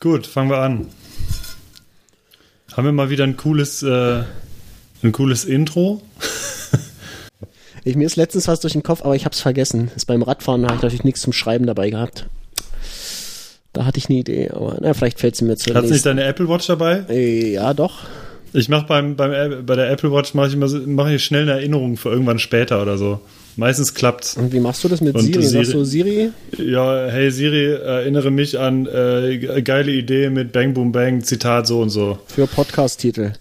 Gut, fangen wir an. Haben wir mal wieder ein cooles, äh, ein cooles Intro? ich, mir ist letztens was durch den Kopf, aber ich habe es vergessen. Ist beim Radfahren habe ich natürlich nichts zum Schreiben dabei gehabt. Da hatte ich eine Idee, aber na, vielleicht fällt sie mir zu. Hast du nicht deine Apple Watch dabei? Äh, ja, doch. Ich mache beim, beim bei der Apple Watch mache ich immer mache ich schnell eine Erinnerung für irgendwann später oder so. Meistens klappt's. Und wie machst du das mit und Siri? Siri? Sagst du Siri? Ja, hey Siri, erinnere mich an äh, geile Idee mit Bang Boom Bang, Zitat so und so. Für Podcast-Titel.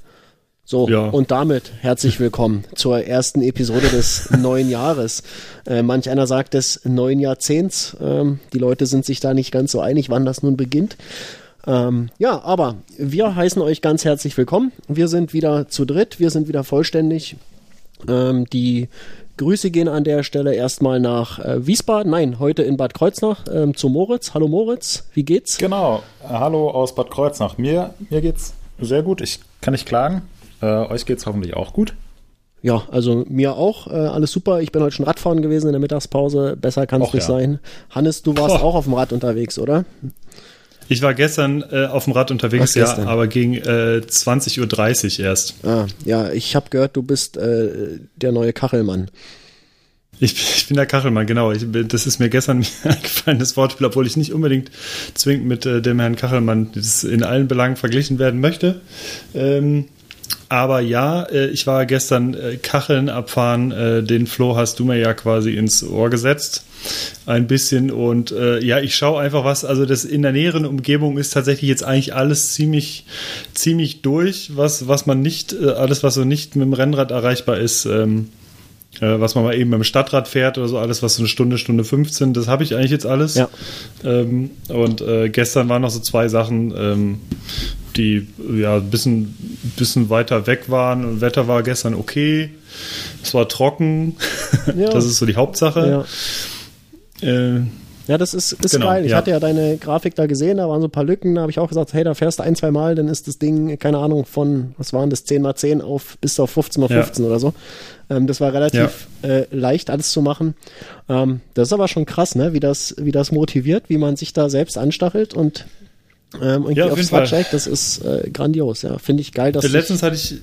So, ja. und damit herzlich willkommen zur ersten Episode des neuen Jahres. Äh, manch einer sagt des neuen Jahrzehnts. Ähm, die Leute sind sich da nicht ganz so einig, wann das nun beginnt. Ähm, ja, aber wir heißen euch ganz herzlich willkommen. Wir sind wieder zu dritt, wir sind wieder vollständig. Ähm, die Grüße gehen an der Stelle erstmal nach äh, Wiesbaden, nein, heute in Bad Kreuznach ähm, zu Moritz. Hallo Moritz, wie geht's? Genau, äh, hallo aus Bad Kreuznach. Mir, mir geht's sehr gut, ich kann nicht klagen. Äh, euch geht's hoffentlich auch gut. Ja, also mir auch. Äh, alles super. Ich bin heute schon Radfahren gewesen in der Mittagspause. Besser kann es nicht ja. sein. Hannes, du warst oh. auch auf dem Rad unterwegs, oder? Ich war gestern äh, auf dem Rad unterwegs, ja, aber gegen äh, 20.30 Uhr erst. Ah, ja, ich habe gehört, du bist äh, der neue Kachelmann. Ich, ich, bin der Kachelmann, genau. Ich, das ist mir gestern eingefallen, das Wortspiel, obwohl ich nicht unbedingt zwingend mit äh, dem Herrn Kachelmann in allen Belangen verglichen werden möchte. Ähm, aber ja, äh, ich war gestern äh, Kacheln abfahren. Äh, den Flo hast du mir ja quasi ins Ohr gesetzt. Ein bisschen. Und äh, ja, ich schaue einfach was. Also das in der näheren Umgebung ist tatsächlich jetzt eigentlich alles ziemlich, ziemlich durch, was, was man nicht, äh, alles, was so nicht mit dem Rennrad erreichbar ist. Ähm, äh, was man mal eben beim Stadtrad fährt oder so, alles, was so eine Stunde, Stunde 15, das habe ich eigentlich jetzt alles. Ja. Ähm, und äh, gestern waren noch so zwei Sachen, ähm, die ja ein bisschen, bisschen weiter weg waren. Und Wetter war gestern okay. Es war trocken. Ja. Das ist so die Hauptsache. Ja. Äh, ja, das ist, ist genau, geil. Ich ja. hatte ja deine Grafik da gesehen, da waren so ein paar Lücken, da habe ich auch gesagt, hey, da fährst du ein, zwei Mal, dann ist das Ding, keine Ahnung, von, was waren das, 10 mal 10 auf bis auf 15 mal 15 ja. oder so. Ähm, das war relativ ja. äh, leicht, alles zu machen. Ähm, das ist aber schon krass, ne, wie das, wie das motiviert, wie man sich da selbst anstachelt und ähm, irgendwie ja, auf aufs Rad steigt, das ist äh, grandios, ja. Finde ich geil, dass. Äh, letztens hatte ich.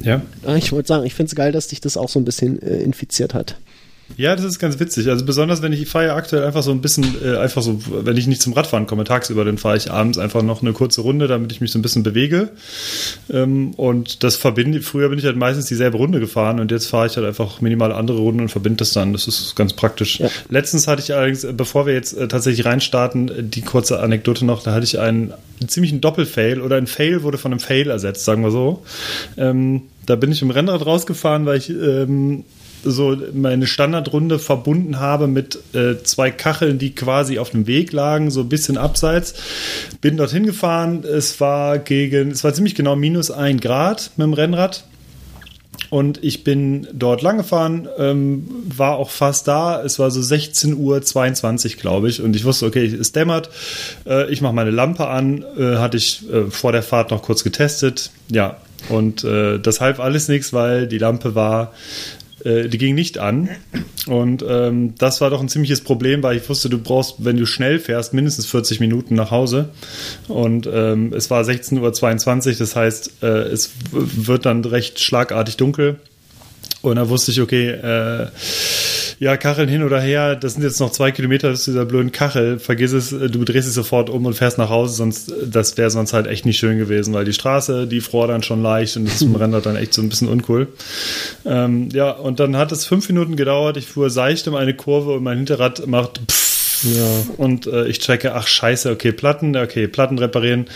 Ja. Ich wollte sagen, ich finde es geil, dass dich das auch so ein bisschen äh, infiziert hat. Ja, das ist ganz witzig. Also besonders, wenn ich, fahre ja aktuell einfach so ein bisschen, äh, einfach so, wenn ich nicht zum Radfahren komme tagsüber, dann fahre ich abends einfach noch eine kurze Runde, damit ich mich so ein bisschen bewege. Ähm, und das verbinde, früher bin ich halt meistens dieselbe Runde gefahren und jetzt fahre ich halt einfach minimal andere Runden und verbinde das dann. Das ist ganz praktisch. Ja. Letztens hatte ich allerdings, äh, bevor wir jetzt äh, tatsächlich reinstarten, äh, die kurze Anekdote noch, da hatte ich einen, einen ziemlichen Doppelfail oder ein Fail wurde von einem Fail ersetzt, sagen wir so. Ähm, da bin ich im Rennrad rausgefahren, weil ich ähm, so meine Standardrunde verbunden habe mit äh, zwei Kacheln, die quasi auf dem Weg lagen, so ein bisschen abseits. Bin dorthin gefahren. Es war gegen, es war ziemlich genau minus ein Grad mit dem Rennrad. Und ich bin dort lang gefahren, ähm, war auch fast da. Es war so 16 Uhr 22, glaube ich. Und ich wusste, okay, es dämmert. Äh, ich mache meine Lampe an. Äh, hatte ich äh, vor der Fahrt noch kurz getestet. Ja, und äh, das half alles nichts, weil die Lampe war äh, die ging nicht an. Und ähm, das war doch ein ziemliches Problem, weil ich wusste, du brauchst, wenn du schnell fährst, mindestens 40 Minuten nach Hause. Und ähm, es war 16.22 Uhr, das heißt, äh, es wird dann recht schlagartig dunkel. Und da wusste ich, okay, äh, ja, Kacheln hin oder her, das sind jetzt noch zwei Kilometer zu dieser blöden Kachel, vergiss es, äh, du drehst dich sofort um und fährst nach Hause, sonst, das wäre sonst halt echt nicht schön gewesen, weil die Straße, die fror dann schon leicht und das Rennrad dann echt so ein bisschen uncool. Ähm, ja, und dann hat es fünf Minuten gedauert, ich fuhr seicht um eine Kurve und mein Hinterrad macht pff, ja. Und äh, ich checke, ach scheiße, okay, Platten, okay, Platten reparieren.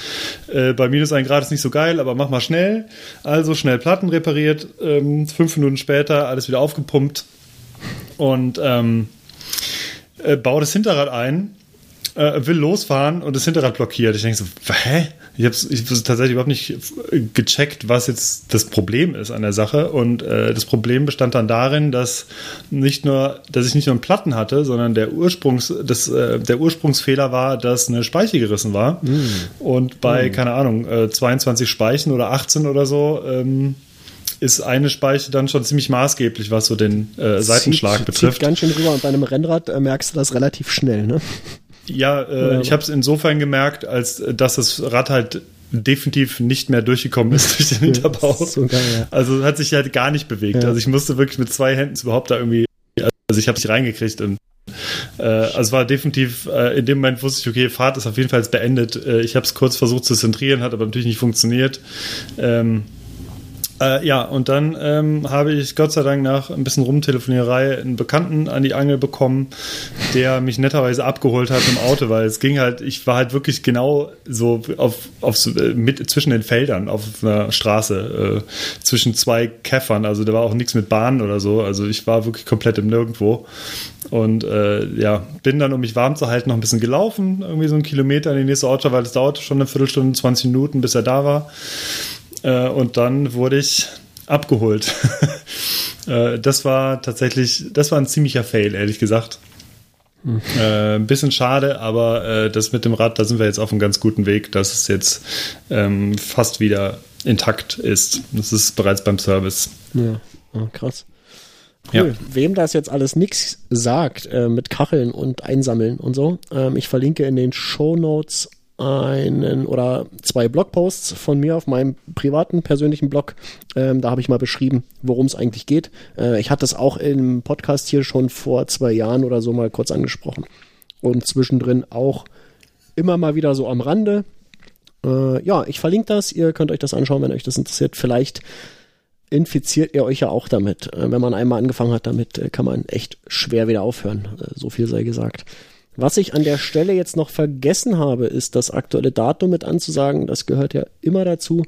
Äh, bei minus ein Grad ist nicht so geil, aber mach mal schnell. Also schnell Platten repariert, ähm, fünf Minuten später alles wieder aufgepumpt, und ähm, äh, baue das Hinterrad ein, äh, will losfahren und das Hinterrad blockiert. Ich denke so, hä? Ich habe ich tatsächlich überhaupt nicht gecheckt, was jetzt das Problem ist an der Sache. Und äh, das Problem bestand dann darin, dass nicht nur, dass ich nicht nur einen Platten hatte, sondern der Ursprungs, das, äh, der Ursprungsfehler war, dass eine Speiche gerissen war. Mm. Und bei, mm. keine Ahnung, äh, 22 Speichen oder 18 oder so, ähm, ist eine Speiche dann schon ziemlich maßgeblich, was so den äh, Seitenschlag zieht, betrifft. Zieht ganz schön rüber und bei einem Rennrad äh, merkst du das relativ schnell, ne? Ja, äh, ich habe es insofern gemerkt, als äh, dass das Rad halt definitiv nicht mehr durchgekommen ist durch den Hinterbau. So geil, ja. Also hat sich halt gar nicht bewegt. Ja. Also ich musste wirklich mit zwei Händen überhaupt da irgendwie, also ich habe es reingekriegt und äh, also es war definitiv, äh, in dem Moment wusste ich, okay, Fahrt ist auf jeden Fall jetzt beendet. Äh, ich habe es kurz versucht zu zentrieren, hat aber natürlich nicht funktioniert. Ähm, äh, ja, und dann ähm, habe ich Gott sei Dank nach ein bisschen Rumtelefonierei einen Bekannten an die Angel bekommen, der mich netterweise abgeholt hat im Auto, weil es ging halt, ich war halt wirklich genau so auf, auf äh, mit zwischen den Feldern auf einer Straße, äh, zwischen zwei Käffern, also da war auch nichts mit Bahnen oder so, also ich war wirklich komplett im Nirgendwo. Und äh, ja, bin dann, um mich warm zu halten, noch ein bisschen gelaufen, irgendwie so einen Kilometer in die nächste Ortschaft, weil es dauerte schon eine Viertelstunde, 20 Minuten, bis er da war. Äh, und dann wurde ich abgeholt. äh, das war tatsächlich, das war ein ziemlicher Fail, ehrlich gesagt. Hm. Äh, ein bisschen schade, aber äh, das mit dem Rad, da sind wir jetzt auf einem ganz guten Weg, dass es jetzt ähm, fast wieder intakt ist. Das ist bereits beim Service. Ja, oh, krass. Cool. Ja. Wem das jetzt alles nichts sagt äh, mit Kacheln und Einsammeln und so, ähm, ich verlinke in den Show Notes einen oder zwei Blogposts von mir auf meinem privaten persönlichen Blog. Ähm, da habe ich mal beschrieben, worum es eigentlich geht. Äh, ich hatte es auch im Podcast hier schon vor zwei Jahren oder so mal kurz angesprochen. Und zwischendrin auch immer mal wieder so am Rande. Äh, ja, ich verlinke das. Ihr könnt euch das anschauen, wenn euch das interessiert. Vielleicht infiziert ihr euch ja auch damit. Äh, wenn man einmal angefangen hat damit, äh, kann man echt schwer wieder aufhören. Äh, so viel sei gesagt. Was ich an der Stelle jetzt noch vergessen habe, ist das aktuelle Datum mit anzusagen. Das gehört ja immer dazu.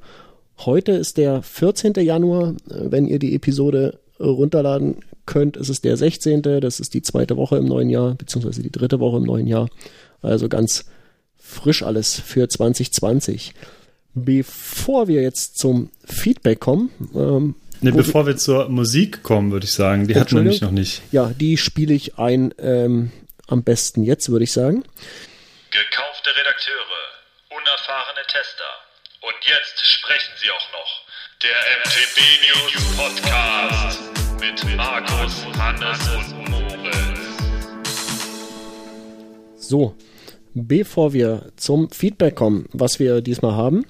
Heute ist der 14. Januar. Wenn ihr die Episode runterladen könnt, ist es der 16. Das ist die zweite Woche im neuen Jahr, beziehungsweise die dritte Woche im neuen Jahr. Also ganz frisch alles für 2020. Bevor wir jetzt zum Feedback kommen, ähm, Ne, bevor wir zur Musik kommen, würde ich sagen. Die hatten wir nämlich noch nicht. Ja, die spiele ich ein ähm, am besten jetzt, würde ich sagen. Gekaufte Redakteure, unerfahrene Tester. Und jetzt sprechen sie auch noch. Der MTB News Podcast mit Markus, Hannes und Moritz. So, bevor wir zum Feedback kommen, was wir diesmal haben,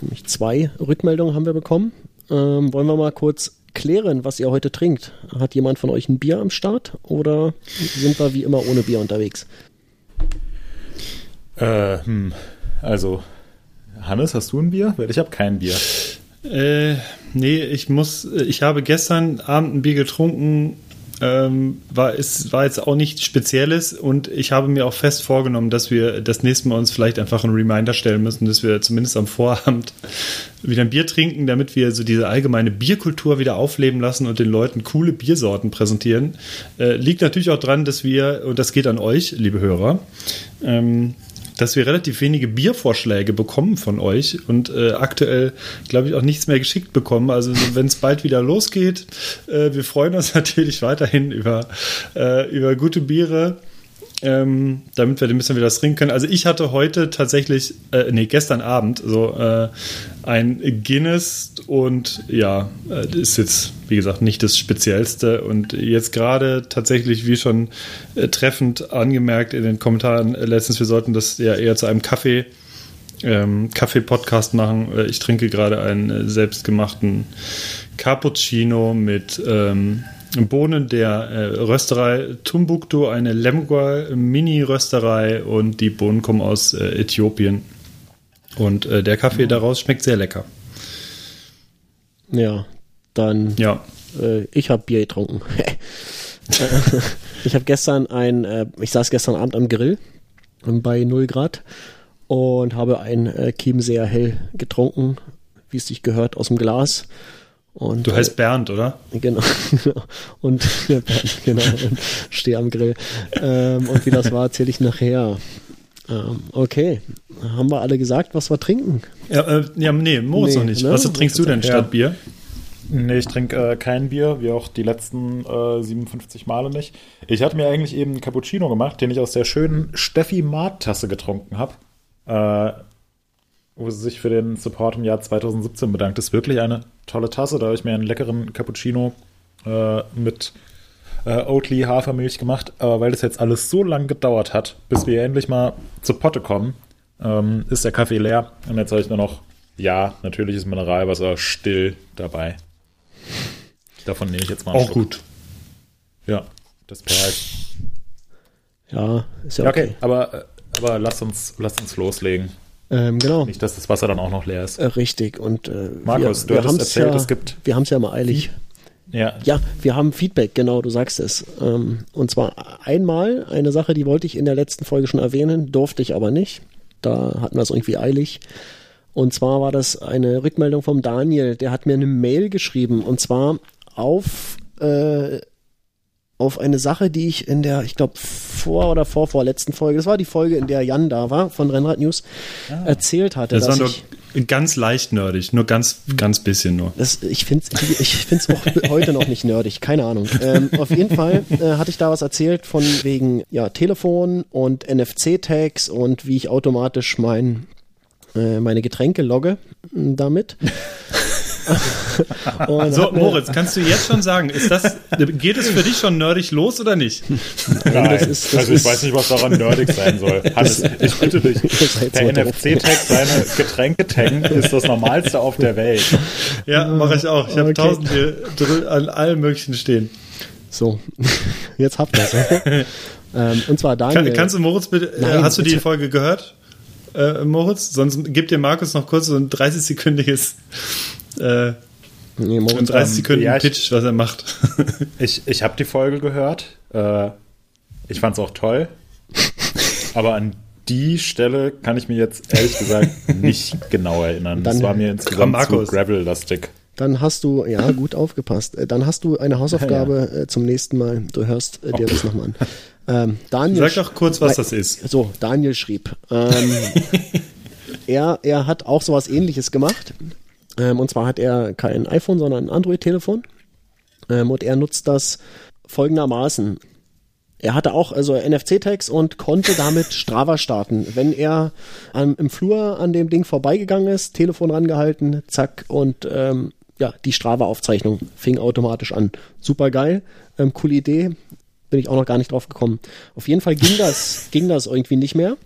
nämlich zwei Rückmeldungen haben wir bekommen, ähm, wollen wir mal kurz klären, was ihr heute trinkt. Hat jemand von euch ein Bier am Start oder sind wir wie immer ohne Bier unterwegs? Äh, hm. Also, Hannes, hast du ein Bier? Ich habe kein Bier. Äh, nee, ich muss, ich habe gestern Abend ein Bier getrunken, ähm, war, es war jetzt auch nichts Spezielles und ich habe mir auch fest vorgenommen, dass wir das nächste Mal uns vielleicht einfach einen Reminder stellen müssen, dass wir zumindest am Vorabend wieder ein Bier trinken, damit wir so diese allgemeine Bierkultur wieder aufleben lassen und den Leuten coole Biersorten präsentieren. Äh, liegt natürlich auch dran, dass wir, und das geht an euch, liebe Hörer, ähm, dass wir relativ wenige Biervorschläge bekommen von euch und äh, aktuell, glaube ich, auch nichts mehr geschickt bekommen. Also wenn es bald wieder losgeht, äh, wir freuen uns natürlich weiterhin über, äh, über gute Biere ähm, damit wir ein bisschen wieder trinken können. Also ich hatte heute tatsächlich, äh, nee, gestern Abend so äh, ein Guinness und ja, äh, ist jetzt, wie gesagt, nicht das Speziellste und jetzt gerade tatsächlich, wie schon äh, treffend angemerkt in den Kommentaren äh, letztens, wir sollten das ja eher zu einem Kaffee ähm, Kaffee-Podcast machen. Äh, ich trinke gerade einen selbstgemachten Cappuccino mit ähm, Bohnen der äh, Rösterei Tumbuktu, eine Lemgua Mini-Rösterei und die Bohnen kommen aus äh, Äthiopien. Und äh, der Kaffee daraus schmeckt sehr lecker. Ja, dann. Ja. Äh, ich habe Bier getrunken. ich habe gestern ein, äh, ich saß gestern Abend am Grill bei 0 Grad und habe ein äh, Chiemseer hell getrunken, wie es sich gehört, aus dem Glas. Und, du heißt äh, Bernd, oder? Genau. und ja, Bernd, genau. Und stehe am Grill. Ähm, und wie das war, erzähle ich nachher. Ähm, okay. Haben wir alle gesagt, was wir trinken? Ja, äh, ja nee, Moritz nee, noch nicht. Ne? Was trinkst du denn statt ja. Bier? Nee, ich trinke äh, kein Bier, wie auch die letzten äh, 57 Male nicht. Ich hatte mir eigentlich eben einen Cappuccino gemacht, den ich aus der schönen Steffi Mart-Tasse getrunken habe. Äh, wo sie sich für den Support im Jahr 2017 bedankt. Das ist wirklich eine tolle Tasse. Da habe ich mir einen leckeren Cappuccino äh, mit äh, Oatly Hafermilch gemacht, aber weil das jetzt alles so lange gedauert hat, bis wir endlich mal zur Potte kommen, ähm, ist der Kaffee leer und jetzt habe ich nur noch, ja, natürlich ist Mineralwasser still dabei. Davon nehme ich jetzt mal einen Auch Schluck. gut. Ja, das perlt. Ja, ist ja, ja okay. okay. Aber, äh, aber lass uns, lass uns loslegen. Ähm, genau. Nicht, dass das Wasser dann auch noch leer ist. Äh, richtig. Und äh, Markus, wir, du hast erzählt, ja, es gibt. Wir haben es ja mal eilig. Ja. ja, wir haben Feedback, genau, du sagst es. Ähm, und zwar einmal eine Sache, die wollte ich in der letzten Folge schon erwähnen, durfte ich aber nicht. Da hatten wir es irgendwie eilig. Und zwar war das eine Rückmeldung vom Daniel, der hat mir eine Mail geschrieben und zwar auf äh, auf eine Sache, die ich in der, ich glaube, vor oder vorvorletzten Folge, das war die Folge, in der Jan da war, von Rennrad News, ah. erzählt hatte. Das war nur ganz leicht nerdig, nur ganz, ganz bisschen nur. Das, ich finde es ich find's auch heute noch nicht nerdig, keine Ahnung. Ähm, auf jeden Fall äh, hatte ich da was erzählt von wegen ja, Telefon und NFC-Tags und wie ich automatisch mein, äh, meine Getränke logge damit. so, Moritz, kannst du jetzt schon sagen, ist das, geht es für dich schon nerdig los oder nicht? Nein, das ist, das also ich weiß nicht, was daran nerdig sein soll. Hannes, ich bitte dich, der NFC-Tag seine Getränke taggen ist das Normalste auf der Welt. Ja, mache ich auch. Ich habe okay. tausend hier an allen möglichen stehen. So, jetzt habt ihr es. ähm, und zwar Daniel. Kann, kannst du Moritz bitte, äh, Nein, hast du die Folge gehört? Äh, Moritz, sonst gibt dir Markus noch kurz so ein 30-sekündiges äh, nee, 30 ähm, Sekunden ja, Pitch, was er macht. ich ich habe die Folge gehört. Äh, ich fand es auch toll. Aber an die Stelle kann ich mir jetzt ehrlich gesagt nicht genau erinnern. Dann, das war mir insgesamt zu Gravel-lastig. Dann hast du, ja, gut aufgepasst. Äh, dann hast du eine Hausaufgabe ja. Äh, zum nächsten Mal. Du hörst äh, dir oh. das nochmal an. Ähm, Daniel Sag doch kurz, was das ist. So, Daniel schrieb. Ähm, er, er hat auch sowas ähnliches gemacht. Ähm, und zwar hat er kein iPhone, sondern ein Android-Telefon. Ähm, und er nutzt das folgendermaßen. Er hatte auch also NFC-Tags und konnte damit Strava starten. Wenn er am, im Flur an dem Ding vorbeigegangen ist, Telefon rangehalten, zack, und ähm, ja, die Strava-Aufzeichnung fing automatisch an. Super geil, ähm, coole Idee, bin ich auch noch gar nicht drauf gekommen. Auf jeden Fall ging das, ging das irgendwie nicht mehr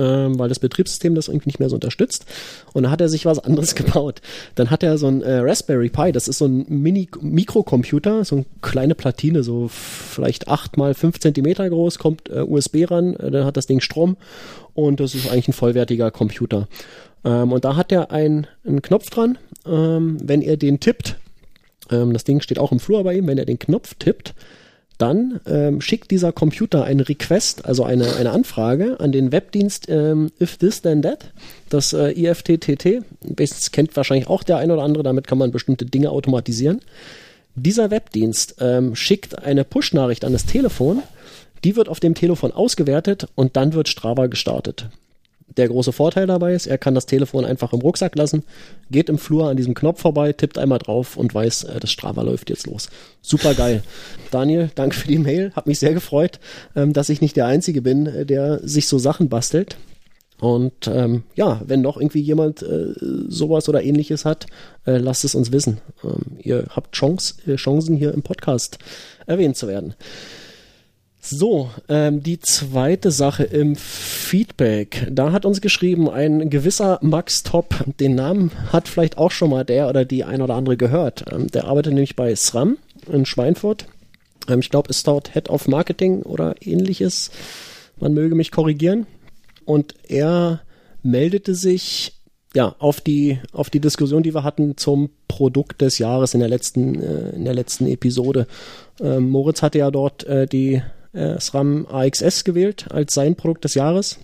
ähm, weil das Betriebssystem das irgendwie nicht mehr so unterstützt. Und dann hat er sich was anderes gebaut. Dann hat er so ein äh, Raspberry Pi, das ist so ein Mini-Mikrocomputer, so eine kleine Platine, so vielleicht acht mal fünf Zentimeter groß, kommt äh, USB ran, äh, dann hat das Ding Strom und das ist eigentlich ein vollwertiger Computer. Ähm, und da hat er ein, einen Knopf dran, ähm, wenn er den tippt, ähm, das Ding steht auch im Flur bei ihm, wenn er den Knopf tippt, dann ähm, schickt dieser Computer einen Request, also eine, eine Anfrage an den Webdienst ähm, If This Then That, das äh, IFTTT. Das kennt wahrscheinlich auch der ein oder andere, damit kann man bestimmte Dinge automatisieren. Dieser Webdienst ähm, schickt eine Push-Nachricht an das Telefon, die wird auf dem Telefon ausgewertet und dann wird Strava gestartet der große Vorteil dabei ist, er kann das Telefon einfach im Rucksack lassen, geht im Flur an diesem Knopf vorbei, tippt einmal drauf und weiß, äh, das Strava läuft jetzt los. Super geil. Daniel, danke für die Mail. Hat mich sehr gefreut, ähm, dass ich nicht der Einzige bin, äh, der sich so Sachen bastelt. Und ähm, ja, wenn noch irgendwie jemand äh, sowas oder ähnliches hat, äh, lasst es uns wissen. Ähm, ihr habt Chance, äh, Chancen hier im Podcast erwähnt zu werden. So, ähm, die zweite Sache im Feedback. Da hat uns geschrieben ein gewisser Max Top. Den Namen hat vielleicht auch schon mal der oder die ein oder andere gehört. Ähm, der arbeitet nämlich bei SRAM in Schweinfurt. Ähm, ich glaube, ist dort Head of Marketing oder ähnliches. Man möge mich korrigieren. Und er meldete sich ja, auf die, auf die Diskussion, die wir hatten zum Produkt des Jahres in der letzten, äh, in der letzten Episode. Ähm, Moritz hatte ja dort äh, die äh, SRAM AXS gewählt als sein Produkt des Jahres.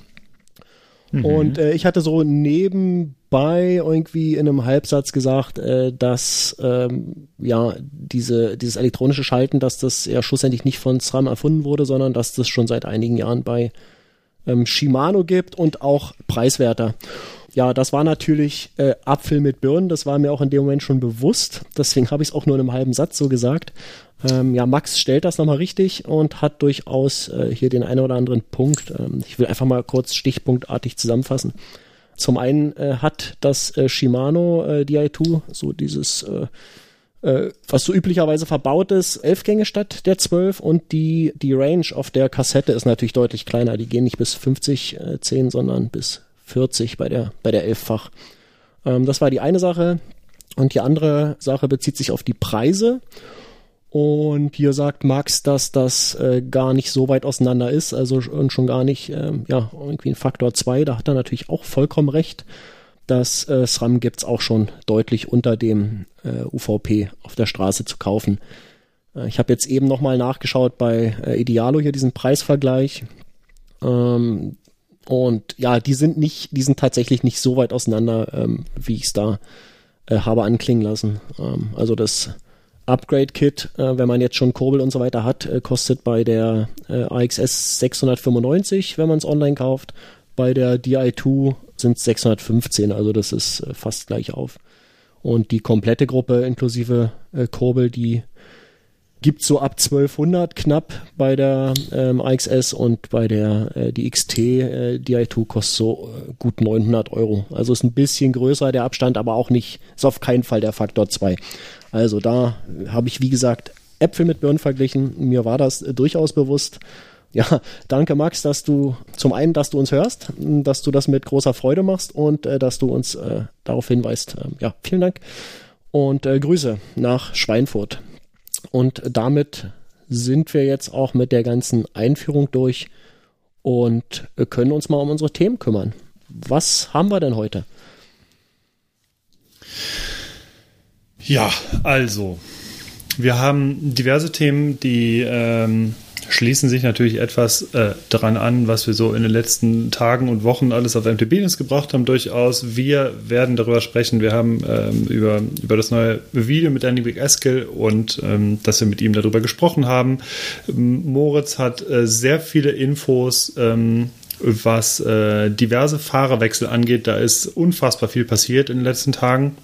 Mhm. Und äh, ich hatte so nebenbei irgendwie in einem Halbsatz gesagt, äh, dass ähm, ja diese, dieses elektronische Schalten, dass das ja schlussendlich nicht von SRAM erfunden wurde, sondern dass das schon seit einigen Jahren bei ähm, Shimano gibt und auch preiswerter. Ja, das war natürlich äh, Apfel mit Birnen, das war mir auch in dem Moment schon bewusst. Deswegen habe ich es auch nur in einem halben Satz so gesagt. Ähm, ja, Max stellt das nochmal richtig und hat durchaus äh, hier den einen oder anderen Punkt. Ähm, ich will einfach mal kurz stichpunktartig zusammenfassen. Zum einen äh, hat das äh, Shimano äh, Di2, so dieses äh, äh, was so üblicherweise verbaut ist, elf Gänge statt der zwölf und die, die Range auf der Kassette ist natürlich deutlich kleiner. Die gehen nicht bis 50 äh, 10, sondern bis 40 bei der, bei der elffach. Ähm, das war die eine Sache. Und die andere Sache bezieht sich auf die Preise. Und hier sagt Max, dass das äh, gar nicht so weit auseinander ist, also und schon gar nicht, ähm, ja, irgendwie ein Faktor 2. Da hat er natürlich auch vollkommen recht. Das äh, SRAM gibt's auch schon deutlich unter dem äh, UVP auf der Straße zu kaufen. Äh, ich habe jetzt eben nochmal nachgeschaut bei äh, Idealo hier diesen Preisvergleich. Ähm, und ja, die sind nicht, die sind tatsächlich nicht so weit auseinander, ähm, wie ich es da äh, habe anklingen lassen. Ähm, also das Upgrade-Kit, äh, wenn man jetzt schon Kurbel und so weiter hat, äh, kostet bei der äh, AXS 695, wenn man es online kauft. Bei der Di2 sind es 615, also das ist äh, fast gleich auf. Und die komplette Gruppe inklusive äh, Kurbel, die gibt so ab 1200 knapp bei der ähm, AXS und bei der äh, die XT äh, Di2 kostet so äh, gut 900 Euro. Also ist ein bisschen größer der Abstand, aber auch nicht, ist auf keinen Fall der Faktor 2. Also da habe ich, wie gesagt, Äpfel mit Birnen verglichen. Mir war das äh, durchaus bewusst. Ja, danke Max, dass du zum einen, dass du uns hörst, dass du das mit großer Freude machst und äh, dass du uns äh, darauf hinweist. Ähm, ja, vielen Dank und äh, Grüße nach Schweinfurt. Und damit sind wir jetzt auch mit der ganzen Einführung durch und äh, können uns mal um unsere Themen kümmern. Was haben wir denn heute? Ja, also, wir haben diverse Themen, die ähm, schließen sich natürlich etwas äh, daran an, was wir so in den letzten Tagen und Wochen alles auf MTB News gebracht haben, durchaus. Wir werden darüber sprechen. Wir haben ähm, über, über das neue Video mit Danny McEskill und ähm, dass wir mit ihm darüber gesprochen haben. Moritz hat äh, sehr viele Infos ähm, was äh, diverse Fahrerwechsel angeht. Da ist unfassbar viel passiert in den letzten Tagen.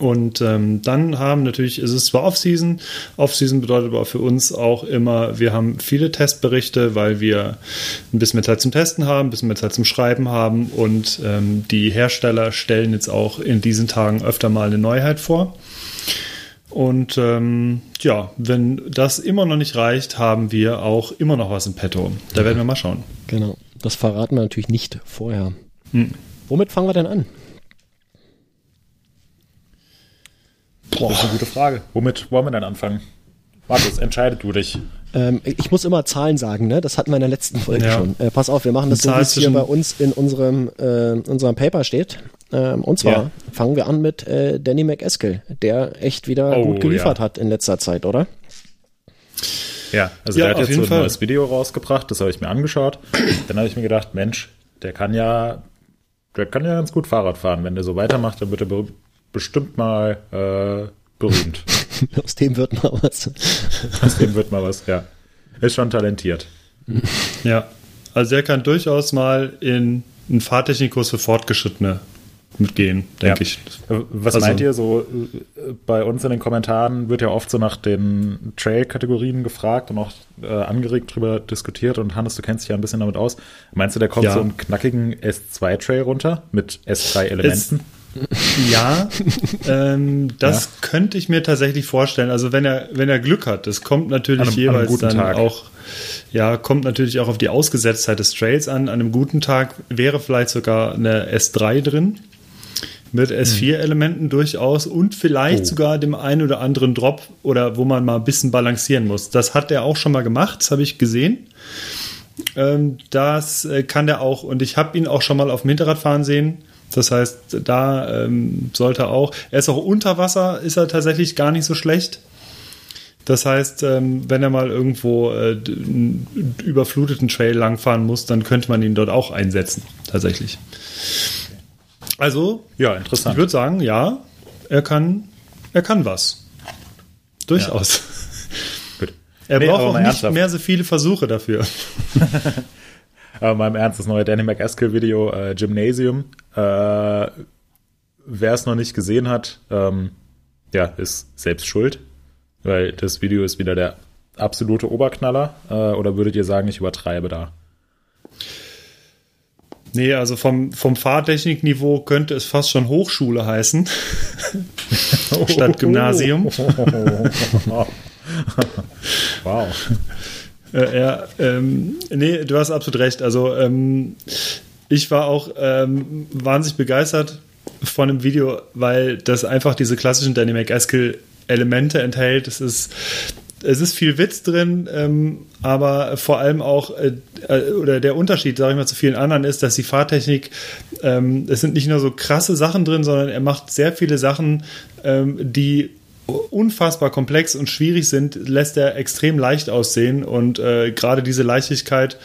Und ähm, dann haben natürlich, ist es zwar Off-Season, Off-Season bedeutet aber für uns auch immer, wir haben viele Testberichte, weil wir ein bisschen mehr Zeit zum Testen haben, ein bisschen mehr Zeit zum Schreiben haben und ähm, die Hersteller stellen jetzt auch in diesen Tagen öfter mal eine Neuheit vor. Und ähm, ja, wenn das immer noch nicht reicht, haben wir auch immer noch was im Petto. Da werden wir mal schauen. Genau. Das verraten wir natürlich nicht vorher. Hm. Womit fangen wir denn an? Boah. Das ist eine gute Frage. Womit wollen wir denn anfangen? Markus, entscheidet du dich. Ähm, ich muss immer Zahlen sagen, ne? Das hatten wir in der letzten Folge ja. schon. Äh, pass auf, wir machen das so, wie es hier bei uns in unserem, äh, unserem Paper steht. Ähm, und zwar ja. fangen wir an mit äh, Danny McEskill, der echt wieder oh, gut geliefert ja. hat in letzter Zeit, oder? Ja, also ja, der hat jetzt so ein Fall. neues Video rausgebracht, das habe ich mir angeschaut. Dann habe ich mir gedacht, Mensch, der kann ja, der kann ja ganz gut Fahrrad fahren. Wenn der so weitermacht, dann wird er bestimmt mal äh, berühmt. Aus dem wird mal was. Aus dem wird mal was, ja. Ist schon talentiert. Ja, also er kann durchaus mal in einen Fahrtechnikkurs für Fortgeschrittene mitgehen, denke ja. ich. Was also, meint ihr so? Äh, bei uns in den Kommentaren wird ja oft so nach den Trail-Kategorien gefragt und auch äh, angeregt drüber diskutiert. Und Hannes, du kennst dich ja ein bisschen damit aus. Meinst du, der kommt ja. so einen knackigen S2-Trail runter mit S3-Elementen? Ja, ähm, das ja. könnte ich mir tatsächlich vorstellen. Also wenn er, wenn er Glück hat, das kommt natürlich einem, jeweils dann Tag. auch, ja, kommt natürlich auch auf die Ausgesetztheit des Trails an. An einem guten Tag wäre vielleicht sogar eine S3 drin. Mit S4-Elementen durchaus und vielleicht oh. sogar dem einen oder anderen Drop oder wo man mal ein bisschen balancieren muss. Das hat er auch schon mal gemacht, das habe ich gesehen. Ähm, das äh, kann der auch und ich habe ihn auch schon mal auf dem Hinterrad fahren sehen das heißt, da ähm, sollte auch, er ist auch unter Wasser, ist er tatsächlich gar nicht so schlecht. Das heißt, ähm, wenn er mal irgendwo äh, einen überfluteten Trail langfahren muss, dann könnte man ihn dort auch einsetzen, tatsächlich. Also, ja, interessant. Ich würde sagen, ja, er kann, er kann was. Durchaus. Ja. Gut. Er nee, braucht auch nicht ernsthaft. mehr so viele Versuche dafür. Aber mal im Ernst, das neue Danny McEskill-Video äh, Gymnasium. Äh, Wer es noch nicht gesehen hat, ähm, ja, ist selbst schuld, weil das Video ist wieder der absolute Oberknaller. Äh, oder würdet ihr sagen, ich übertreibe da? Nee, also vom, vom Fahrtechnikniveau könnte es fast schon Hochschule heißen. Statt Gymnasium. wow. Äh, ja, ähm, nee, du hast absolut recht. Also ähm, ich war auch ähm, wahnsinnig begeistert von dem Video, weil das einfach diese klassischen Dynamic Skill Elemente enthält. Es ist es ist viel Witz drin, ähm, aber vor allem auch, äh, äh, oder der Unterschied, sage ich mal, zu vielen anderen ist, dass die Fahrtechnik, ähm, es sind nicht nur so krasse Sachen drin, sondern er macht sehr viele Sachen, ähm, die unfassbar komplex und schwierig sind, lässt er extrem leicht aussehen und äh, gerade diese Leichtigkeit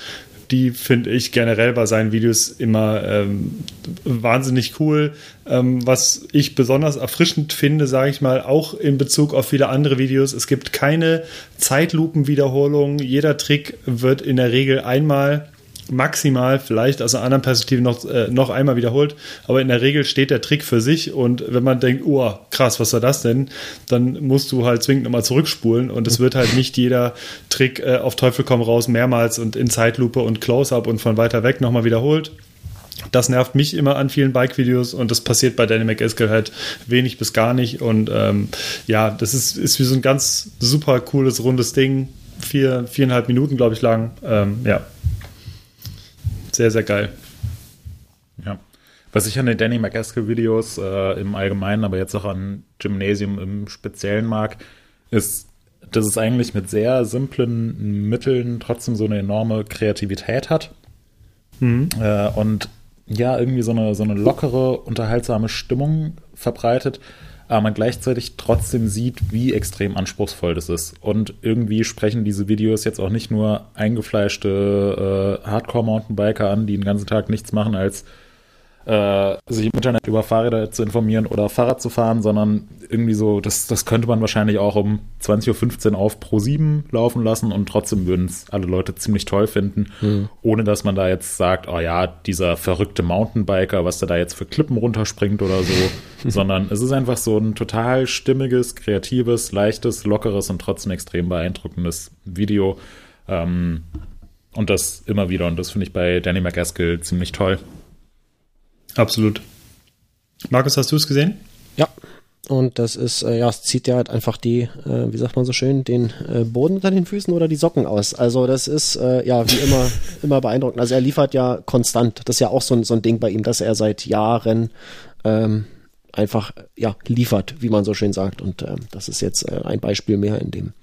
die finde ich generell bei seinen Videos immer ähm, wahnsinnig cool. Ähm, was ich besonders erfrischend finde, sage ich mal, auch in Bezug auf viele andere Videos, es gibt keine Zeitlupenwiederholung. Jeder Trick wird in der Regel einmal maximal vielleicht aus einer anderen Perspektive noch, äh, noch einmal wiederholt, aber in der Regel steht der Trick für sich und wenn man denkt, oh, krass, was war das denn, dann musst du halt zwingend nochmal zurückspulen und es wird halt nicht jeder Trick äh, auf Teufel komm raus mehrmals und in Zeitlupe und Close-Up und von weiter weg nochmal wiederholt. Das nervt mich immer an vielen Bike-Videos und das passiert bei Dynamic Escal halt wenig bis gar nicht. Und ähm, ja, das ist, ist wie so ein ganz super cooles, rundes Ding. Vier, viereinhalb Minuten, glaube ich, lang. Ähm, ja, sehr, sehr geil. Ja. Was ich an den Danny McCaskill-Videos äh, im Allgemeinen, aber jetzt auch an Gymnasium im Speziellen mag, ist, dass es eigentlich mit sehr simplen Mitteln trotzdem so eine enorme Kreativität hat. Mhm. Äh, und ja, irgendwie so eine, so eine lockere, unterhaltsame Stimmung verbreitet, aber man gleichzeitig trotzdem sieht, wie extrem anspruchsvoll das ist. Und irgendwie sprechen diese Videos jetzt auch nicht nur eingefleischte äh, Hardcore-Mountainbiker an, die den ganzen Tag nichts machen, als äh, sich im Internet über Fahrräder zu informieren oder Fahrrad zu fahren, sondern irgendwie so, das, das könnte man wahrscheinlich auch um 20.15 Uhr auf Pro 7 laufen lassen und trotzdem würden es alle Leute ziemlich toll finden, mhm. ohne dass man da jetzt sagt, oh ja, dieser verrückte Mountainbiker, was der da jetzt für Klippen runterspringt oder so, sondern es ist einfach so ein total stimmiges, kreatives, leichtes, lockeres und trotzdem extrem beeindruckendes Video. Ähm, und das immer wieder. Und das finde ich bei Danny McGaskill ziemlich toll. Absolut. Markus, hast du es gesehen? Ja. Und das ist, äh, ja, es zieht ja halt einfach die, äh, wie sagt man so schön, den äh, Boden unter den Füßen oder die Socken aus. Also das ist, äh, ja, wie immer, immer beeindruckend. Also er liefert ja konstant. Das ist ja auch so ein, so ein Ding bei ihm, dass er seit Jahren ähm, einfach, ja, liefert, wie man so schön sagt. Und ähm, das ist jetzt äh, ein Beispiel mehr in dem,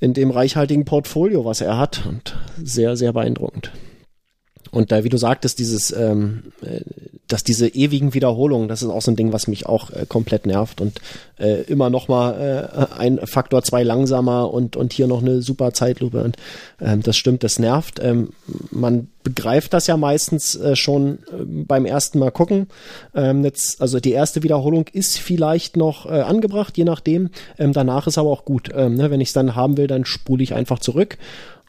in dem reichhaltigen Portfolio, was er hat. Und sehr, sehr beeindruckend. Und da, wie du sagtest, dieses, ähm, äh, dass diese ewigen Wiederholungen, das ist auch so ein Ding, was mich auch äh, komplett nervt und äh, immer noch mal äh, ein Faktor zwei langsamer und und hier noch eine super Zeitlupe und ähm, das stimmt, das nervt. Ähm, man begreift das ja meistens äh, schon äh, beim ersten Mal gucken. Ähm, jetzt, also die erste Wiederholung ist vielleicht noch äh, angebracht, je nachdem. Ähm, danach ist aber auch gut. Ähm, ne, wenn ich es dann haben will, dann spule ich einfach zurück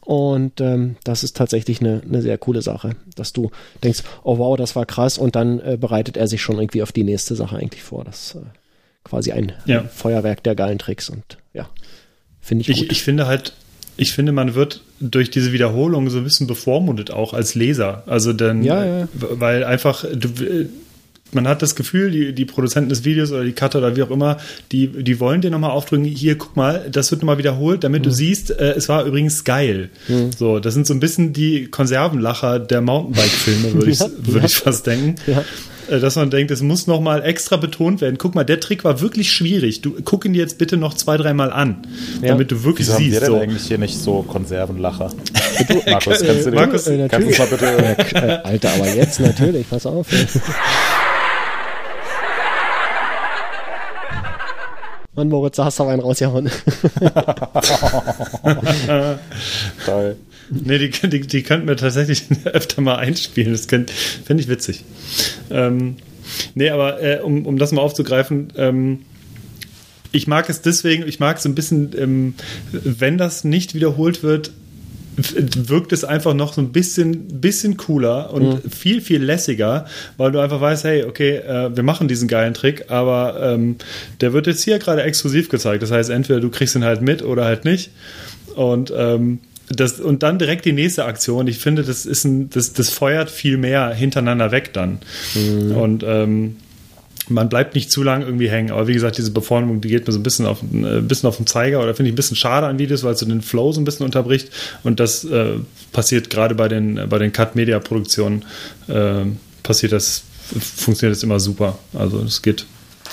und ähm, das ist tatsächlich eine, eine sehr coole Sache, dass du denkst, oh wow, das war krass und dann äh, bereitet er sich schon irgendwie auf die nächste Sache eigentlich vor. Das ist äh, quasi ein ja. Feuerwerk der geilen Tricks und ja, finde ich, ich gut. Ich finde halt, ich finde, man wird durch diese Wiederholung so ein bisschen bevormundet auch als Leser. Also dann, ja, ja. weil einfach, du, man hat das Gefühl, die, die Produzenten des Videos oder die Cutter oder wie auch immer, die, die wollen dir nochmal aufdrücken, hier, guck mal, das wird nochmal wiederholt, damit mhm. du siehst, äh, es war übrigens geil. Mhm. So, das sind so ein bisschen die Konservenlacher der Mountainbike-Filme, würde ich, würd ich fast denken. Ja. Äh, dass man denkt, es muss nochmal extra betont werden. Guck mal, der Trick war wirklich schwierig. Du guck ihn dir jetzt bitte noch zwei, dreimal an, ja. damit du wirklich Wieso siehst. Haben wir denn so. eigentlich hier nicht so Konservenlacher? Markus, kannst du, Markus, äh, kannst du mal bitte. Äh, Alter, aber jetzt natürlich, pass auf. Mann, Moritz, da hast du aber einen rausgehauen. Toll. Nee, die, die, die könnten wir tatsächlich öfter mal einspielen. Das fände ich witzig. Ähm, nee, aber äh, um, um das mal aufzugreifen, ähm, ich mag es deswegen, ich mag es ein bisschen, ähm, wenn das nicht wiederholt wird, wirkt es einfach noch so ein bisschen, bisschen cooler und mhm. viel, viel lässiger, weil du einfach weißt, hey, okay, äh, wir machen diesen geilen Trick, aber ähm, der wird jetzt hier gerade exklusiv gezeigt. Das heißt, entweder du kriegst ihn halt mit oder halt nicht. Und ähm, das, und dann direkt die nächste Aktion. Ich finde, das ist ein, das, das feuert viel mehr hintereinander weg dann. Mhm. Und ähm, man bleibt nicht zu lang irgendwie hängen. Aber wie gesagt, diese Beformung, die geht mir so ein bisschen auf, ein äh, bisschen auf den Zeiger oder finde ich ein bisschen schade an Videos, weil es so den Flow so ein bisschen unterbricht. Und das äh, passiert gerade bei den, bei den Cut-Media-Produktionen, äh, passiert das, funktioniert das immer super. Also es geht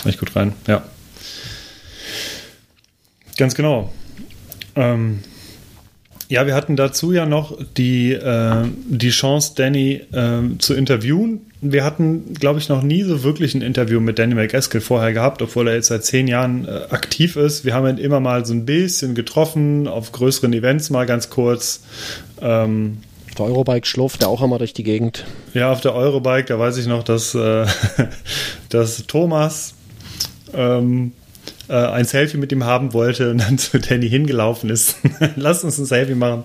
echt gut rein, ja. Ganz genau. Ähm, ja, wir hatten dazu ja noch die, äh, die Chance, Danny äh, zu interviewen. Wir hatten, glaube ich, noch nie so wirklich ein Interview mit Danny McEskill vorher gehabt, obwohl er jetzt seit zehn Jahren äh, aktiv ist. Wir haben ihn immer mal so ein bisschen getroffen, auf größeren Events mal ganz kurz. Ähm, auf der Eurobike schlurft er auch einmal durch die Gegend. Ja, auf der Eurobike, da weiß ich noch, dass, äh, dass Thomas ähm, äh, ein Selfie mit ihm haben wollte und dann zu Danny hingelaufen ist. Lass uns ein Selfie machen.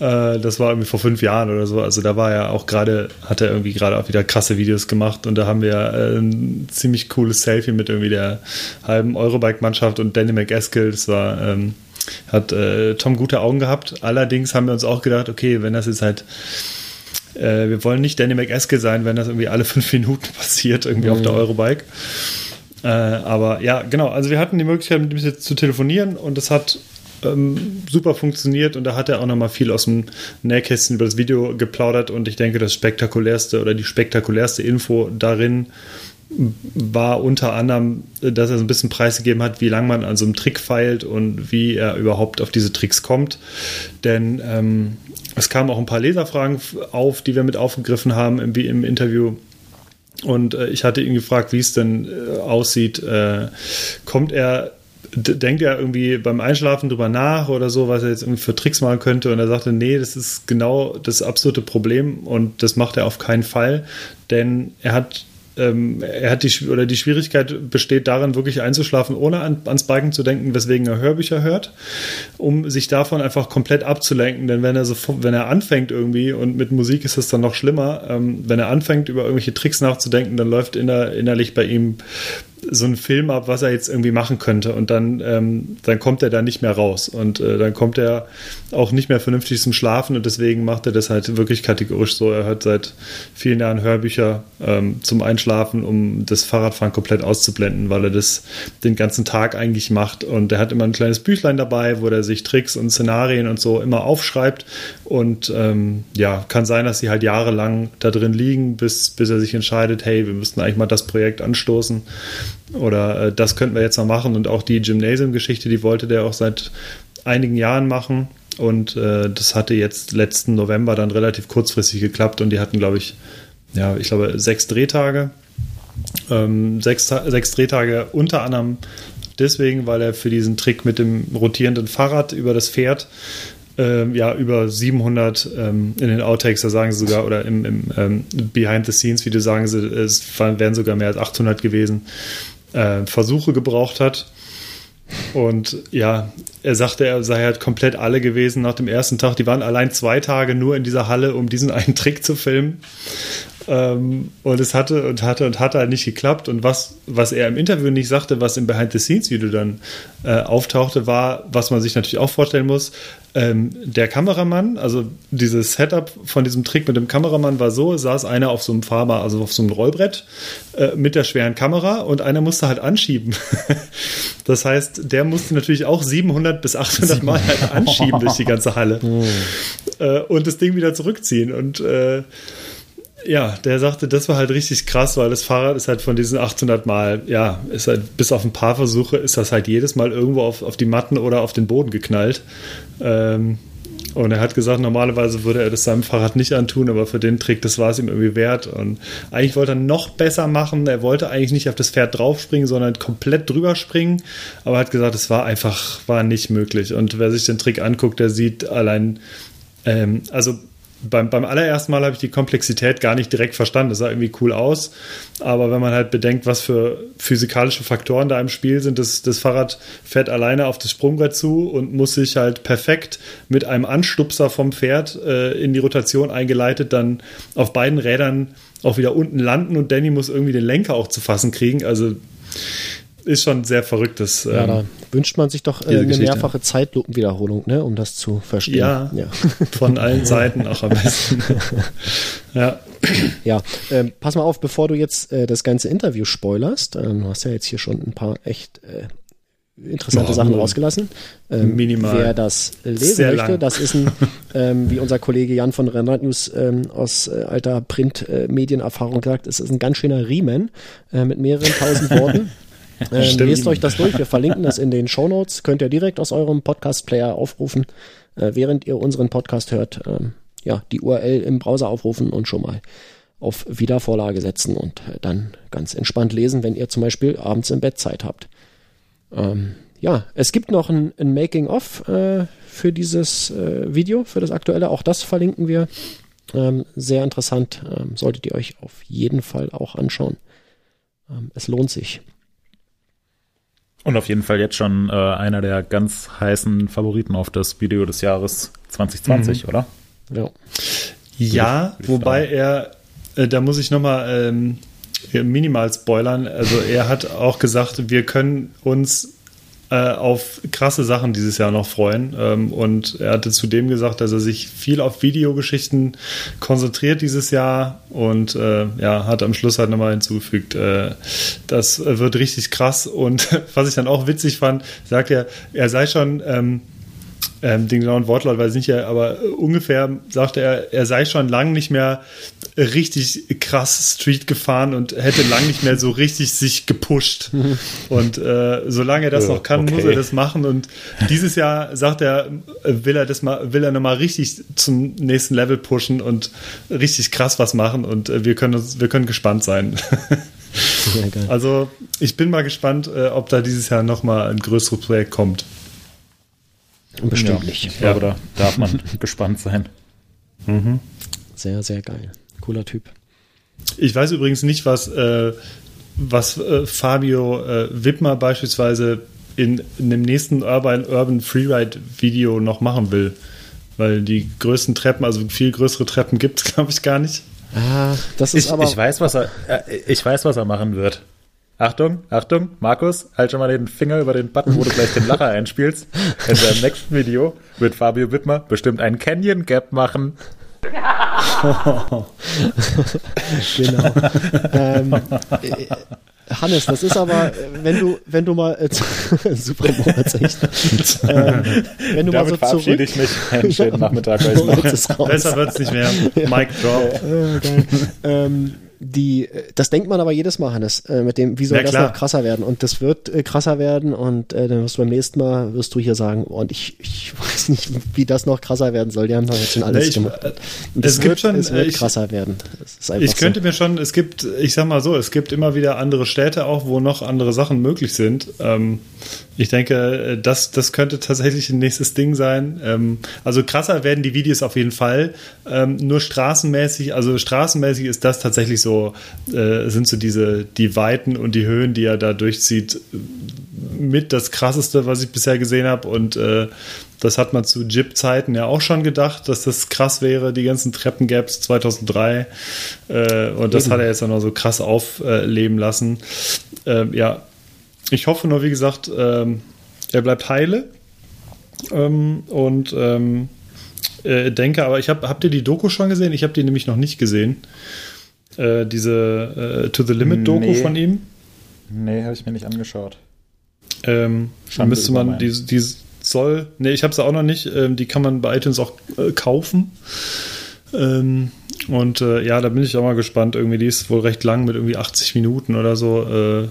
Äh, das war irgendwie vor fünf Jahren oder so. Also da war er auch gerade, hat er irgendwie gerade auch wieder krasse Videos gemacht und da haben wir äh, ein ziemlich cooles Selfie mit irgendwie der halben Eurobike-Mannschaft und Danny McEskill. Das war, ähm, hat äh, Tom gute Augen gehabt. Allerdings haben wir uns auch gedacht, okay, wenn das jetzt halt äh, wir wollen nicht Danny McEskill sein, wenn das irgendwie alle fünf Minuten passiert, irgendwie mhm. auf der Eurobike. Äh, aber ja, genau. Also wir hatten die Möglichkeit, mit ihm jetzt zu telefonieren und das hat ähm, super funktioniert und da hat er auch nochmal viel aus dem Nähkästchen über das Video geplaudert und ich denke, das spektakulärste oder die spektakulärste Info darin war unter anderem, dass er so ein bisschen preisgegeben hat, wie lange man an so einem Trick feilt und wie er überhaupt auf diese Tricks kommt. Denn ähm, es kamen auch ein paar Leserfragen auf, die wir mit aufgegriffen haben im, im Interview. Und äh, ich hatte ihn gefragt, wie es denn äh, aussieht. Äh, kommt er, denkt er irgendwie beim Einschlafen drüber nach oder so, was er jetzt irgendwie für Tricks machen könnte? Und er sagte, nee, das ist genau das absolute Problem und das macht er auf keinen Fall, denn er hat ähm, er hat die oder die Schwierigkeit besteht darin, wirklich einzuschlafen, ohne an, ans Biken zu denken, weswegen er Hörbücher hört, um sich davon einfach komplett abzulenken. Denn wenn er so, wenn er anfängt irgendwie und mit Musik ist es dann noch schlimmer, ähm, wenn er anfängt über irgendwelche Tricks nachzudenken, dann läuft inner, innerlich bei ihm so einen Film ab, was er jetzt irgendwie machen könnte. Und dann, ähm, dann kommt er da nicht mehr raus. Und äh, dann kommt er auch nicht mehr vernünftig zum Schlafen. Und deswegen macht er das halt wirklich kategorisch so. Er hört seit vielen Jahren Hörbücher ähm, zum Einschlafen, um das Fahrradfahren komplett auszublenden, weil er das den ganzen Tag eigentlich macht. Und er hat immer ein kleines Büchlein dabei, wo er sich Tricks und Szenarien und so immer aufschreibt. Und ähm, ja, kann sein, dass sie halt jahrelang da drin liegen, bis, bis er sich entscheidet, hey, wir müssten eigentlich mal das Projekt anstoßen. Oder äh, das könnten wir jetzt noch machen. Und auch die Gymnasium-Geschichte, die wollte der auch seit einigen Jahren machen. Und äh, das hatte jetzt letzten November dann relativ kurzfristig geklappt. Und die hatten, glaube ich, ja, ich glaube, sechs Drehtage. Ähm, sechs, sechs Drehtage unter anderem deswegen, weil er für diesen Trick mit dem rotierenden Fahrrad über das Pferd ähm, ja über 700 ähm, in den Outtakes, da sagen sie sogar, oder im, im ähm, Behind the Scenes, wie du sagen sie, es wären sogar mehr als 800 gewesen, äh, Versuche gebraucht hat. Und ja, er sagte, er sei halt komplett alle gewesen nach dem ersten Tag. Die waren allein zwei Tage nur in dieser Halle, um diesen einen Trick zu filmen. Ähm, und es hatte und hatte und hatte halt nicht geklappt. Und was, was er im Interview nicht sagte, was im Behind-the-Scenes-Video dann äh, auftauchte, war, was man sich natürlich auch vorstellen muss, ähm, der Kameramann, also dieses Setup von diesem Trick mit dem Kameramann war so, saß einer auf so einem Fahrbar, also auf so einem Rollbrett äh, mit der schweren Kamera und einer musste halt anschieben. das heißt, der musste natürlich auch 700 bis 800 Mal halt anschieben durch die ganze Halle oh. äh, und das Ding wieder zurückziehen und äh, ja, der sagte, das war halt richtig krass, weil das Fahrrad ist halt von diesen 800 Mal, ja, ist halt bis auf ein paar Versuche ist das halt jedes Mal irgendwo auf, auf die Matten oder auf den Boden geknallt. Ähm, und er hat gesagt, normalerweise würde er das seinem Fahrrad nicht antun, aber für den Trick, das war es ihm irgendwie wert. Und eigentlich wollte er noch besser machen. Er wollte eigentlich nicht auf das Pferd draufspringen, sondern komplett drüber springen. Aber er hat gesagt, es war einfach, war nicht möglich. Und wer sich den Trick anguckt, der sieht allein, ähm, also beim, beim allerersten Mal habe ich die Komplexität gar nicht direkt verstanden. Das sah irgendwie cool aus. Aber wenn man halt bedenkt, was für physikalische Faktoren da im Spiel sind, das, das Fahrrad fährt alleine auf das Sprungbrett zu und muss sich halt perfekt mit einem Anstupser vom Pferd äh, in die Rotation eingeleitet dann auf beiden Rädern auch wieder unten landen und Danny muss irgendwie den Lenker auch zu fassen kriegen. Also ist schon sehr verrücktes. Ja, ähm, da wünscht man sich doch äh, eine Geschichte. mehrfache Zeitlupenwiederholung, ne, um das zu verstehen. Ja, ja. von allen Seiten auch am besten. ja. Ja, ähm, pass mal auf, bevor du jetzt äh, das ganze Interview spoilerst, ähm, du hast ja jetzt hier schon ein paar echt äh, interessante oh, Sachen rausgelassen. Ähm, minimal. Wer das lesen Sehr möchte, lang. das ist ein, ähm, wie unser Kollege Jan von Rennrad News ähm, aus äh, alter Print-Medienerfahrung äh, sagt, es ist ein ganz schöner Riemen äh, mit mehreren tausend Worten. Ähm, lest euch das durch. Wir verlinken das in den Show Notes. Könnt ihr direkt aus eurem Podcast-Player aufrufen, äh, während ihr unseren Podcast hört. Ähm, ja, die URL im Browser aufrufen und schon mal auf Wiedervorlage setzen und äh, dann ganz entspannt lesen, wenn ihr zum Beispiel abends im Bett Zeit habt. Ähm, ja, es gibt noch ein, ein Making-of äh, für dieses äh, Video, für das aktuelle. Auch das verlinken wir. Ähm, sehr interessant. Ähm, solltet ihr euch auf jeden Fall auch anschauen. Ähm, es lohnt sich. Und auf jeden Fall jetzt schon äh, einer der ganz heißen Favoriten auf das Video des Jahres 2020, mhm. oder? Ja. Ja, wobei er, äh, da muss ich nochmal ähm, minimal spoilern. Also er hat auch gesagt, wir können uns äh, auf krasse Sachen dieses Jahr noch freuen. Ähm, und er hatte zudem gesagt, dass er sich viel auf Videogeschichten konzentriert dieses Jahr und äh, ja, hat am Schluss halt nochmal hinzugefügt, äh, das wird richtig krass. Und was ich dann auch witzig fand, sagt er, er sei schon ähm, ähm, den genauen Wortlaut weiß ich nicht, aber ungefähr sagte er, er sei schon lange nicht mehr richtig krass Street gefahren und hätte lang nicht mehr so richtig sich gepusht. und äh, solange er das noch kann, okay. muss er das machen. Und dieses Jahr sagt er, will er das mal, will er nochmal richtig zum nächsten Level pushen und richtig krass was machen. Und äh, wir können uns, wir können gespannt sein. also ich bin mal gespannt, äh, ob da dieses Jahr nochmal ein größeres Projekt kommt. Bestimmt ja, nicht. Ich glaube, da darf man gespannt sein. Mhm. Sehr, sehr geil. Cooler Typ. Ich weiß übrigens nicht, was, äh, was äh, Fabio äh, Wittmer beispielsweise in, in, dem nächsten Urban, Urban Freeride Video noch machen will. Weil die größten Treppen, also viel größere Treppen gibt es, glaube ich, gar nicht. Ah, das ist ich, aber. Ich weiß, was er, äh, ich weiß, was er machen wird. Achtung, Achtung, Markus, halt schon mal den Finger über den Button, wo du gleich den Lacher einspielst. In seinem nächsten Video wird Fabio Wittmer bestimmt einen Canyon Gap machen. genau. ähm, äh, Hannes, das ist aber, wenn du, wenn du mal, äh, super echt. Ähm, wenn du Damit mal so zurück. ich mich. Einen schönen Nachmittag. Besser wird es nicht mehr. Mic drop. Äh, ähm, die, das denkt man aber jedes Mal, Hannes, äh, mit dem, wie soll ja, das klar. noch krasser werden? Und das wird äh, krasser werden und äh, dann wirst du beim nächsten Mal, wirst du hier sagen, oh, und ich, ich weiß nicht, wie das noch krasser werden soll. Die haben doch jetzt schon alles ich, gemacht. Und es, es wird, schon, es wird ich, krasser werden. ich könnte so. mir schon, es gibt, ich sag mal so, es gibt immer wieder andere Städte auch, wo noch andere Sachen möglich sind. Ähm, ich denke, das, das könnte tatsächlich ein nächstes Ding sein. Ähm, also krasser werden die Videos auf jeden Fall. Ähm, nur straßenmäßig, also straßenmäßig ist das tatsächlich so so, äh, sind so diese, die Weiten und die Höhen, die er da durchzieht, mit das krasseste, was ich bisher gesehen habe. Und äh, das hat man zu Jib-Zeiten ja auch schon gedacht, dass das krass wäre, die ganzen Treppengaps 2003. Äh, und das hat er jetzt auch noch so krass aufleben lassen. Ähm, ja, ich hoffe nur, wie gesagt, ähm, er bleibt heile. Ähm, und ähm, äh, denke, aber ich habe, habt ihr die Doku schon gesehen? Ich habe die nämlich noch nicht gesehen. Äh, diese äh, To the Limit Doku nee. von ihm? Nee, habe ich mir nicht angeschaut. Ähm, da müsste man, die, die soll, nee, ich habe sie auch noch nicht, ähm, die kann man bei iTunes auch äh, kaufen. Ähm, und äh, ja, da bin ich auch mal gespannt. Irgendwie, die ist wohl recht lang mit irgendwie 80 Minuten oder so. Äh,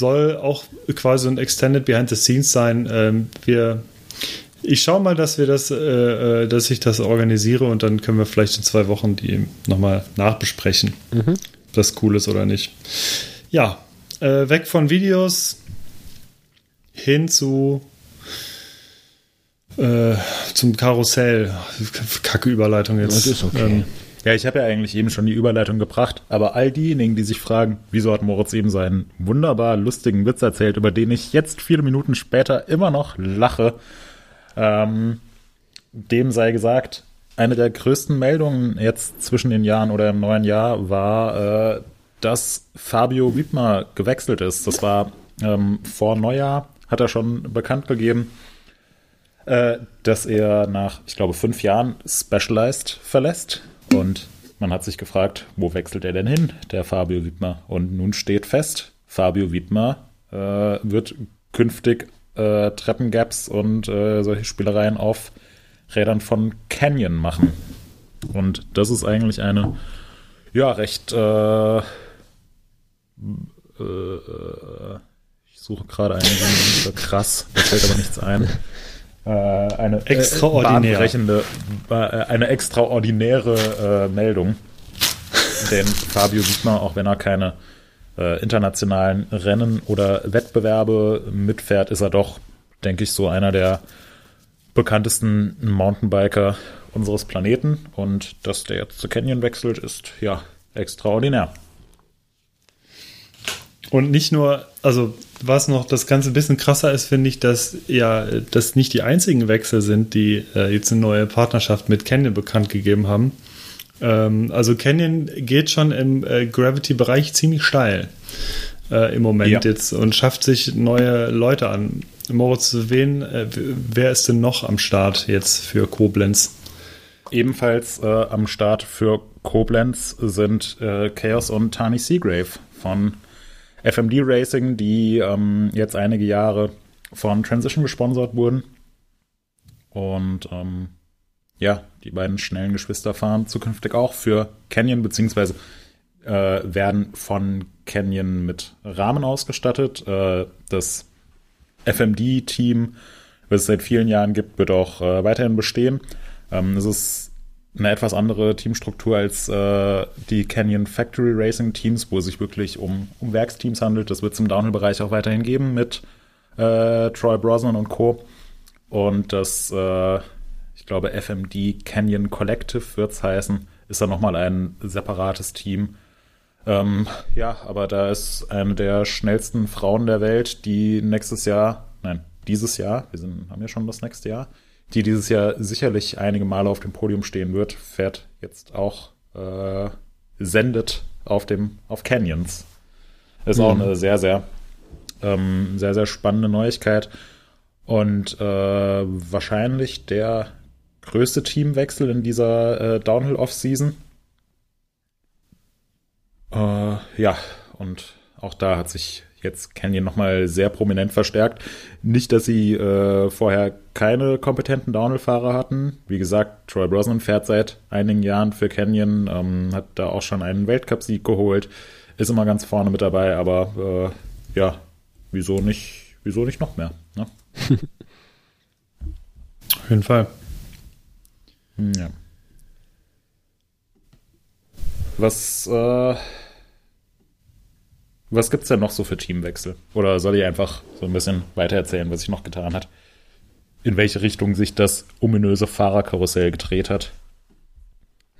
soll auch quasi ein Extended Behind the Scenes sein. Ähm, wir ich schaue mal, dass wir das, äh, äh, dass ich das organisiere und dann können wir vielleicht in zwei Wochen die nochmal nachbesprechen, mhm. ob das cool ist oder nicht. Ja, äh, weg von Videos hin zu äh, zum Karussell. Kacke Überleitung jetzt. Das ist okay. Ähm, ja, ich habe ja eigentlich eben schon die Überleitung gebracht, aber all diejenigen, die sich fragen, wieso hat Moritz eben seinen wunderbar lustigen Witz erzählt, über den ich jetzt viele Minuten später immer noch lache, ähm, dem sei gesagt, eine der größten Meldungen jetzt zwischen den Jahren oder im neuen Jahr war, äh, dass Fabio Wiedmer gewechselt ist. Das war ähm, vor Neujahr hat er schon bekannt gegeben, äh, dass er nach, ich glaube, fünf Jahren Specialized verlässt. Und man hat sich gefragt, wo wechselt er denn hin, der Fabio Wiedmer? Und nun steht fest, Fabio Wiedmer äh, wird künftig äh, Treppengaps und äh, solche Spielereien auf Rädern von Canyon machen. Und das ist eigentlich eine, ja, recht, äh, äh, ich suche gerade eine, die so krass, da fällt aber nichts ein. Äh, eine extraordinäre, äh, eine extraordinäre Meldung. Denn Fabio Wiedmer, auch wenn er keine äh, internationalen Rennen oder Wettbewerbe mitfährt, ist er doch, denke ich, so einer der bekanntesten Mountainbiker unseres Planeten. Und dass der jetzt zu Canyon wechselt, ist ja extraordinär. Und nicht nur, also was noch das Ganze ein bisschen krasser ist, finde ich, dass ja das nicht die einzigen Wechsel sind, die äh, jetzt eine neue Partnerschaft mit Canyon bekannt gegeben haben. Ähm, also Canyon geht schon im äh, Gravity-Bereich ziemlich steil äh, im Moment ja. jetzt und schafft sich neue Leute an. Moritz, wen, äh, wer ist denn noch am Start jetzt für Koblenz? Ebenfalls äh, am Start für Koblenz sind äh, Chaos und Tani Seagrave von FMD Racing, die ähm, jetzt einige Jahre von Transition gesponsert wurden. Und ähm, ja, die beiden schnellen Geschwister fahren zukünftig auch für Canyon, beziehungsweise äh, werden von Canyon mit Rahmen ausgestattet. Äh, das FMD-Team, was es seit vielen Jahren gibt, wird auch äh, weiterhin bestehen. Ähm, es ist eine etwas andere Teamstruktur als äh, die Canyon Factory Racing Teams, wo es sich wirklich um, um Werksteams handelt. Das wird es im Downhill-Bereich auch weiterhin geben mit äh, Troy Brosnan und Co. Und das äh, ich glaube FMD Canyon Collective wird es heißen, ist dann nochmal ein separates Team. Ähm, ja, aber da ist eine der schnellsten Frauen der Welt, die nächstes Jahr, nein, dieses Jahr, wir sind, haben ja schon das nächste Jahr, die dieses Jahr sicherlich einige Male auf dem Podium stehen wird, fährt jetzt auch, äh, sendet auf dem, auf Canyons. Ist mhm. auch eine sehr, sehr, ähm, sehr, sehr spannende Neuigkeit. Und äh, wahrscheinlich der größte Teamwechsel in dieser äh, Downhill-Off-Season. Äh, ja, und auch da hat sich jetzt Canyon nochmal sehr prominent verstärkt. Nicht, dass sie äh, vorher keine kompetenten Downhill-Fahrer hatten. Wie gesagt, Troy Brosnan fährt seit einigen Jahren für Canyon, ähm, hat da auch schon einen Weltcupsieg geholt, ist immer ganz vorne mit dabei, aber äh, ja, wieso nicht, wieso nicht noch mehr? Ne? Auf jeden Fall. Ja. Was, äh, was gibt's denn noch so für Teamwechsel? Oder soll ich einfach so ein bisschen weiter erzählen, was sich noch getan hat? In welche Richtung sich das ominöse Fahrerkarussell gedreht hat?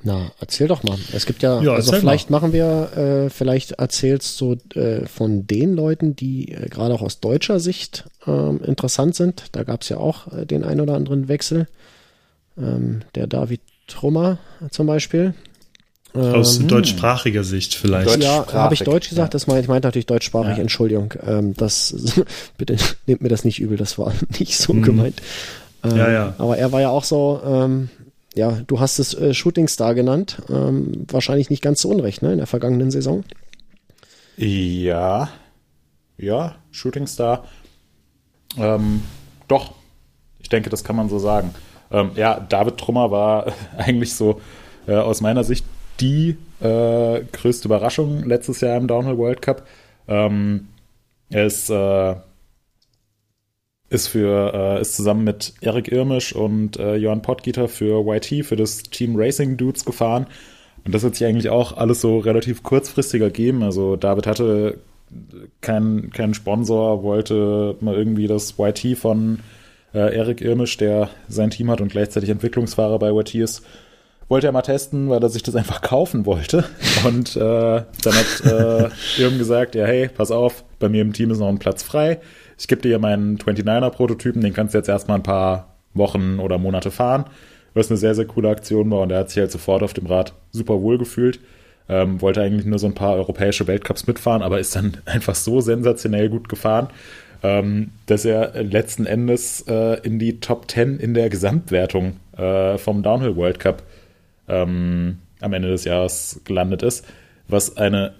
Na, erzähl doch mal. Es gibt ja, ja also vielleicht mal. machen wir, äh, vielleicht erzählst du äh, von den Leuten, die äh, gerade auch aus deutscher Sicht ähm, interessant sind. Da gab es ja auch äh, den ein oder anderen Wechsel. Ähm, der David Trummer zum Beispiel. Aus ähm, deutschsprachiger Sicht vielleicht. Ja, habe ich Deutsch gesagt? Ja. Das meine ich meinte natürlich deutschsprachig, ja. Entschuldigung. Ähm, das bitte nehmt mir das nicht übel, das war nicht so mhm. gemeint. Ähm, ja, ja. Aber er war ja auch so, ähm, ja, du hast es äh, Shooting Star genannt. Ähm, wahrscheinlich nicht ganz so unrecht, ne, in der vergangenen Saison. Ja. Ja, Shooting Star. Ähm, doch. Ich denke, das kann man so sagen. Ähm, ja, David Trummer war eigentlich so äh, aus meiner Sicht die äh, größte Überraschung letztes Jahr im Downhill World Cup. Ähm, er ist, äh, ist für äh, ist zusammen mit Erik Irmisch und äh, Johann Pottgieter für YT für das Team Racing Dudes gefahren. Und das hat sich eigentlich auch alles so relativ kurzfristig ergeben. Also David hatte keinen kein Sponsor, wollte mal irgendwie das YT von äh, Erik Irmisch, der sein Team hat und gleichzeitig Entwicklungsfahrer bei YT ist, wollte er mal testen, weil er sich das einfach kaufen wollte. Und äh, dann hat äh, Irm gesagt, ja hey, pass auf, bei mir im Team ist noch ein Platz frei. Ich gebe dir meinen 29er-Prototypen, den kannst du jetzt erstmal ein paar Wochen oder Monate fahren. Was eine sehr, sehr coole Aktion war und er hat sich halt sofort auf dem Rad super wohl gefühlt. Ähm, wollte eigentlich nur so ein paar europäische Weltcups mitfahren, aber ist dann einfach so sensationell gut gefahren, ähm, dass er letzten Endes äh, in die Top 10 in der Gesamtwertung äh, vom Downhill World Cup ähm, am Ende des Jahres gelandet ist, was eine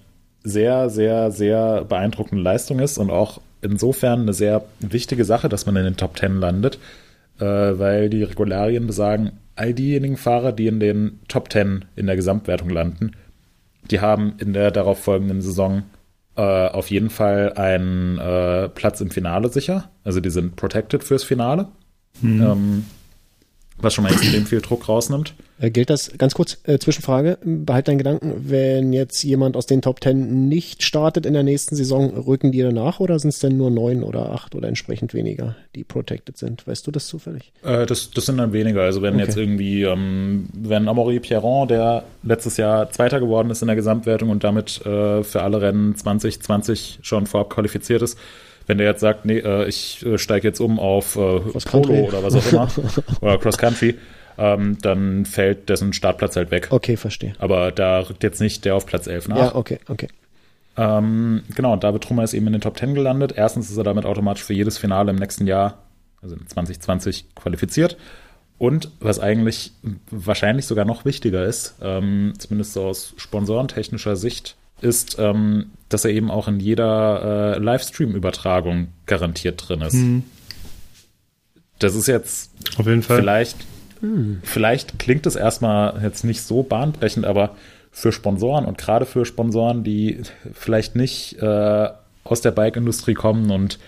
sehr, sehr, sehr beeindruckende Leistung ist und auch insofern eine sehr wichtige Sache, dass man in den Top 10 landet, äh, weil die Regularien besagen, all diejenigen Fahrer, die in den Top 10 in der Gesamtwertung landen, die haben in der darauf folgenden Saison äh, auf jeden Fall einen äh, Platz im Finale sicher. Also die sind protected fürs Finale. Mhm. Ähm, was schon mal extrem viel Druck rausnimmt. Äh, gilt das, ganz kurz, äh, Zwischenfrage, behalt deinen Gedanken, wenn jetzt jemand aus den Top Ten nicht startet in der nächsten Saison, rücken die danach oder sind es denn nur neun oder acht oder entsprechend weniger, die protected sind? Weißt du das zufällig? Äh, das, das sind dann weniger. Also wenn okay. jetzt irgendwie, ähm, wenn Amaury Pierron, der letztes Jahr Zweiter geworden ist in der Gesamtwertung und damit äh, für alle Rennen 2020 schon vorab qualifiziert ist, wenn der jetzt sagt, nee, äh, ich äh, steige jetzt um auf äh, Polo oder was auch immer oder Cross Country, ähm, dann fällt dessen Startplatz halt weg. Okay, verstehe. Aber da rückt jetzt nicht der auf Platz 11 nach. Ja, okay, okay. Ähm, genau, und David Trummer ist eben in den Top 10 gelandet. Erstens ist er damit automatisch für jedes Finale im nächsten Jahr, also in 2020, qualifiziert. Und was eigentlich wahrscheinlich sogar noch wichtiger ist, ähm, zumindest so aus sponsorentechnischer Sicht, ist, ähm, dass er eben auch in jeder äh, Livestream-Übertragung garantiert drin ist. Mhm. Das ist jetzt auf jeden Fall vielleicht, mhm. vielleicht klingt es erstmal jetzt nicht so bahnbrechend, aber für Sponsoren und gerade für Sponsoren, die vielleicht nicht äh, aus der Bike-Industrie kommen und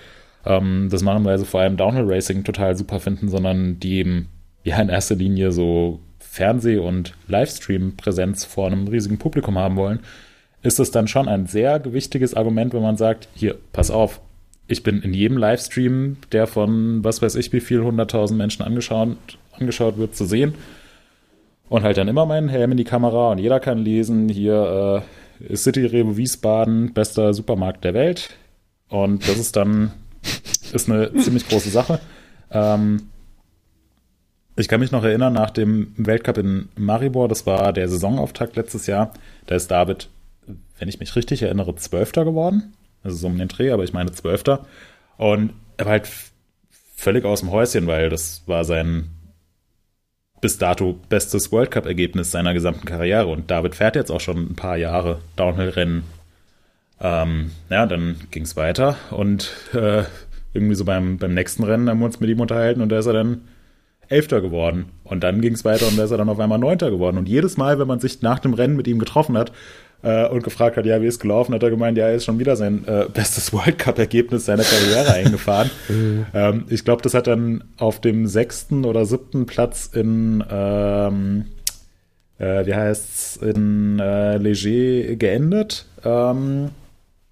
ähm, das machen, weil sie vor allem Downhill Racing total super finden, sondern die eben ja in erster Linie so Fernseh- und Livestream-Präsenz vor einem riesigen Publikum haben wollen, ist es dann schon ein sehr gewichtiges Argument, wenn man sagt, hier, pass auf, ich bin in jedem Livestream, der von was weiß ich wie viel hunderttausend Menschen angeschaut, angeschaut wird, zu sehen. Und halt dann immer meinen Helm in die Kamera und jeder kann lesen, hier äh, City Revo Wiesbaden, bester Supermarkt der Welt. Und das ist dann ist eine ziemlich große Sache. Ähm, ich kann mich noch erinnern, nach dem Weltcup in Maribor, das war der Saisonauftakt letztes Jahr, da ist David wenn ich mich richtig erinnere, Zwölfter geworden. Also so um den Dreh, aber ich meine Zwölfter. Und er war halt völlig aus dem Häuschen, weil das war sein bis dato bestes World Cup-Ergebnis seiner gesamten Karriere. Und David fährt jetzt auch schon ein paar Jahre Downhill-Rennen. Ähm, ja, dann ging es weiter und äh, irgendwie so beim, beim nächsten Rennen haben wir uns mit ihm unterhalten und da ist er dann Elfter geworden. Und dann ging es weiter und da ist er dann auf einmal Neunter geworden. Und jedes Mal, wenn man sich nach dem Rennen mit ihm getroffen hat, äh, und gefragt hat, ja, wie ist gelaufen, hat er gemeint, ja, er ist schon wieder sein äh, bestes World Cup-Ergebnis seiner Karriere eingefahren. Mhm. ähm, ich glaube, das hat dann auf dem sechsten oder siebten Platz in ähm, äh, wie heißt's, in äh, Leger geendet. Ähm,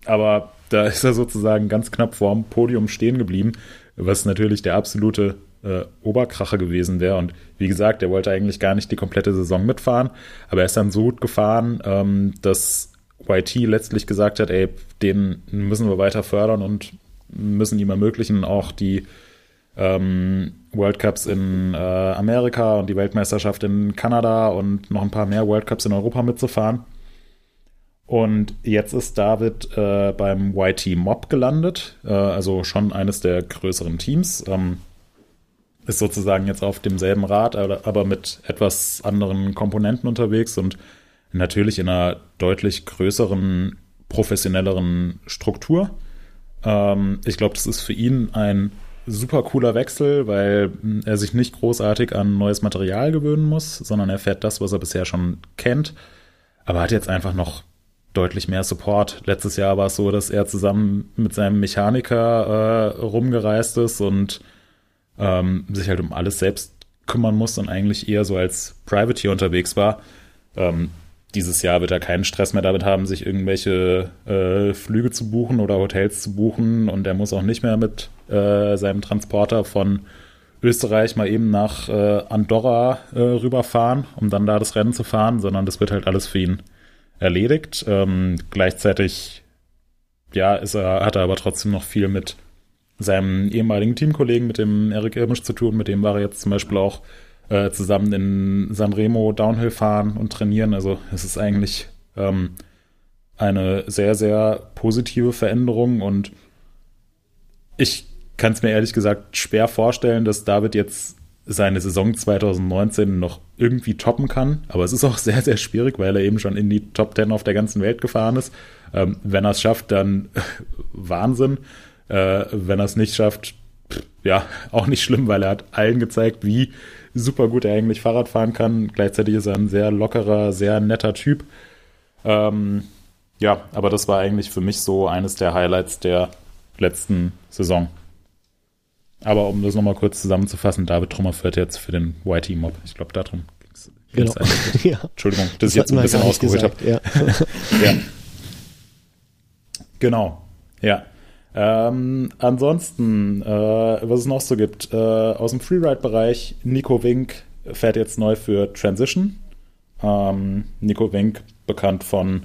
aber da ist er sozusagen ganz knapp vorm Podium stehen geblieben, was natürlich der absolute äh, Oberkracher gewesen wäre. Und wie gesagt, er wollte eigentlich gar nicht die komplette Saison mitfahren, aber er ist dann so gut gefahren, ähm, dass YT letztlich gesagt hat, ey, den müssen wir weiter fördern und müssen ihm ermöglichen, auch die ähm, World Cups in äh, Amerika und die Weltmeisterschaft in Kanada und noch ein paar mehr World Cups in Europa mitzufahren. Und jetzt ist David äh, beim YT Mob gelandet, äh, also schon eines der größeren Teams. Ähm, ist sozusagen jetzt auf demselben Rad, aber mit etwas anderen Komponenten unterwegs und natürlich in einer deutlich größeren, professionelleren Struktur. Ähm, ich glaube, das ist für ihn ein super cooler Wechsel, weil er sich nicht großartig an neues Material gewöhnen muss, sondern er fährt das, was er bisher schon kennt, aber hat jetzt einfach noch deutlich mehr Support. Letztes Jahr war es so, dass er zusammen mit seinem Mechaniker äh, rumgereist ist und ähm, sich halt um alles selbst kümmern muss und eigentlich eher so als Privateer unterwegs war. Ähm, dieses Jahr wird er keinen Stress mehr damit haben, sich irgendwelche äh, Flüge zu buchen oder Hotels zu buchen und er muss auch nicht mehr mit äh, seinem Transporter von Österreich mal eben nach äh, Andorra äh, rüberfahren, um dann da das Rennen zu fahren, sondern das wird halt alles für ihn erledigt. Ähm, gleichzeitig, ja, ist er, hat er aber trotzdem noch viel mit seinem ehemaligen Teamkollegen, mit dem Eric Irmisch zu tun. Mit dem war er jetzt zum Beispiel auch äh, zusammen in Sanremo Downhill fahren und trainieren. Also es ist eigentlich ähm, eine sehr, sehr positive Veränderung und ich kann es mir ehrlich gesagt schwer vorstellen, dass David jetzt seine Saison 2019 noch irgendwie toppen kann. Aber es ist auch sehr, sehr schwierig, weil er eben schon in die Top 10 auf der ganzen Welt gefahren ist. Ähm, wenn er es schafft, dann Wahnsinn. Äh, wenn er es nicht schafft, ja, auch nicht schlimm, weil er hat allen gezeigt, wie super gut er eigentlich Fahrrad fahren kann. Gleichzeitig ist er ein sehr lockerer, sehr netter Typ. Ähm, ja, aber das war eigentlich für mich so eines der Highlights der letzten Saison. Aber um das nochmal kurz zusammenzufassen, David Trummer führt jetzt für den YT-Mob. Ich glaube, darum ging es. Genau. ja. Entschuldigung, dass das ich jetzt ein bisschen ausgeholt habe. Ja. ja. Genau. Ja. Ähm, ansonsten, äh, was es noch so gibt, äh, aus dem Freeride-Bereich, Nico Wink fährt jetzt neu für Transition. Ähm, Nico Wink, bekannt von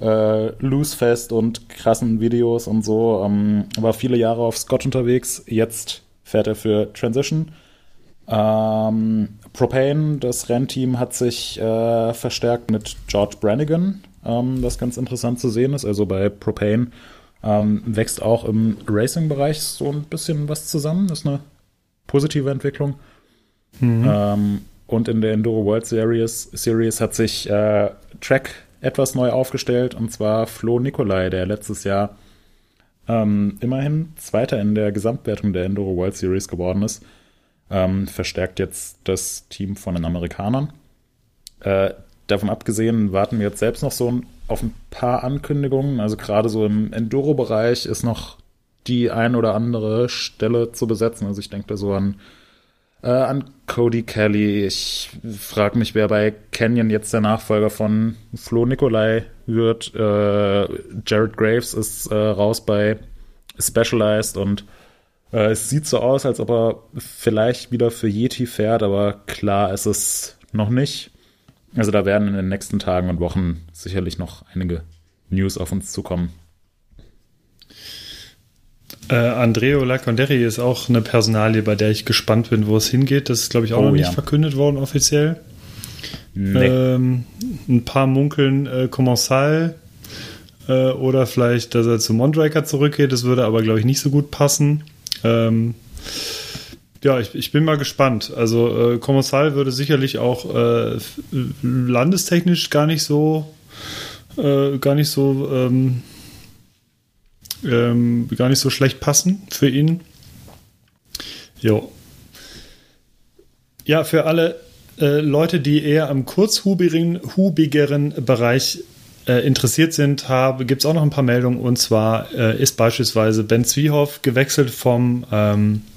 äh, Loosefest und krassen Videos und so, ähm, war viele Jahre auf Scott unterwegs. Jetzt fährt er für Transition. Ähm, Propane, das Rennteam, hat sich äh, verstärkt mit George Brannigan, ähm, das ganz interessant zu sehen ist. Also bei Propane ähm, wächst auch im Racing-Bereich so ein bisschen was zusammen. Das ist eine positive Entwicklung. Mhm. Ähm, und in der Enduro World Series, Series hat sich äh, Track etwas neu aufgestellt, und zwar Flo Nikolai, der letztes Jahr ähm, immerhin Zweiter in der Gesamtwertung der Enduro World Series geworden ist, ähm, verstärkt jetzt das Team von den Amerikanern. Äh, davon abgesehen warten wir jetzt selbst noch so auf ein paar Ankündigungen. Also gerade so im Enduro-Bereich ist noch die ein oder andere Stelle zu besetzen. Also ich denke da so an äh, an Cody Kelly. Ich frage mich, wer bei Canyon jetzt der Nachfolger von Flo Nikolai wird. Äh, Jared Graves ist äh, raus bei Specialized und äh, es sieht so aus, als ob er vielleicht wieder für Yeti fährt, aber klar ist es noch nicht. Also da werden in den nächsten Tagen und Wochen sicherlich noch einige News auf uns zukommen. Äh, Andreo Laconderi ist auch eine Personalie, bei der ich gespannt bin, wo es hingeht. Das ist, glaube ich, auch oh, noch nicht ja. verkündet worden offiziell. Nee. Ähm, ein paar munkeln äh, Commensal äh, oder vielleicht, dass er zu Mondraker zurückgeht. Das würde aber, glaube ich, nicht so gut passen. Ähm, ja, ich, ich, bin mal gespannt. Also äh, Commensal würde sicherlich auch äh, landestechnisch gar nicht so äh, gar nicht so ähm, ähm, gar nicht so schlecht passen für ihn. Jo. Ja, für alle äh, Leute, die eher am kurzhubigeren hubigeren Bereich äh, interessiert sind, gibt es auch noch ein paar Meldungen. Und zwar äh, ist beispielsweise Ben Zwiehoff gewechselt vom, ähm, äh,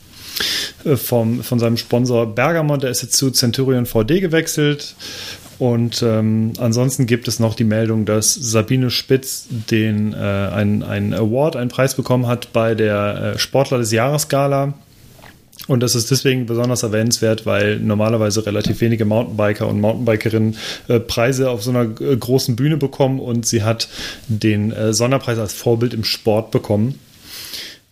vom, von seinem Sponsor Bergamot. Der ist jetzt zu Centurion VD gewechselt. Und ähm, ansonsten gibt es noch die Meldung, dass Sabine Spitz den äh, einen, Award, einen Preis bekommen hat bei der äh, Sportler des Jahres Gala. Und das ist deswegen besonders erwähnenswert, weil normalerweise relativ wenige Mountainbiker und Mountainbikerinnen äh, Preise auf so einer äh, großen Bühne bekommen und sie hat den äh, Sonderpreis als Vorbild im Sport bekommen.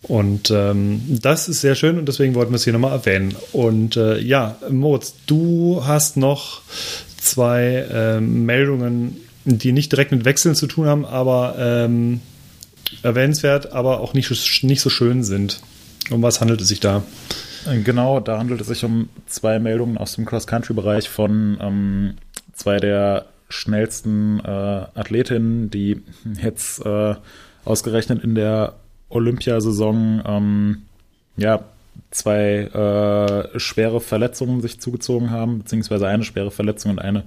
Und ähm, das ist sehr schön und deswegen wollten wir es hier nochmal erwähnen. Und äh, ja, Moritz, du hast noch zwei ähm, Meldungen, die nicht direkt mit Wechseln zu tun haben, aber ähm, erwähnenswert, aber auch nicht, nicht so schön sind. Um was handelt es sich da? Genau, da handelt es sich um zwei Meldungen aus dem Cross-Country-Bereich von ähm, zwei der schnellsten äh, Athletinnen, die jetzt äh, ausgerechnet in der Olympiasaison ähm, ja, zwei äh, schwere Verletzungen sich zugezogen haben, beziehungsweise eine schwere Verletzung und eine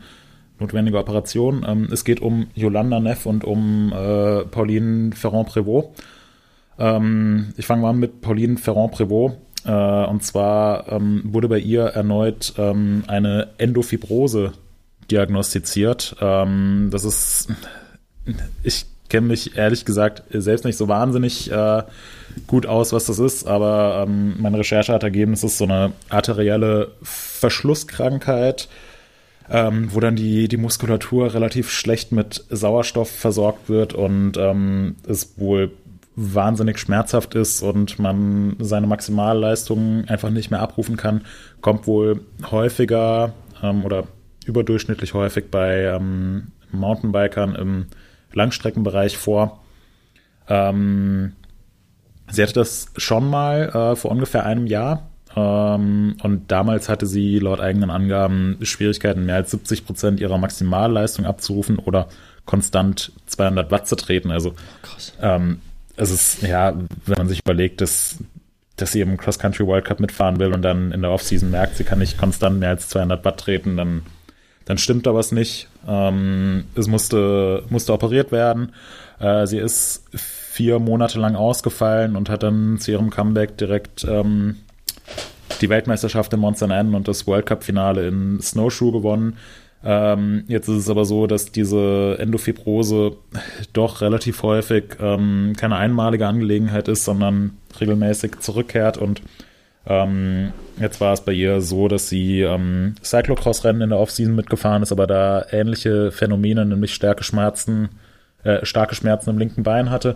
notwendige Operation. Ähm, es geht um Yolanda Neff und um äh, Pauline Ferrand-Prévot. Ähm, ich fange mal an mit Pauline Ferrand-Prévot. Äh, und zwar ähm, wurde bei ihr erneut ähm, eine Endofibrose diagnostiziert. Ähm, das ist, ich kenne mich ehrlich gesagt selbst nicht so wahnsinnig äh, gut aus, was das ist, aber ähm, meine Recherche hat ergeben, es ist so eine arterielle Verschlusskrankheit, ähm, wo dann die, die Muskulatur relativ schlecht mit Sauerstoff versorgt wird und ähm, es wohl wahnsinnig schmerzhaft ist und man seine Maximalleistung einfach nicht mehr abrufen kann, kommt wohl häufiger ähm, oder überdurchschnittlich häufig bei ähm, Mountainbikern im Langstreckenbereich vor. Ähm, sie hatte das schon mal äh, vor ungefähr einem Jahr. Ähm, und damals hatte sie laut eigenen Angaben Schwierigkeiten, mehr als 70 Prozent ihrer Maximalleistung abzurufen oder konstant 200 Watt zu treten. Also, Krass. Ähm, es ist, ja, wenn man sich überlegt, dass, dass sie im Cross-Country World Cup mitfahren will und dann in der Offseason merkt, sie kann nicht konstant mehr als 200 Watt treten, dann, dann stimmt da was nicht. Ähm, es musste, musste operiert werden. Äh, sie ist vier Monate lang ausgefallen und hat dann zu ihrem Comeback direkt ähm, die Weltmeisterschaft in Monster N und das World Cup Finale in Snowshoe gewonnen. Ähm, jetzt ist es aber so, dass diese Endofibrose doch relativ häufig ähm, keine einmalige Angelegenheit ist, sondern regelmäßig zurückkehrt und ähm, jetzt war es bei ihr so, dass sie ähm, Cyclocross-Rennen in der Offseason mitgefahren ist, aber da ähnliche Phänomene, nämlich starke Schmerzen, äh, starke Schmerzen im linken Bein hatte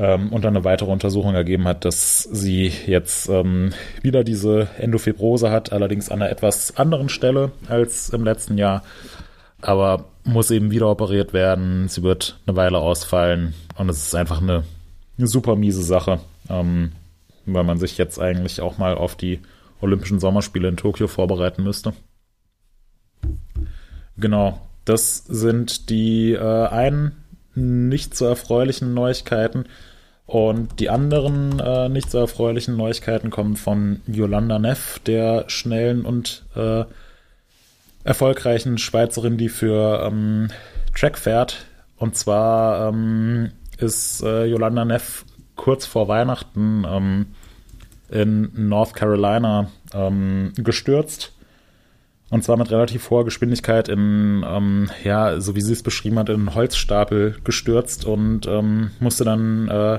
ähm, und dann eine weitere Untersuchung ergeben hat, dass sie jetzt ähm, wieder diese Endofibrose hat, allerdings an einer etwas anderen Stelle als im letzten Jahr, aber muss eben wieder operiert werden. Sie wird eine Weile ausfallen und es ist einfach eine, eine super miese Sache, ähm, weil man sich jetzt eigentlich auch mal auf die Olympischen Sommerspiele in Tokio vorbereiten müsste. Genau, das sind die äh, einen nicht so erfreulichen Neuigkeiten. Und die anderen äh, nicht so erfreulichen Neuigkeiten kommen von Yolanda Neff, der schnellen und äh, erfolgreichen Schweizerin, die für ähm, Track fährt. Und zwar ähm, ist äh, Yolanda Neff kurz vor Weihnachten ähm, in North Carolina ähm, gestürzt. Und zwar mit relativ hoher Geschwindigkeit in, ähm, ja, so wie sie es beschrieben hat, in einen Holzstapel gestürzt und ähm, musste dann äh,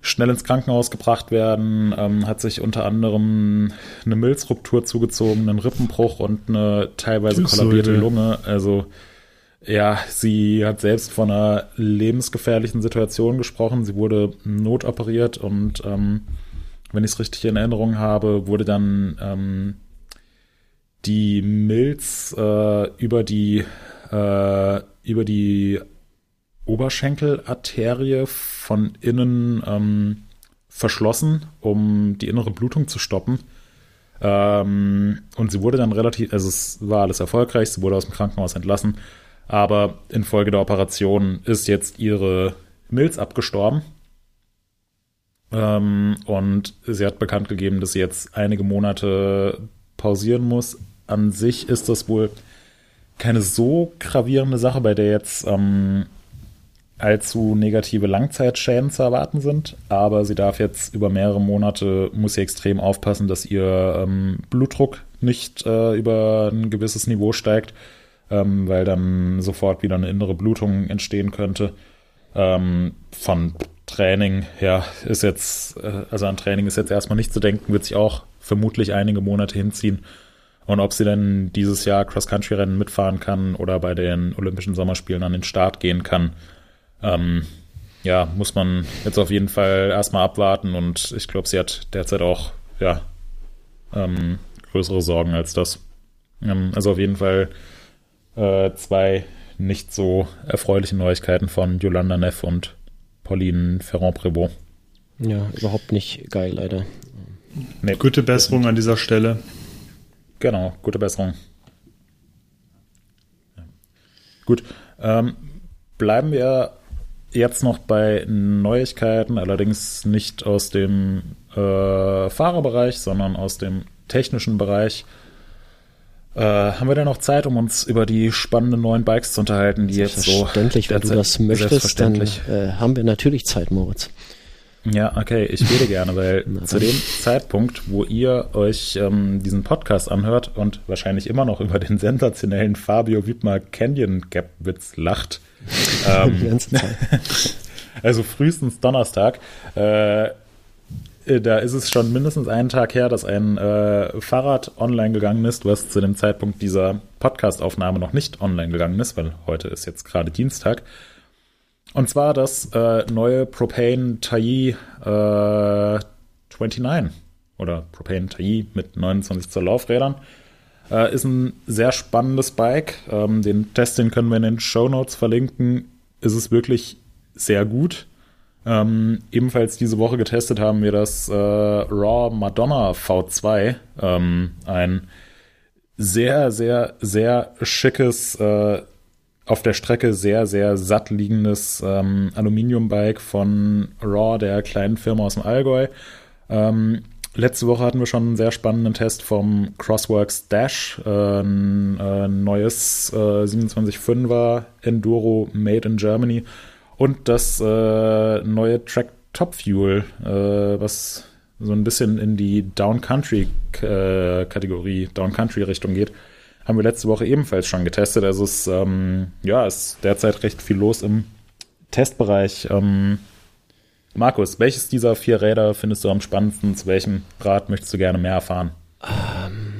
schnell ins Krankenhaus gebracht werden, ähm, hat sich unter anderem eine Milzruptur zugezogen, einen Rippenbruch und eine teilweise kollabierte Lunge. Also ja, sie hat selbst von einer lebensgefährlichen Situation gesprochen. Sie wurde notoperiert und ähm, wenn ich es richtig in Erinnerung habe, wurde dann ähm, die Milz äh, über die äh, über die Oberschenkelarterie von innen ähm, verschlossen, um die innere Blutung zu stoppen. Ähm, und sie wurde dann relativ, also es war alles erfolgreich, sie wurde aus dem Krankenhaus entlassen, aber infolge der Operation ist jetzt ihre Milz abgestorben. Ähm, und sie hat bekannt gegeben, dass sie jetzt einige Monate pausieren muss. An sich ist das wohl keine so gravierende Sache, bei der jetzt ähm, allzu negative Langzeitschäden zu erwarten sind, aber sie darf jetzt über mehrere Monate, muss sie extrem aufpassen, dass ihr ähm, Blutdruck nicht äh, über ein gewisses Niveau steigt, ähm, weil dann sofort wieder eine innere Blutung entstehen könnte. Ähm, von Training, ja, ist jetzt, äh, also an Training ist jetzt erstmal nicht zu denken, wird sich auch vermutlich einige Monate hinziehen. Und ob sie denn dieses Jahr Cross-Country-Rennen mitfahren kann oder bei den Olympischen Sommerspielen an den Start gehen kann, ähm, ja, muss man jetzt auf jeden Fall erstmal abwarten und ich glaube, sie hat derzeit auch, ja, ähm, größere Sorgen als das. Ähm, also auf jeden Fall äh, zwei nicht so erfreuliche Neuigkeiten von Yolanda Neff und Pauline Ferrand-Prévot. Ja, überhaupt nicht geil, leider. Nee, gute Besserung an dieser Stelle. Genau, gute Besserung. Gut, ähm, bleiben wir jetzt noch bei Neuigkeiten, allerdings nicht aus dem äh, Fahrerbereich, sondern aus dem technischen Bereich. Äh, haben wir denn noch Zeit, um uns über die spannenden neuen Bikes zu unterhalten, die jetzt so. Selbstverständlich, wenn du das möchtest, dann äh, haben wir natürlich Zeit, Moritz. Ja, okay, ich würde gerne, weil zu dem Zeitpunkt, wo ihr euch ähm, diesen Podcast anhört und wahrscheinlich immer noch über den sensationellen Fabio Wiedmer Canyon Gap Witz lacht, ähm, also frühestens Donnerstag, äh, da ist es schon mindestens einen Tag her, dass ein äh, Fahrrad online gegangen ist, was zu dem Zeitpunkt dieser Podcast-Aufnahme noch nicht online gegangen ist, weil heute ist jetzt gerade Dienstag. Und zwar das äh, neue Propane Tai äh, 29 oder Propane Tai mit 29 Zoll Laufrädern. Äh, ist ein sehr spannendes Bike. Ähm, den Test, den können wir in den Show Notes verlinken. Ist es wirklich sehr gut. Ähm, ebenfalls diese Woche getestet haben wir das äh, Raw Madonna V2. Ähm, ein sehr, sehr, sehr schickes, äh, auf der Strecke sehr, sehr satt liegendes ähm, Aluminiumbike von Raw, der kleinen Firma aus dem Allgäu. Ähm, letzte Woche hatten wir schon einen sehr spannenden Test vom Crossworks Dash, äh, ein äh, neues äh, 27.5er Enduro Made in Germany und das äh, neue Track Top Fuel, äh, was so ein bisschen in die Down Country äh, Down Country Richtung geht, haben wir letzte Woche ebenfalls schon getestet. Also es ähm, ja, ist derzeit recht viel los im Testbereich. Ähm, Markus, welches dieser vier Räder findest du am spannendsten? Zu welchem Rad möchtest du gerne mehr erfahren? Ähm,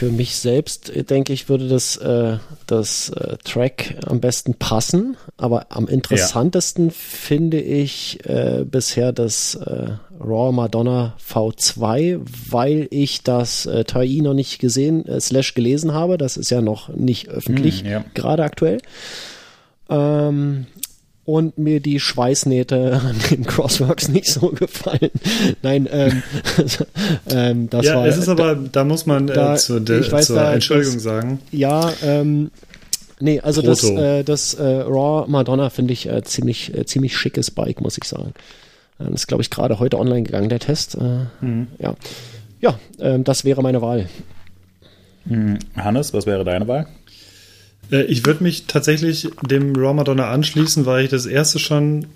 für mich selbst, äh, denke ich, würde das, äh, das äh, Track am besten passen. Aber am interessantesten ja. finde ich äh, bisher das äh, Raw Madonna V2, weil ich das äh, TI noch nicht gesehen, äh, slash gelesen habe. Das ist ja noch nicht öffentlich, hm, ja. gerade aktuell. Ähm, und mir die Schweißnähte an den Crossworks nicht so gefallen. Nein, ähm, ähm, das ja, war. Ja, es ist aber, da muss man äh, da, zu, de, weiß, zur da, Entschuldigung das, sagen. Ja, ähm, nee, also Proto. das, äh, das äh, Raw Madonna finde ich äh, ziemlich, äh, ziemlich schickes Bike, muss ich sagen. Ähm, das ist, glaube ich, gerade heute online gegangen, der Test. Äh, mhm. Ja, ja ähm, das wäre meine Wahl. Hm, Hannes, was wäre deine Wahl? Äh, ich würde mich tatsächlich dem Raw Madonna anschließen, weil ich das erste schon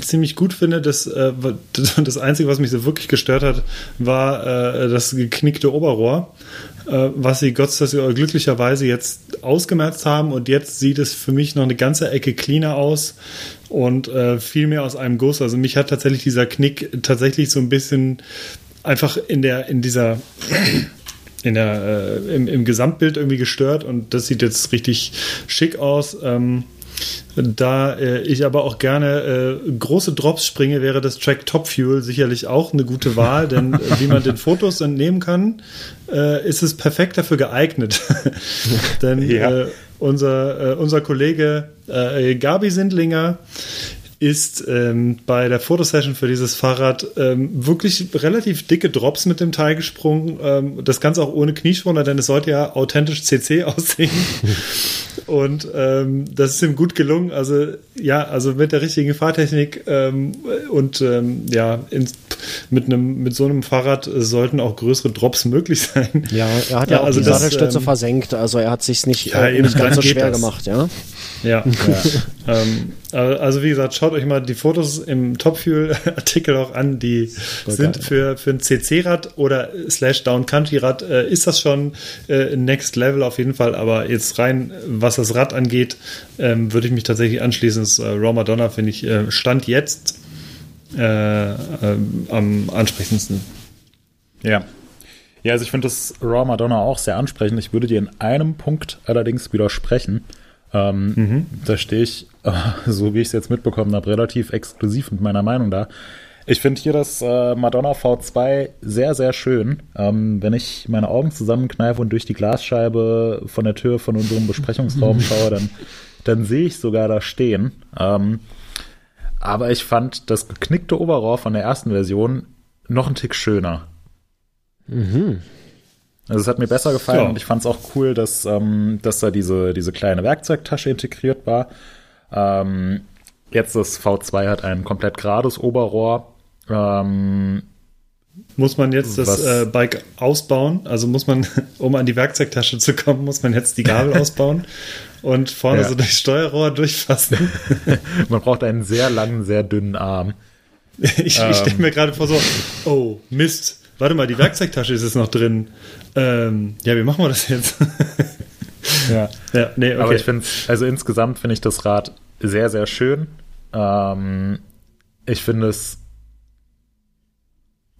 ziemlich gut finde. Das, äh, das Einzige, was mich so wirklich gestört hat, war äh, das geknickte Oberrohr, was sie Gott sei Dank glücklicherweise jetzt ausgemerzt haben und jetzt sieht es für mich noch eine ganze Ecke cleaner aus und viel mehr aus einem Guss. Also mich hat tatsächlich dieser Knick tatsächlich so ein bisschen einfach in der in dieser in der, äh, im, im, Gesamtbild irgendwie gestört und das sieht jetzt richtig schick aus. Ähm, da äh, ich aber auch gerne äh, große Drops springe, wäre das Track Top Fuel sicherlich auch eine gute Wahl, denn äh, wie man den Fotos entnehmen kann, äh, ist es perfekt dafür geeignet. denn ja. Äh, unser, unser Kollege Gabi Sindlinger ist ähm, bei der Fotosession für dieses Fahrrad ähm, wirklich relativ dicke Drops mit dem Teil gesprungen. Ähm, das Ganze auch ohne Knieschoner, denn es sollte ja authentisch CC aussehen. Und ähm, das ist ihm gut gelungen. Also ja, also mit der richtigen Fahrtechnik ähm, und ähm, ja, in, mit einem mit so einem Fahrrad sollten auch größere Drops möglich sein. Ja, er hat ja, ja auch also die Sattelstütze versenkt. Also er hat sich nicht, ja, äh, nicht ganz so schwer das. gemacht, ja. Ja. ja. ähm, also wie gesagt, schaut euch mal die Fotos im Topfuel-Artikel auch an. Die Voll sind geil. für, für ein CC-Rad oder slash Down-Country-Rad äh, ist das schon äh, Next Level auf jeden Fall. Aber jetzt rein, was das Rad angeht, ähm, würde ich mich tatsächlich anschließen. Das äh, Raw Madonna finde ich äh, Stand jetzt äh, äh, am ansprechendsten. Ja. Ja, also ich finde das Raw Madonna auch sehr ansprechend. Ich würde dir in einem Punkt allerdings widersprechen. Ähm, mhm. Da stehe ich, so wie ich es jetzt mitbekommen habe, relativ exklusiv mit meiner Meinung da. Ich finde hier das äh, Madonna V2 sehr, sehr schön. Ähm, wenn ich meine Augen zusammenkneife und durch die Glasscheibe von der Tür von unserem Besprechungsraum schaue, dann, dann sehe ich sogar da stehen. Ähm, aber ich fand das geknickte Oberrohr von der ersten Version noch einen Tick schöner. Mhm. Also es hat mir besser gefallen ja. und ich fand es auch cool, dass, ähm, dass da diese, diese kleine Werkzeugtasche integriert war. Ähm, jetzt das V2 hat ein komplett gerades Oberrohr. Ähm, muss man jetzt das äh, Bike ausbauen? Also muss man, um an die Werkzeugtasche zu kommen, muss man jetzt die Gabel ausbauen und vorne ja. so durchs Steuerrohr durchfassen. man braucht einen sehr langen, sehr dünnen Arm. Ich, ähm. ich stelle mir gerade vor so, oh, Mist, warte mal, die Werkzeugtasche ist jetzt noch drin. Ähm, ja, wie machen wir das jetzt? ja. ja, nee, okay. Aber ich finde, also insgesamt finde ich das Rad sehr, sehr schön. Ähm, ich finde es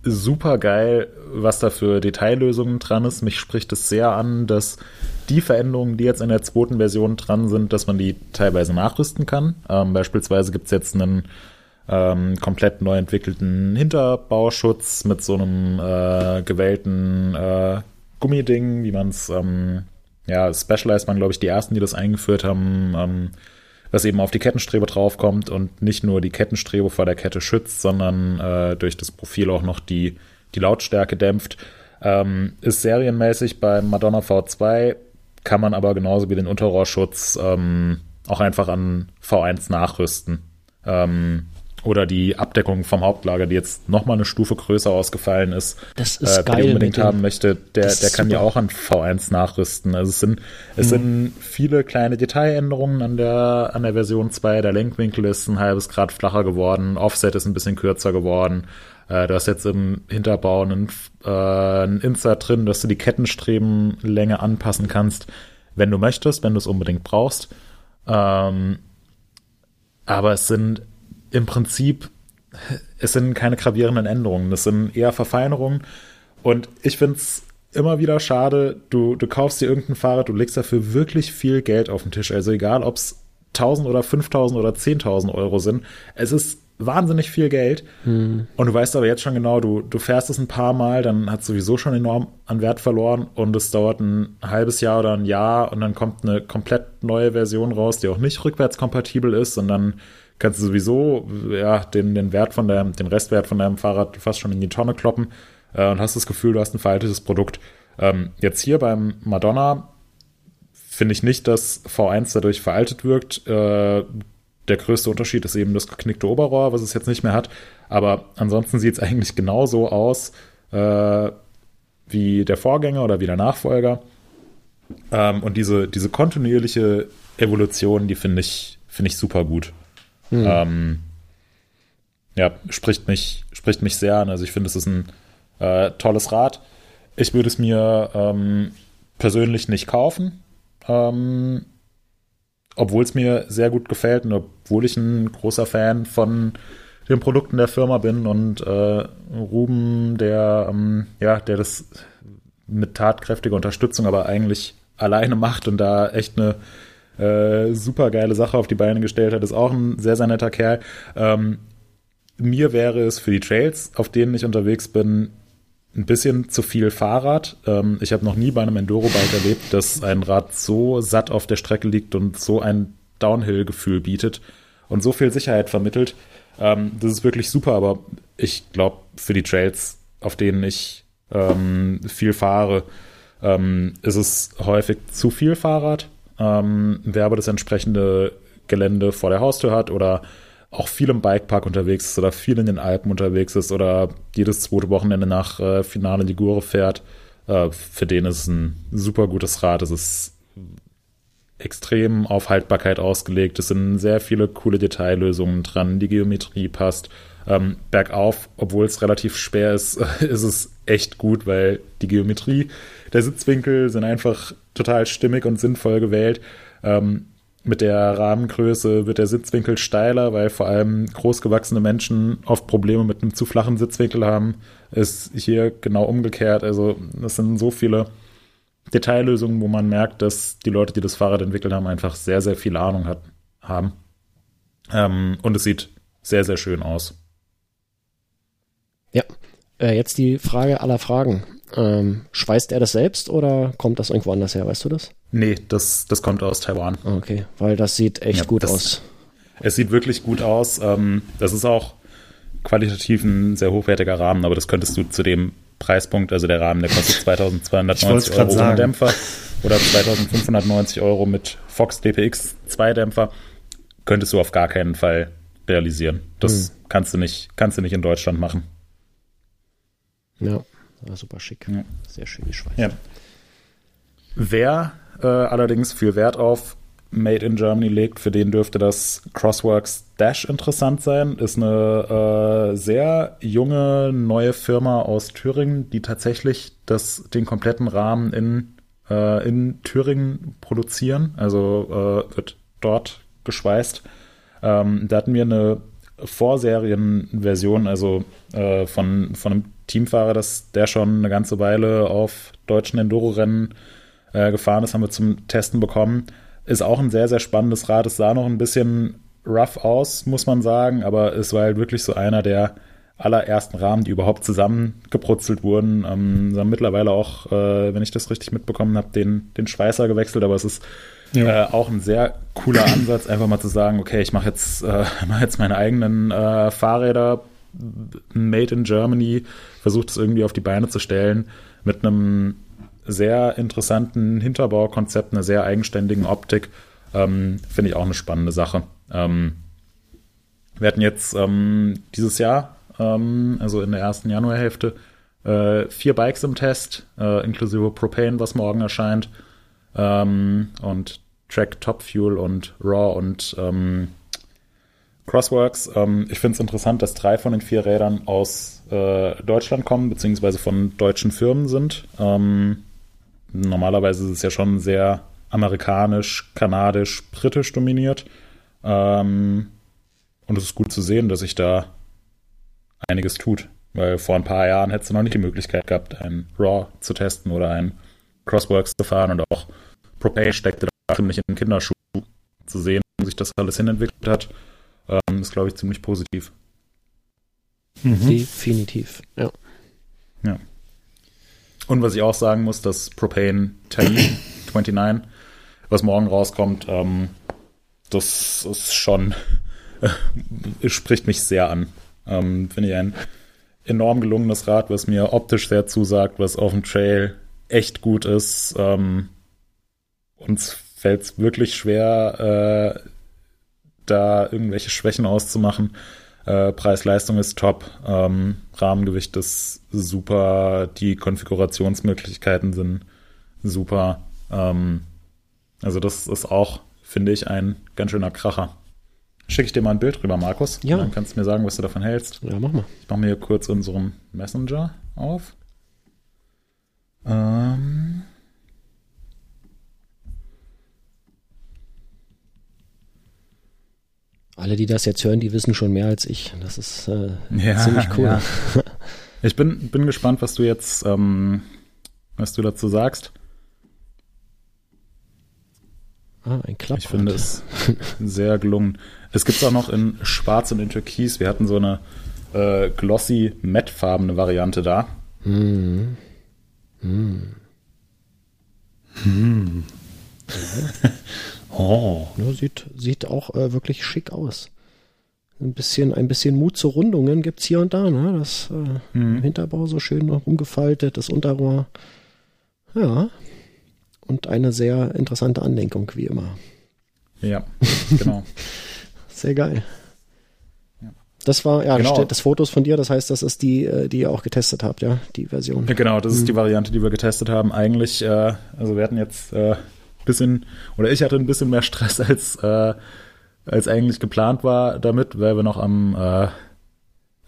super geil, was da für Detaillösungen dran ist. Mich spricht es sehr an, dass die Veränderungen, die jetzt in der zweiten Version dran sind, dass man die teilweise nachrüsten kann. Ähm, beispielsweise gibt es jetzt einen ähm, komplett neu entwickelten Hinterbauschutz mit so einem äh, gewählten äh, Gummiding, wie man es, ähm, ja, Specialized waren, glaube ich, die ersten, die das eingeführt haben, ähm, was eben auf die Kettenstrebe draufkommt und nicht nur die Kettenstrebe vor der Kette schützt, sondern äh, durch das Profil auch noch die, die Lautstärke dämpft. Ähm, ist serienmäßig beim Madonna V2, kann man aber genauso wie den Unterrohrschutz ähm, auch einfach an V1 nachrüsten. Ähm, oder die Abdeckung vom Hauptlager, die jetzt nochmal eine Stufe größer ausgefallen ist, das ist äh, geil, die unbedingt haben möchte, der, der kann ja auch an V1 nachrüsten. Also es sind, es mhm. sind viele kleine Detailänderungen an der, an der Version 2. Der Lenkwinkel ist ein halbes Grad flacher geworden, Offset ist ein bisschen kürzer geworden. Äh, du hast jetzt im Hinterbau einen, äh, einen Insert drin, dass du die Kettenstrebenlänge anpassen kannst, wenn du möchtest, wenn du es unbedingt brauchst. Ähm, aber es sind im Prinzip, es sind keine gravierenden Änderungen, es sind eher Verfeinerungen. Und ich finde es immer wieder schade, du, du kaufst dir irgendein Fahrrad, du legst dafür wirklich viel Geld auf den Tisch. Also egal, ob es 1000 oder 5000 oder 10.000 Euro sind, es ist wahnsinnig viel Geld. Hm. Und du weißt aber jetzt schon genau, du, du fährst es ein paar Mal, dann hat es sowieso schon enorm an Wert verloren und es dauert ein halbes Jahr oder ein Jahr und dann kommt eine komplett neue Version raus, die auch nicht rückwärtskompatibel ist und dann kannst du sowieso ja, den, den Wert von deinem, den Restwert von deinem Fahrrad fast schon in die Tonne kloppen äh, und hast das Gefühl, du hast ein veraltetes Produkt. Ähm, jetzt hier beim Madonna finde ich nicht, dass V1 dadurch veraltet wirkt. Äh, der größte Unterschied ist eben das geknickte Oberrohr, was es jetzt nicht mehr hat. Aber ansonsten sieht es eigentlich genauso aus äh, wie der Vorgänger oder wie der Nachfolger. Ähm, und diese, diese kontinuierliche Evolution, die finde ich, finde ich super gut. Hm. Ähm, ja, spricht mich, spricht mich sehr an. Also ich finde, es ist ein äh, tolles Rad. Ich würde es mir ähm, persönlich nicht kaufen, ähm, obwohl es mir sehr gut gefällt und obwohl ich ein großer Fan von den Produkten der Firma bin und äh, Ruben, der, ähm, ja, der das mit tatkräftiger Unterstützung aber eigentlich alleine macht und da echt eine äh, super geile Sache auf die Beine gestellt hat, ist auch ein sehr, sehr netter Kerl. Ähm, mir wäre es für die Trails, auf denen ich unterwegs bin, ein bisschen zu viel Fahrrad. Ähm, ich habe noch nie bei einem Enduro-Bike erlebt, dass ein Rad so satt auf der Strecke liegt und so ein Downhill-Gefühl bietet und so viel Sicherheit vermittelt. Ähm, das ist wirklich super, aber ich glaube, für die Trails, auf denen ich ähm, viel fahre, ähm, ist es häufig zu viel Fahrrad ähm, wer aber das entsprechende Gelände vor der Haustür hat oder auch viel im Bikepark unterwegs ist oder viel in den Alpen unterwegs ist oder jedes zweite Wochenende nach äh, Finale Ligure fährt, äh, für den ist es ein super gutes Rad. Es ist extrem auf Haltbarkeit ausgelegt. Es sind sehr viele coole Detaillösungen dran. Die Geometrie passt. Ähm, bergauf, obwohl es relativ schwer ist, ist es echt gut, weil die Geometrie der Sitzwinkel sind einfach total stimmig und sinnvoll gewählt. Ähm, mit der Rahmengröße wird der Sitzwinkel steiler, weil vor allem großgewachsene Menschen oft Probleme mit einem zu flachen Sitzwinkel haben. Ist hier genau umgekehrt. Also das sind so viele Detaillösungen, wo man merkt, dass die Leute, die das Fahrrad entwickelt haben, einfach sehr, sehr viel Ahnung hat, haben. Ähm, und es sieht sehr, sehr schön aus. Ja, äh, jetzt die Frage aller Fragen. Ähm, schweißt er das selbst oder kommt das irgendwo anders her, weißt du das? Nee, das, das kommt aus Taiwan. Okay, weil das sieht echt ja, gut das, aus. Es sieht wirklich gut aus. Ähm, das ist auch qualitativ ein sehr hochwertiger Rahmen, aber das könntest du zu dem Preispunkt, also der Rahmen, der kostet 2290 Euro ohne Dämpfer oder 2590 Euro mit Fox DPX 2 Dämpfer, könntest du auf gar keinen Fall realisieren. Das hm. kannst du nicht, kannst du nicht in Deutschland machen. Ja. War super schick. Ja. Sehr schön geschweißt. Ja. Wer äh, allerdings viel Wert auf Made in Germany legt, für den dürfte das Crossworks Dash interessant sein. Ist eine äh, sehr junge neue Firma aus Thüringen, die tatsächlich das, den kompletten Rahmen in, äh, in Thüringen produzieren. Also äh, wird dort geschweißt. Ähm, da hatten wir eine Vorserienversion, also äh, von, von einem Teamfahrer, dass der schon eine ganze Weile auf deutschen Enduro-Rennen äh, gefahren ist, haben wir zum Testen bekommen. Ist auch ein sehr, sehr spannendes Rad. Es sah noch ein bisschen rough aus, muss man sagen, aber es war halt wirklich so einer, der allerersten Rahmen, die überhaupt zusammengebrutzelt wurden. Ähm, sie haben mittlerweile auch, äh, wenn ich das richtig mitbekommen habe, den, den Schweißer gewechselt, aber es ist ja. äh, auch ein sehr cooler Ansatz, einfach mal zu sagen, okay, ich mache jetzt, äh, mach jetzt meine eigenen äh, Fahrräder made in Germany, versuche das irgendwie auf die Beine zu stellen mit einem sehr interessanten Hinterbaukonzept, einer sehr eigenständigen Optik. Ähm, Finde ich auch eine spannende Sache. Ähm, wir hatten jetzt ähm, dieses Jahr ähm, also in der ersten Januarhälfte. Äh, vier Bikes im Test, äh, inklusive Propane, was morgen erscheint. Ähm, und Track Top Fuel und Raw und ähm, Crossworks. Ähm, ich finde es interessant, dass drei von den vier Rädern aus äh, Deutschland kommen, beziehungsweise von deutschen Firmen sind. Ähm, normalerweise ist es ja schon sehr amerikanisch, kanadisch, britisch dominiert. Ähm, und es ist gut zu sehen, dass sich da einiges tut. Weil vor ein paar Jahren hättest du noch nicht die Möglichkeit gehabt, ein Raw zu testen oder ein Crossworks zu fahren und auch Propane steckte da ziemlich in den Kinderschuh zu sehen, wie sich das alles hinentwickelt hat, ähm, ist, glaube ich, ziemlich positiv. Mhm. Definitiv, ja. Ja. Und was ich auch sagen muss, das Propane TAI 29, was morgen rauskommt, ähm, das ist schon, äh, spricht mich sehr an. Ähm, Finde ich ein enorm gelungenes Rad, was mir optisch sehr zusagt, was auf dem Trail echt gut ist. Ähm, uns fällt es wirklich schwer, äh, da irgendwelche Schwächen auszumachen. Äh, Preis-Leistung ist top, ähm, Rahmengewicht ist super, die Konfigurationsmöglichkeiten sind super. Ähm, also das ist auch, finde ich, ein ganz schöner Kracher. Schicke ich dir mal ein Bild rüber, Markus. Ja. dann kannst du mir sagen, was du davon hältst. Ja, mach mal. Ich mache mir hier kurz unseren Messenger auf. Ähm. Alle, die das jetzt hören, die wissen schon mehr als ich. Das ist äh, ja, ziemlich cool. Ja. Ich bin, bin gespannt, was du jetzt, ähm, was du dazu sagst. Ah, ein Klapprad. Ich finde es sehr gelungen. Es gibt es auch noch in Schwarz und in Türkis. Wir hatten so eine äh, glossy mattfarbene Variante da. Hm. Hm. Hm. oh. Ja, sieht, sieht auch äh, wirklich schick aus. Ein bisschen, ein bisschen Mut zu Rundungen gibt es hier und da, ne? Das äh, hm. Hinterbau so schön rumgefaltet, das Unterrohr. Ja, und eine sehr interessante Anlenkung, wie immer. Ja, genau. sehr geil. Das war, ja, genau. das Fotos von dir, das heißt, das ist die, äh, die ihr auch getestet habt, ja, die Version. Genau, das ist die mhm. Variante, die wir getestet haben. Eigentlich, äh, also wir hatten jetzt äh, bisschen, oder ich hatte ein bisschen mehr Stress als, äh, als eigentlich geplant war damit, weil wir noch am, äh,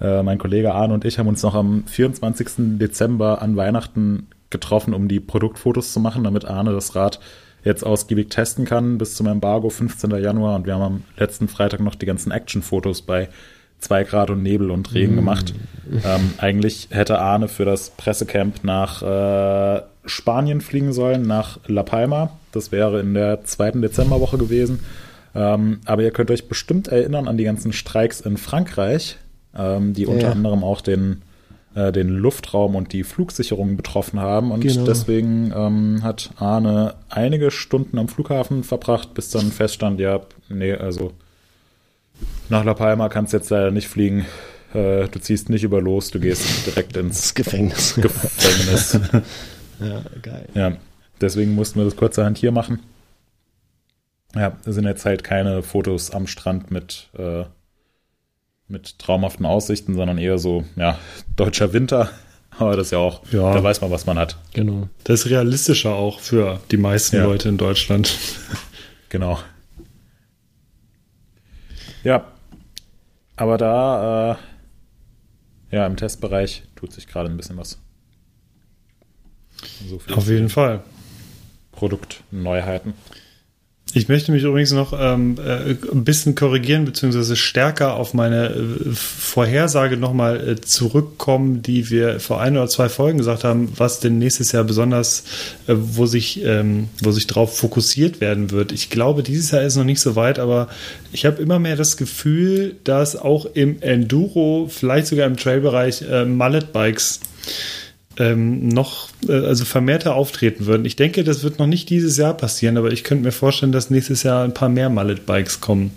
äh, mein Kollege Arne und ich haben uns noch am 24. Dezember an Weihnachten getroffen, um die Produktfotos zu machen, damit Arne das Rad jetzt ausgiebig testen kann bis zum Embargo 15. Januar. Und wir haben am letzten Freitag noch die ganzen Action-Fotos bei 2 Grad und Nebel und Regen mm. gemacht. Ähm, eigentlich hätte Arne für das Pressecamp nach äh, Spanien fliegen sollen, nach La Palma. Das wäre in der zweiten Dezemberwoche gewesen. Ähm, aber ihr könnt euch bestimmt erinnern an die ganzen Streiks in Frankreich, ähm, die unter ja. anderem auch den äh, den Luftraum und die Flugsicherung betroffen haben. Und genau. deswegen ähm, hat Arne einige Stunden am Flughafen verbracht, bis dann feststand, ja, nee, also nach La Palma kannst du jetzt leider nicht fliegen. Äh, du ziehst nicht über los, du gehst direkt ins Gefängnis. Gefängnis. ja, geil. Ja, deswegen mussten wir das kurzerhand hier machen. Ja, es sind jetzt halt keine Fotos am Strand mit äh, mit traumhaften Aussichten, sondern eher so, ja, deutscher Winter. Aber das ist ja auch, ja. da weiß man, was man hat. Genau. Das ist realistischer auch für die meisten ja. Leute in Deutschland. Genau. Ja. Aber da, äh, ja, im Testbereich tut sich gerade ein bisschen was. So Auf jeden Fall. Produktneuheiten. Ich möchte mich übrigens noch ähm, äh, ein bisschen korrigieren, beziehungsweise stärker auf meine äh, Vorhersage nochmal äh, zurückkommen, die wir vor ein oder zwei Folgen gesagt haben, was denn nächstes Jahr besonders, äh, wo sich, ähm, wo sich drauf fokussiert werden wird. Ich glaube, dieses Jahr ist noch nicht so weit, aber ich habe immer mehr das Gefühl, dass auch im Enduro, vielleicht sogar im Trailbereich, äh, Mallet-Bikes ähm, noch, äh, also vermehrter auftreten würden. Ich denke, das wird noch nicht dieses Jahr passieren, aber ich könnte mir vorstellen, dass nächstes Jahr ein paar mehr Mallet-Bikes kommen.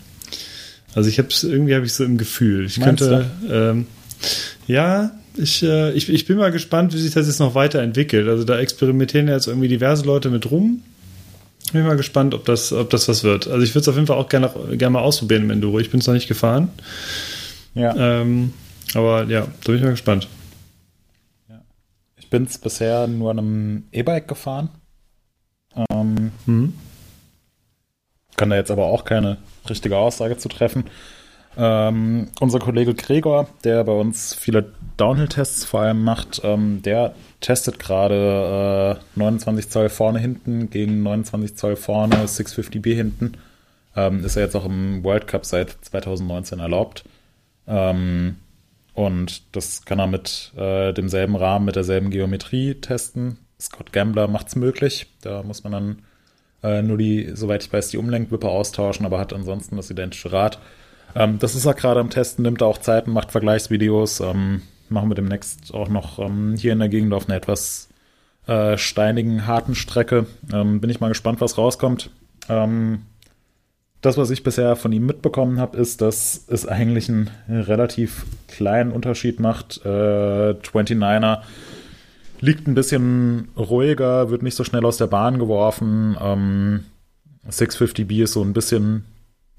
Also ich habe es irgendwie habe ich so im Gefühl. Ich Meinst könnte, ähm, ja, ich, äh, ich, ich bin mal gespannt, wie sich das jetzt noch weiterentwickelt. Also da experimentieren jetzt irgendwie diverse Leute mit rum. Ich bin mal gespannt, ob das, ob das was wird. Also ich würde es auf jeden Fall auch gerne, gerne mal ausprobieren im Enduro. Ich bin es noch nicht gefahren. Ja. Ähm, aber ja, da bin ich mal gespannt. Ich bin es bisher nur an einem E-Bike gefahren. Ähm, mhm. Kann da jetzt aber auch keine richtige Aussage zu treffen. Ähm, unser Kollege Gregor, der bei uns viele Downhill-Tests vor allem macht, ähm, der testet gerade äh, 29 Zoll vorne hinten gegen 29 Zoll vorne 650B hinten. Ähm, ist er jetzt auch im World Cup seit 2019 erlaubt. Ähm, und das kann er mit äh, demselben Rahmen, mit derselben Geometrie testen. Scott Gambler macht es möglich. Da muss man dann äh, nur die, soweit ich weiß, die Umlenkwippe austauschen, aber hat ansonsten das identische Rad. Ähm, das ist er gerade am Testen, nimmt auch Zeiten, macht Vergleichsvideos. Ähm, machen wir demnächst auch noch ähm, hier in der Gegend auf einer etwas äh, steinigen, harten Strecke. Ähm, bin ich mal gespannt, was rauskommt. Ähm, das, was ich bisher von ihm mitbekommen habe, ist, dass es eigentlich einen relativ kleinen Unterschied macht. Äh, 29er liegt ein bisschen ruhiger, wird nicht so schnell aus der Bahn geworfen. Ähm, 650B ist so ein bisschen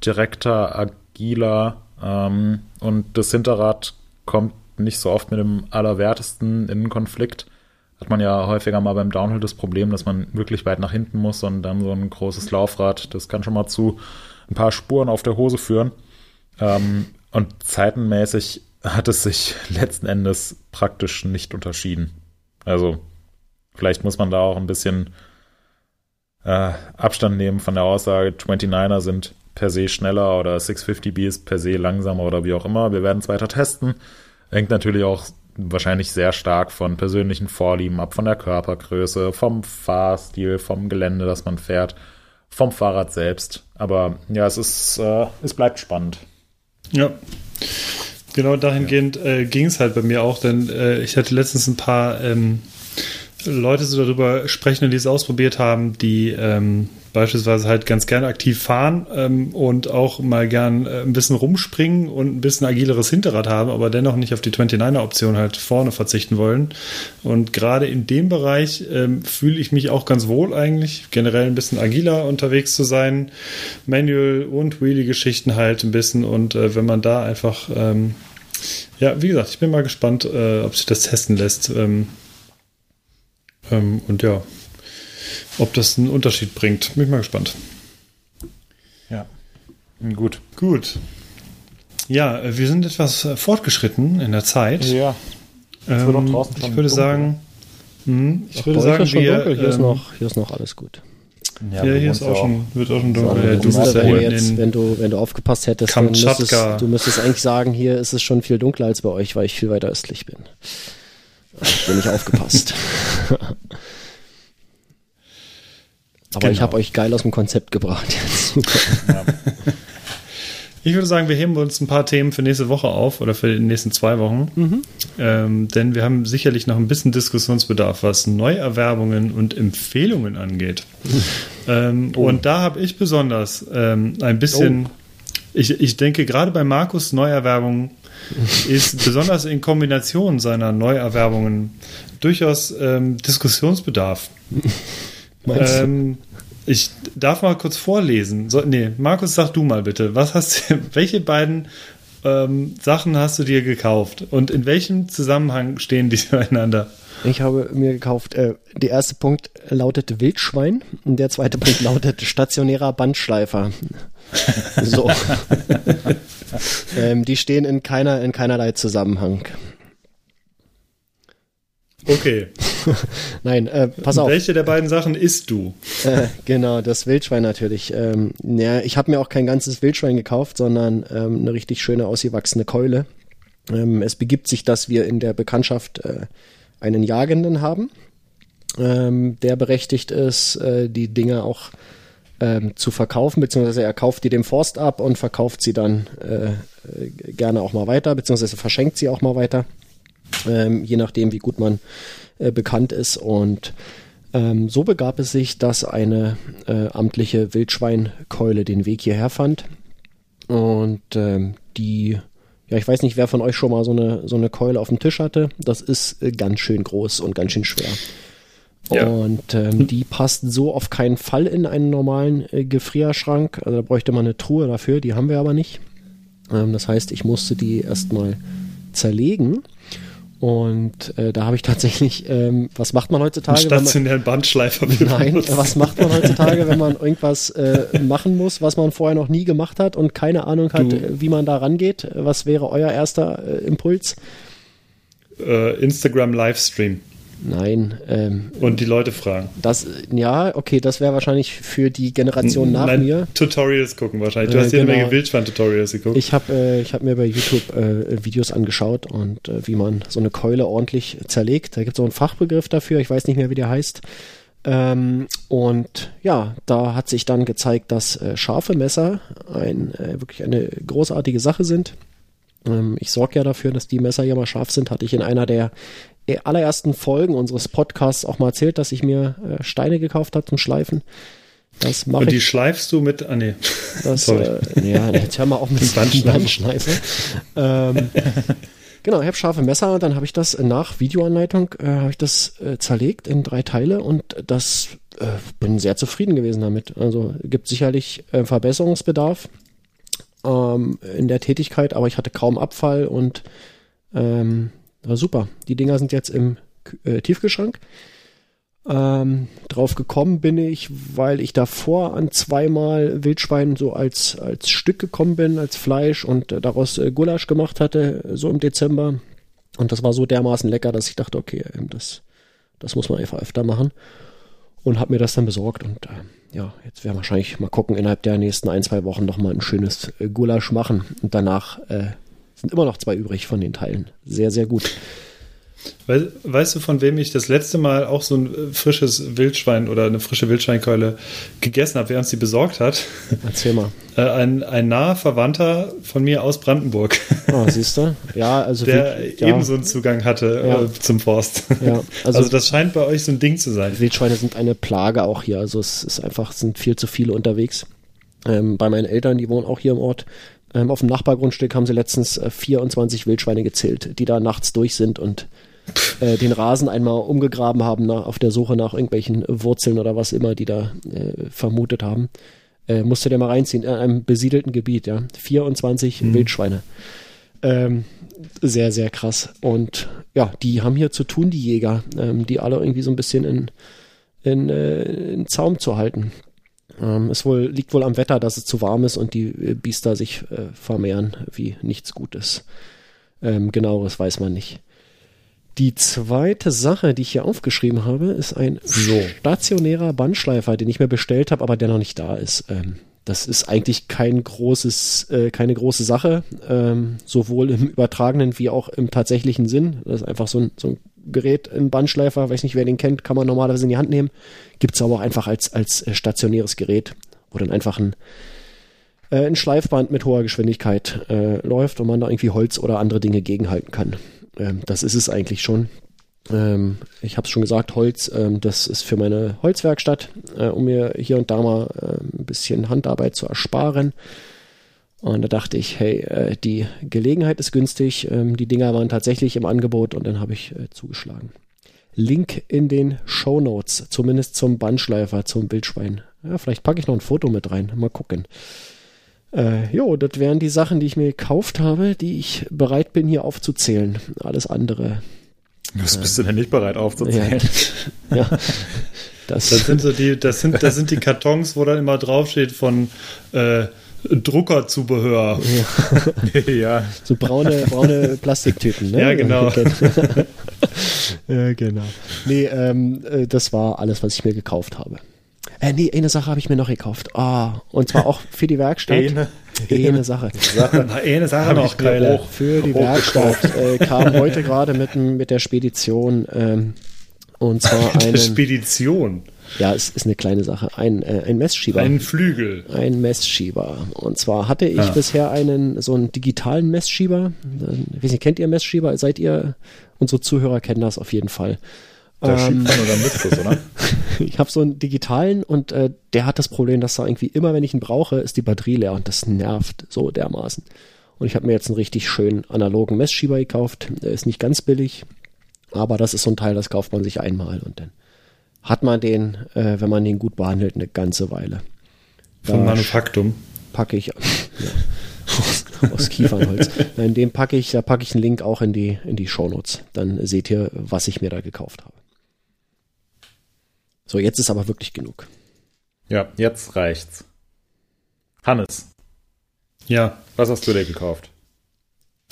direkter, agiler ähm, und das Hinterrad kommt nicht so oft mit dem Allerwertesten in Konflikt. Hat man ja häufiger mal beim Downhill das Problem, dass man wirklich weit nach hinten muss und dann so ein großes Laufrad, das kann schon mal zu ein paar Spuren auf der Hose führen. Ähm, und zeitenmäßig hat es sich letzten Endes praktisch nicht unterschieden. Also vielleicht muss man da auch ein bisschen äh, Abstand nehmen von der Aussage, 29er sind per se schneller oder 650B ist per se langsamer oder wie auch immer. Wir werden es weiter testen. Hängt natürlich auch wahrscheinlich sehr stark von persönlichen Vorlieben ab, von der Körpergröße, vom Fahrstil, vom Gelände, das man fährt vom Fahrrad selbst. Aber ja, es ist, äh, es bleibt spannend. Ja. Genau dahingehend äh, ging es halt bei mir auch, denn äh, ich hatte letztens ein paar ähm, Leute so darüber sprechen, die es ausprobiert haben, die ähm, beispielsweise halt ganz gerne aktiv fahren ähm, und auch mal gern äh, ein bisschen rumspringen und ein bisschen agileres Hinterrad haben, aber dennoch nicht auf die 29er-Option halt vorne verzichten wollen. Und gerade in dem Bereich ähm, fühle ich mich auch ganz wohl eigentlich, generell ein bisschen agiler unterwegs zu sein, Manual und Wheelie-Geschichten halt ein bisschen und äh, wenn man da einfach, ähm, ja, wie gesagt, ich bin mal gespannt, äh, ob sich das testen lässt. Ähm, ähm, und ja, ob das einen Unterschied bringt. Bin ich mal gespannt. Ja, gut. Gut. Ja, wir sind etwas fortgeschritten in der Zeit. Ja. Ähm, ich würde dunkel. sagen, mh, ich Ach, würde sagen, wir, hier, ähm, ist noch, hier ist noch alles gut. Ja, ja hier ist auch schon, wird auch schon dunkel. Ja, du musst ja jetzt, wenn du, wenn du aufgepasst hättest, dann müsstest, du müsstest eigentlich sagen, hier ist es schon viel dunkler als bei euch, weil ich viel weiter östlich bin. Ich bin nicht aufgepasst. Aber genau. ich habe euch geil aus dem Konzept gebracht. Ich würde sagen, wir heben uns ein paar Themen für nächste Woche auf oder für die nächsten zwei Wochen. Mhm. Ähm, denn wir haben sicherlich noch ein bisschen Diskussionsbedarf, was Neuerwerbungen und Empfehlungen angeht. Ähm, oh. Und da habe ich besonders ähm, ein bisschen, oh. ich, ich denke, gerade bei Markus Neuerwerbungen ist besonders in Kombination seiner Neuerwerbungen durchaus ähm, Ähm, ich darf mal kurz vorlesen. So, nee, Markus, sag du mal bitte, was hast du, welche beiden ähm, Sachen hast du dir gekauft und in welchem Zusammenhang stehen die zueinander? Ich habe mir gekauft, äh, der erste Punkt lautet Wildschwein und der zweite Punkt lautet stationärer Bandschleifer. so. ähm, die stehen in keiner, in keinerlei Zusammenhang. Okay. Nein, äh, pass auf. Welche der beiden Sachen isst du? Äh, genau, das Wildschwein natürlich. Ähm, ja, ich habe mir auch kein ganzes Wildschwein gekauft, sondern ähm, eine richtig schöne ausgewachsene Keule. Ähm, es begibt sich, dass wir in der Bekanntschaft äh, einen Jagenden haben, ähm, der berechtigt ist, äh, die Dinge auch ähm, zu verkaufen, beziehungsweise er kauft die dem Forst ab und verkauft sie dann äh, äh gerne auch mal weiter, beziehungsweise verschenkt sie auch mal weiter ähm, je nachdem, wie gut man äh, bekannt ist. Und ähm, so begab es sich, dass eine äh, amtliche Wildschweinkeule den Weg hierher fand. Und ähm, die, ja, ich weiß nicht, wer von euch schon mal so eine, so eine Keule auf dem Tisch hatte. Das ist äh, ganz schön groß und ganz schön schwer. Ja. Und ähm, die passt so auf keinen Fall in einen normalen äh, Gefrierschrank. Also da bräuchte man eine Truhe dafür, die haben wir aber nicht. Ähm, das heißt, ich musste die erstmal zerlegen und äh, da habe ich tatsächlich, ähm, was macht man heutzutage? Einen stationären Bandschleifer. Nein, was macht man heutzutage, wenn man irgendwas äh, machen muss, was man vorher noch nie gemacht hat und keine Ahnung hat, du. wie man da rangeht? Was wäre euer erster äh, Impuls? Äh, Instagram Livestream. Nein. Ähm, und die Leute fragen. Das, ja, okay, das wäre wahrscheinlich für die Generation nach Nein, mir. Tutorials gucken wahrscheinlich. Du äh, hast jede genau. Menge Wildschwein-Tutorials geguckt. Ich habe äh, hab mir bei YouTube äh, Videos angeschaut und äh, wie man so eine Keule ordentlich zerlegt. Da gibt es auch einen Fachbegriff dafür, ich weiß nicht mehr, wie der heißt. Ähm, und ja, da hat sich dann gezeigt, dass äh, scharfe Messer ein, äh, wirklich eine großartige Sache sind. Ähm, ich sorge ja dafür, dass die Messer hier mal scharf sind. Hatte ich in einer der allerersten Folgen unseres Podcasts auch mal erzählt, dass ich mir äh, Steine gekauft habe zum Schleifen. Das mache Und die ich, schleifst du mit, ah nee. Das, Sorry. Äh, ja, jetzt hör mal auf mit dem Bandschleife. ähm, genau, ich habe scharfe Messer und dann habe ich das nach Videoanleitung, äh, habe ich das äh, zerlegt in drei Teile und das äh, bin sehr zufrieden gewesen damit. Also gibt sicherlich äh, Verbesserungsbedarf ähm, in der Tätigkeit, aber ich hatte kaum Abfall und ähm, war super. Die Dinger sind jetzt im äh, Tiefkühlschrank. Ähm, drauf gekommen bin ich, weil ich davor an zweimal Wildschwein so als, als Stück gekommen bin, als Fleisch und äh, daraus äh, Gulasch gemacht hatte, so im Dezember. Und das war so dermaßen lecker, dass ich dachte, okay, ähm, das, das muss man einfach öfter machen. Und habe mir das dann besorgt. Und äh, ja, jetzt werden wir wahrscheinlich mal gucken, innerhalb der nächsten ein, zwei Wochen nochmal ein schönes äh, Gulasch machen. Und danach äh, sind immer noch zwei übrig von den Teilen. Sehr, sehr gut. weißt du, von wem ich das letzte Mal auch so ein äh, frisches Wildschwein oder eine frische Wildschweinkeule gegessen habe, wer uns die besorgt hat? Erzähl mal. Äh, ein, ein naher Verwandter von mir aus Brandenburg. Oh, siehst du? Ja, also. Der Wild, ja. ebenso einen Zugang hatte ja. äh, zum Forst. Ja, also, also, das scheint bei euch so ein Ding zu sein. Wildschweine sind eine Plage auch hier. Also es ist einfach, es sind viel zu viele unterwegs. Ähm, bei meinen Eltern, die wohnen auch hier im Ort, ähm, auf dem Nachbargrundstück haben sie letztens äh, 24 Wildschweine gezählt, die da nachts durch sind und äh, den Rasen einmal umgegraben haben nach, auf der Suche nach irgendwelchen Wurzeln oder was immer, die da äh, vermutet haben. Äh, musste der mal reinziehen, in einem besiedelten Gebiet, ja. 24 mhm. Wildschweine. Ähm, sehr, sehr krass. Und ja, die haben hier zu tun, die Jäger, ähm, die alle irgendwie so ein bisschen in, in, äh, in Zaum zu halten. Ähm, es wohl, liegt wohl am Wetter, dass es zu warm ist und die äh, Biester sich äh, vermehren wie nichts Gutes. Ähm, genaueres weiß man nicht. Die zweite Sache, die ich hier aufgeschrieben habe, ist ein so. stationärer Bandschleifer, den ich mir bestellt habe, aber der noch nicht da ist. Ähm, das ist eigentlich kein großes, äh, keine große Sache, ähm, sowohl im übertragenen wie auch im tatsächlichen Sinn. Das ist einfach so ein, so ein Gerät, ein Bandschleifer, weiß nicht, wer den kennt, kann man normalerweise in die Hand nehmen. Gibt es aber auch einfach als, als äh, stationäres Gerät, wo dann einfach ein, äh, ein Schleifband mit hoher Geschwindigkeit äh, läuft und man da irgendwie Holz oder andere Dinge gegenhalten kann. Ähm, das ist es eigentlich schon. Ähm, ich habe es schon gesagt, Holz, ähm, das ist für meine Holzwerkstatt, äh, um mir hier und da mal äh, ein bisschen Handarbeit zu ersparen. Und da dachte ich, hey, äh, die Gelegenheit ist günstig, ähm, die Dinger waren tatsächlich im Angebot und dann habe ich äh, zugeschlagen. Link in den Show Notes, zumindest zum Bandschleifer, zum Wildschwein. Ja, vielleicht packe ich noch ein Foto mit rein, mal gucken. Äh, jo, das wären die Sachen, die ich mir gekauft habe, die ich bereit bin hier aufzuzählen. Alles andere. Was bist du denn nicht bereit aufzuzählen? Ja. ja. Das, das, sind so die, das sind, das sind die Kartons, wo dann immer draufsteht von äh, Druckerzubehör. Ja. ja. So braune, braune Plastiktüten, ne? Ja, genau. ja, genau. Nee, ähm, äh, das war alles, was ich mir gekauft habe. Äh, nee, eine Sache habe ich mir noch gekauft. Ah, oh, und zwar auch für die Werkstatt. Eine, eine Sache. Sache. eine Sache noch, geile. Für die Werkstatt äh, kam heute gerade mit, mit der Spedition ähm, und zwar eine Spedition. Ja, es ist eine kleine Sache. Ein, äh, ein Messschieber. Ein Flügel. Ein Messschieber. Und zwar hatte ich ah. bisher einen so einen digitalen Messschieber. Ich weiß nicht, kennt ihr Messschieber? Seid ihr? Unsere Zuhörer kennen das auf jeden Fall. Da ähm, schiebt man oder misst das, oder? ich habe so einen digitalen und äh, der hat das Problem, dass da irgendwie immer, wenn ich ihn brauche, ist die Batterie leer und das nervt so dermaßen. Und ich habe mir jetzt einen richtig schönen analogen Messschieber gekauft. Der ist nicht ganz billig, aber das ist so ein Teil, das kauft man sich einmal und dann hat man den, äh, wenn man den gut behandelt, eine ganze Weile. Von Manufaktum. Packe ich ja, aus, aus Kiefernholz. In dem packe ich, da packe ich einen Link auch in die in die Shownotes. Dann seht ihr, was ich mir da gekauft habe. So, jetzt ist aber wirklich genug. Ja, jetzt reicht's. Hannes. Ja. Was hast du dir gekauft?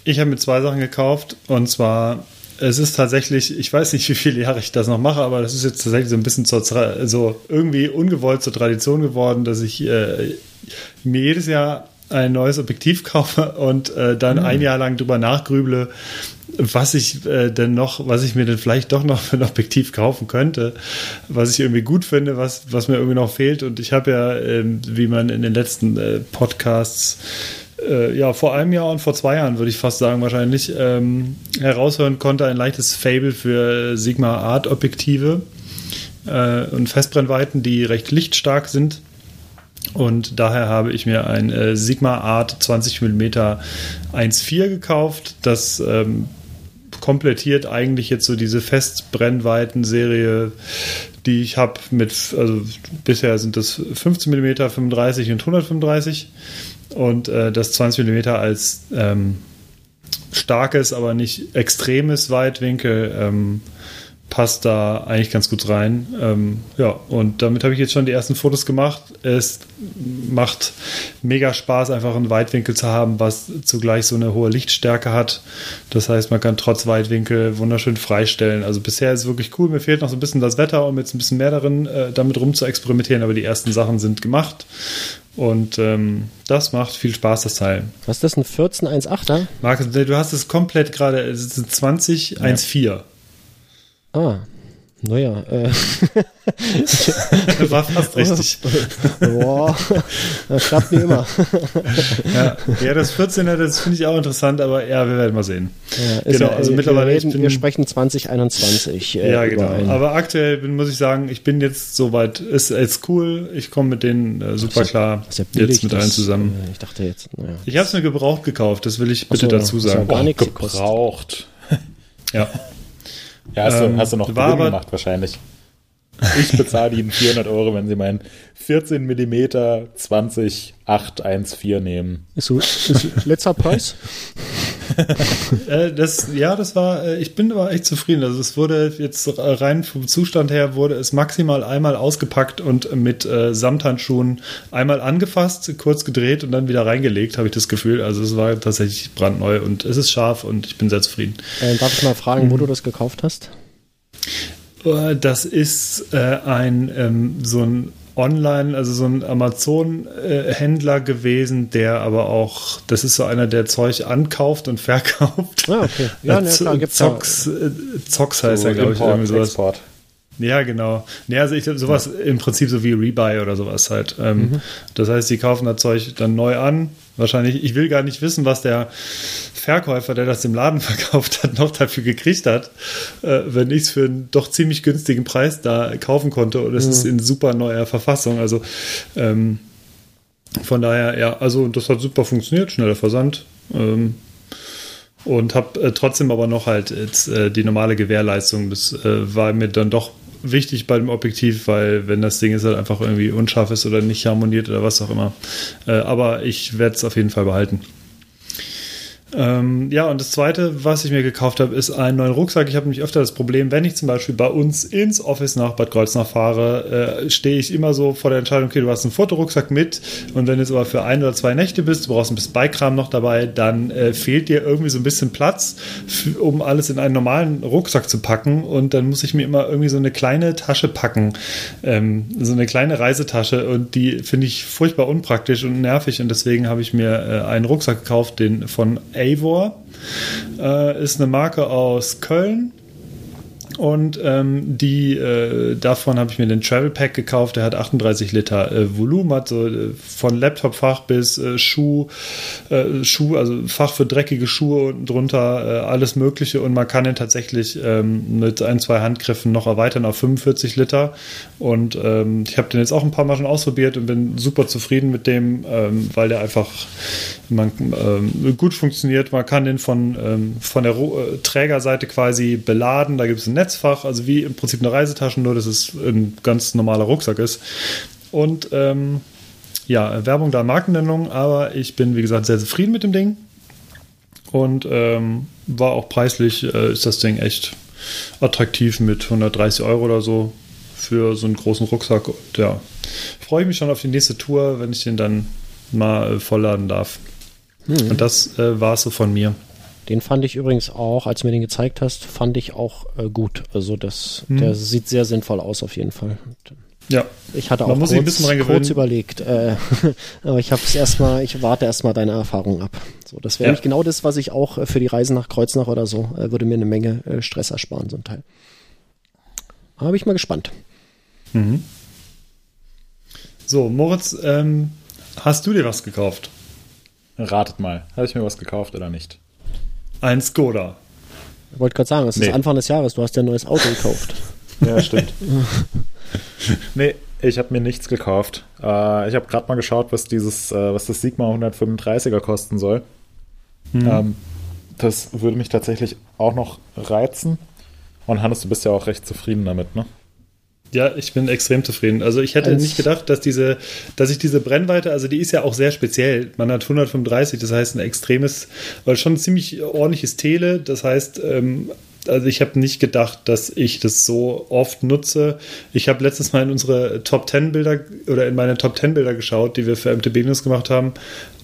Ich habe mir zwei Sachen gekauft und zwar es ist tatsächlich, ich weiß nicht, wie viele Jahre ich das noch mache, aber das ist jetzt tatsächlich so ein bisschen zur, so irgendwie ungewollt zur Tradition geworden, dass ich äh, mir jedes Jahr ein neues Objektiv kaufe und äh, dann mhm. ein Jahr lang drüber nachgrüble, was ich äh, denn noch, was ich mir denn vielleicht doch noch für ein Objektiv kaufen könnte, was ich irgendwie gut finde, was, was mir irgendwie noch fehlt. Und ich habe ja, äh, wie man in den letzten äh, Podcasts äh, ja, vor einem Jahr und vor zwei Jahren, würde ich fast sagen, wahrscheinlich, ähm, heraushören konnte, ein leichtes Fable für Sigma Art Objektive äh, und Festbrennweiten, die recht lichtstark sind. Und daher habe ich mir ein äh, Sigma Art 20 mm 1.4 gekauft. Das ähm, komplettiert eigentlich jetzt so diese Festbrennweiten-Serie, die ich habe mit, also bisher sind das 15 mm, 35 und 135 und äh, das 20 mm als ähm, starkes, aber nicht extremes Weitwinkel ähm, passt da eigentlich ganz gut rein. Ähm, ja, und damit habe ich jetzt schon die ersten Fotos gemacht. Es macht mega Spaß, einfach einen Weitwinkel zu haben, was zugleich so eine hohe Lichtstärke hat. Das heißt, man kann trotz Weitwinkel wunderschön freistellen. Also bisher ist es wirklich cool. Mir fehlt noch so ein bisschen das Wetter, um jetzt ein bisschen mehr darin äh, damit rum zu experimentieren, aber die ersten Sachen sind gemacht. Und ähm, das macht viel Spaß, das Teil. Was ist das, ein 1418er? Markus, du hast es komplett gerade, es ein 2014. Ja. Ah, naja, äh. War fast richtig. Boah, das klappt wie immer. ja. ja, das 14er, das finde ich auch interessant, aber ja, wir werden mal sehen. Ja, genau, ja, also wir mittlerweile. Reden, bin, wir sprechen 2021. Äh, ja, genau. Ein. Aber aktuell bin, muss ich sagen, ich bin jetzt soweit, ist jetzt cool, ich komme mit denen äh, super ja, klar. Ja billig, jetzt mit allen zusammen. Äh, ich dachte jetzt, naja. Ich habe es mir gebraucht gekauft, das will ich bitte so, dazu sagen. Gar oh, gebraucht. ja. Ja, hast, ähm, du, hast du noch Gewinn gemacht wahrscheinlich. Ich bezahle Ihnen 400 Euro, wenn Sie meinen 14 mm 20814 nehmen. Ist so, ist letzter Preis? äh, das, ja, das war, äh, ich bin aber echt zufrieden. Also es wurde jetzt rein vom Zustand her wurde es maximal einmal ausgepackt und mit äh, Samthandschuhen einmal angefasst, kurz gedreht und dann wieder reingelegt, habe ich das Gefühl. Also es war tatsächlich brandneu und es ist scharf und ich bin sehr zufrieden. Äh, darf ich mal fragen, mhm. wo du das gekauft hast? Äh, das ist äh, ein ähm, so ein Online, also so ein Amazon-Händler gewesen, der aber auch, das ist so einer, der Zeug ankauft und verkauft. Ah, okay. Ja, ne, klar, gibt's Zox, äh, Zox heißt so er, glaube ich, irgendwie sowas. Export. Ja, genau. Ja, also ich glaube, sowas ja. im Prinzip so wie Rebuy oder sowas halt. Ähm, mhm. Das heißt, die kaufen das Zeug dann neu an. Wahrscheinlich, ich will gar nicht wissen, was der Verkäufer, der das im Laden verkauft hat, noch dafür gekriegt hat, äh, wenn ich es für einen doch ziemlich günstigen Preis da kaufen konnte. Und es mhm. ist in super neuer Verfassung. Also ähm, von daher, ja, also das hat super funktioniert, schneller Versand. Ähm, und habe äh, trotzdem aber noch halt jetzt, äh, die normale Gewährleistung. Das äh, war mir dann doch wichtig bei dem Objektiv, weil wenn das Ding ist halt einfach irgendwie unscharf ist oder nicht harmoniert oder was auch immer. Äh, aber ich werde es auf jeden Fall behalten. Ähm, ja, und das Zweite, was ich mir gekauft habe, ist einen neuen Rucksack. Ich habe nämlich öfter das Problem, wenn ich zum Beispiel bei uns ins Office nach Bad Kreuznach fahre, äh, stehe ich immer so vor der Entscheidung, okay, du hast einen Fotorucksack mit und wenn du jetzt aber für ein oder zwei Nächte bist, du brauchst ein bisschen Beikram noch dabei, dann äh, fehlt dir irgendwie so ein bisschen Platz, um alles in einen normalen Rucksack zu packen und dann muss ich mir immer irgendwie so eine kleine Tasche packen, ähm, so eine kleine Reisetasche und die finde ich furchtbar unpraktisch und nervig und deswegen habe ich mir äh, einen Rucksack gekauft, den von Avor. Äh, ist eine Marke aus Köln und ähm, die, äh, davon habe ich mir den Travel Pack gekauft. Der hat 38 Liter äh, Volumen, hat so äh, von Laptopfach bis äh, Schuh, äh, Schuh, also Fach für dreckige Schuhe unten drunter, äh, alles Mögliche. Und man kann den tatsächlich ähm, mit ein, zwei Handgriffen noch erweitern auf 45 Liter. Und ähm, ich habe den jetzt auch ein paar Mal schon ausprobiert und bin super zufrieden mit dem, ähm, weil der einfach man, ähm, gut funktioniert. Man kann den von, ähm, von der Trägerseite quasi beladen. Da gibt es ein Netzfach, also wie im Prinzip eine Reisetasche, nur dass es ein ganz normaler Rucksack ist. Und ähm, ja, Werbung da Markennennung, aber ich bin, wie gesagt, sehr zufrieden mit dem Ding. Und ähm, war auch preislich, äh, ist das Ding echt attraktiv mit 130 Euro oder so für so einen großen Rucksack. Und ja, freue ich mich schon auf die nächste Tour, wenn ich den dann mal äh, vollladen darf. Hm. Und das äh, war es so von mir. Den fand ich übrigens auch, als du mir den gezeigt hast, fand ich auch äh, gut. Also das, hm. der sieht sehr sinnvoll aus auf jeden Fall. Ja. Ich hatte auch kurz, kurz, überlegt, äh, aber ich habe es erstmal, ich warte erstmal deine Erfahrung ab. So, das wäre ja. genau das, was ich auch äh, für die Reise nach Kreuznach oder so, äh, würde mir eine Menge äh, Stress ersparen, so ein Teil. Aber bin ich mal gespannt. Mhm. So, Moritz, ähm, hast du dir was gekauft? Ratet mal, habe ich mir was gekauft oder nicht? Ein Skoda. Ich wollte gerade sagen, es nee. ist Anfang des Jahres, du hast ja ein neues Auto gekauft. ja, stimmt. nee, ich habe mir nichts gekauft. Äh, ich habe gerade mal geschaut, was dieses, äh, was das Sigma 135er kosten soll. Mhm. Ähm, das würde mich tatsächlich auch noch reizen. Und Hannes, du bist ja auch recht zufrieden damit, ne? Ja, ich bin extrem zufrieden. Also ich hätte Als nicht gedacht, dass diese, dass ich diese Brennweite, also die ist ja auch sehr speziell. Man hat 135, das heißt ein extremes, weil schon ein ziemlich ordentliches Tele. Das heißt, ähm, also ich habe nicht gedacht, dass ich das so oft nutze. Ich habe letztes Mal in unsere Top 10 Bilder oder in meine Top 10 Bilder geschaut, die wir für MTB News gemacht haben.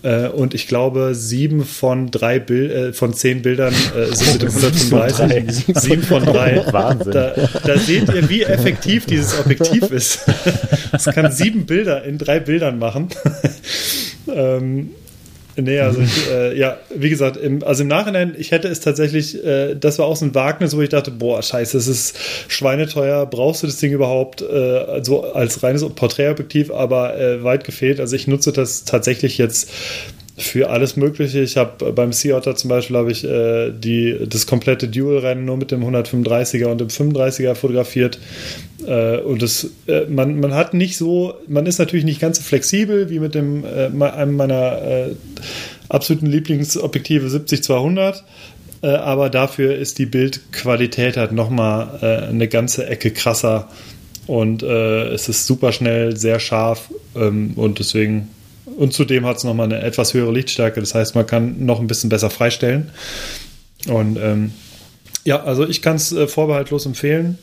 Äh, und ich glaube, sieben von drei Bild, äh, von zehn Bildern äh, sind mit dem 135. Sieben von drei. Wahnsinn. Da, da, seht ihr, wie effektiv dieses Objektiv ist. Es kann sieben Bilder in drei Bildern machen. ähm, Nee, also ich, äh, ja, wie gesagt, im, also im Nachhinein, ich hätte es tatsächlich, äh, das war auch so ein Wagnis, wo ich dachte, boah, scheiße, es ist schweineteuer, brauchst du das Ding überhaupt äh, so als reines Porträtobjektiv, aber äh, weit gefehlt. Also ich nutze das tatsächlich jetzt für alles Mögliche. Ich habe beim Sea Otter zum Beispiel habe ich äh, die, das komplette Dual-Rennen nur mit dem 135er und dem 35er fotografiert. Äh, und das, äh, man, man hat nicht so, man ist natürlich nicht ganz so flexibel wie mit dem äh, einem meiner absoluten Lieblingsobjektive 70-200. Äh, aber dafür ist die Bildqualität halt nochmal äh, eine ganze Ecke krasser. Und es ist super schnell, sehr scharf. Ähm, und deswegen und zudem hat es nochmal eine etwas höhere Lichtstärke. Das heißt, man kann noch ein bisschen besser freistellen. Und ähm, ja, also ich kann es vorbehaltlos empfehlen.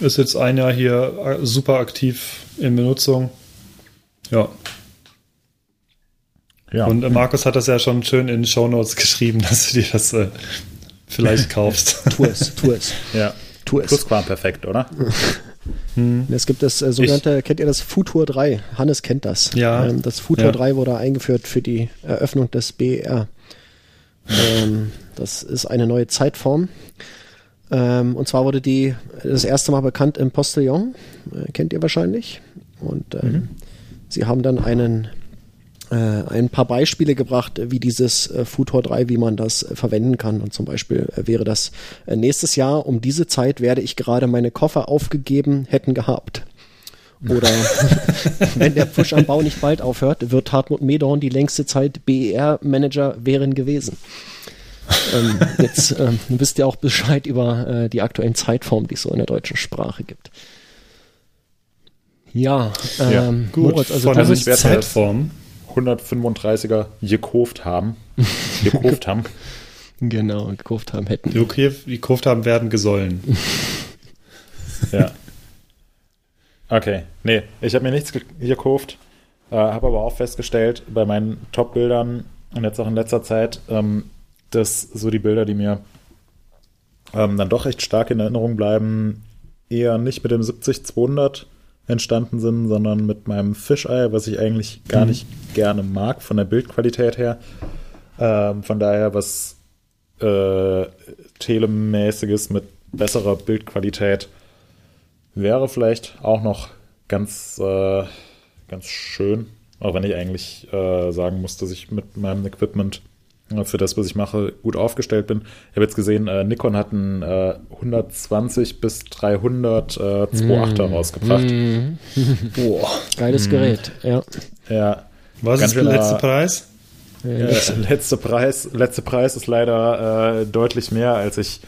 Ist jetzt ein Jahr hier äh, super aktiv in Benutzung. Ja. ja. Und äh, Markus hat das ja schon schön in den Show Notes geschrieben, dass du dir das äh, vielleicht kaufst. tu es, tu es. Ja. Tu es. perfekt, oder? Hm. Es gibt das äh, sogenannte, ich, kennt ihr das Futur 3? Hannes kennt das. Ja. Ähm, das Futur ja. 3 wurde eingeführt für die Eröffnung des BER. ähm, das ist eine neue Zeitform. Ähm, und zwar wurde die das erste Mal bekannt im Postillon. Äh, kennt ihr wahrscheinlich. Und ähm, mhm. sie haben dann einen äh, ein paar Beispiele gebracht, wie dieses äh, Futur 3, wie man das äh, verwenden kann. Und zum Beispiel äh, wäre das äh, nächstes Jahr um diese Zeit werde ich gerade meine Koffer aufgegeben hätten gehabt. Oder wenn der Push am Bau nicht bald aufhört, wird Hartmut Medorn die längste Zeit BER-Manager wären gewesen. Ähm, jetzt ähm, wisst ihr auch Bescheid über äh, die aktuellen Zeitformen, die es so in der deutschen Sprache gibt. Ja, ähm, ja gut. Moritz, also Von das ist Zeitform. 135er gekauft haben. gekauft haben. Genau, gekauft haben hätten. Gekauft haben werden gesollen. ja. Okay, nee, ich habe mir nichts gekauft, äh, habe aber auch festgestellt bei meinen Top-Bildern und jetzt auch in letzter Zeit, ähm, dass so die Bilder, die mir ähm, dann doch recht stark in Erinnerung bleiben, eher nicht mit dem 70-200 entstanden sind, sondern mit meinem Fischei, was ich eigentlich gar mhm. nicht gerne mag von der Bildqualität her. Ähm, von daher was äh, telemäßiges mit besserer Bildqualität wäre vielleicht auch noch ganz, äh, ganz schön. Auch wenn ich eigentlich äh, sagen muss, dass ich mit meinem Equipment für das, was ich mache, gut aufgestellt bin. Ich habe jetzt gesehen, äh, Nikon hat einen äh, 120 bis 300 äh, 2.8er mm. rausgebracht. Mm. Boah. Geiles mm. Gerät, ja. Ja. Was ist der letzte Preis? Äh, letzte Preis? Letzte Preis ist leider äh, deutlich mehr, als ich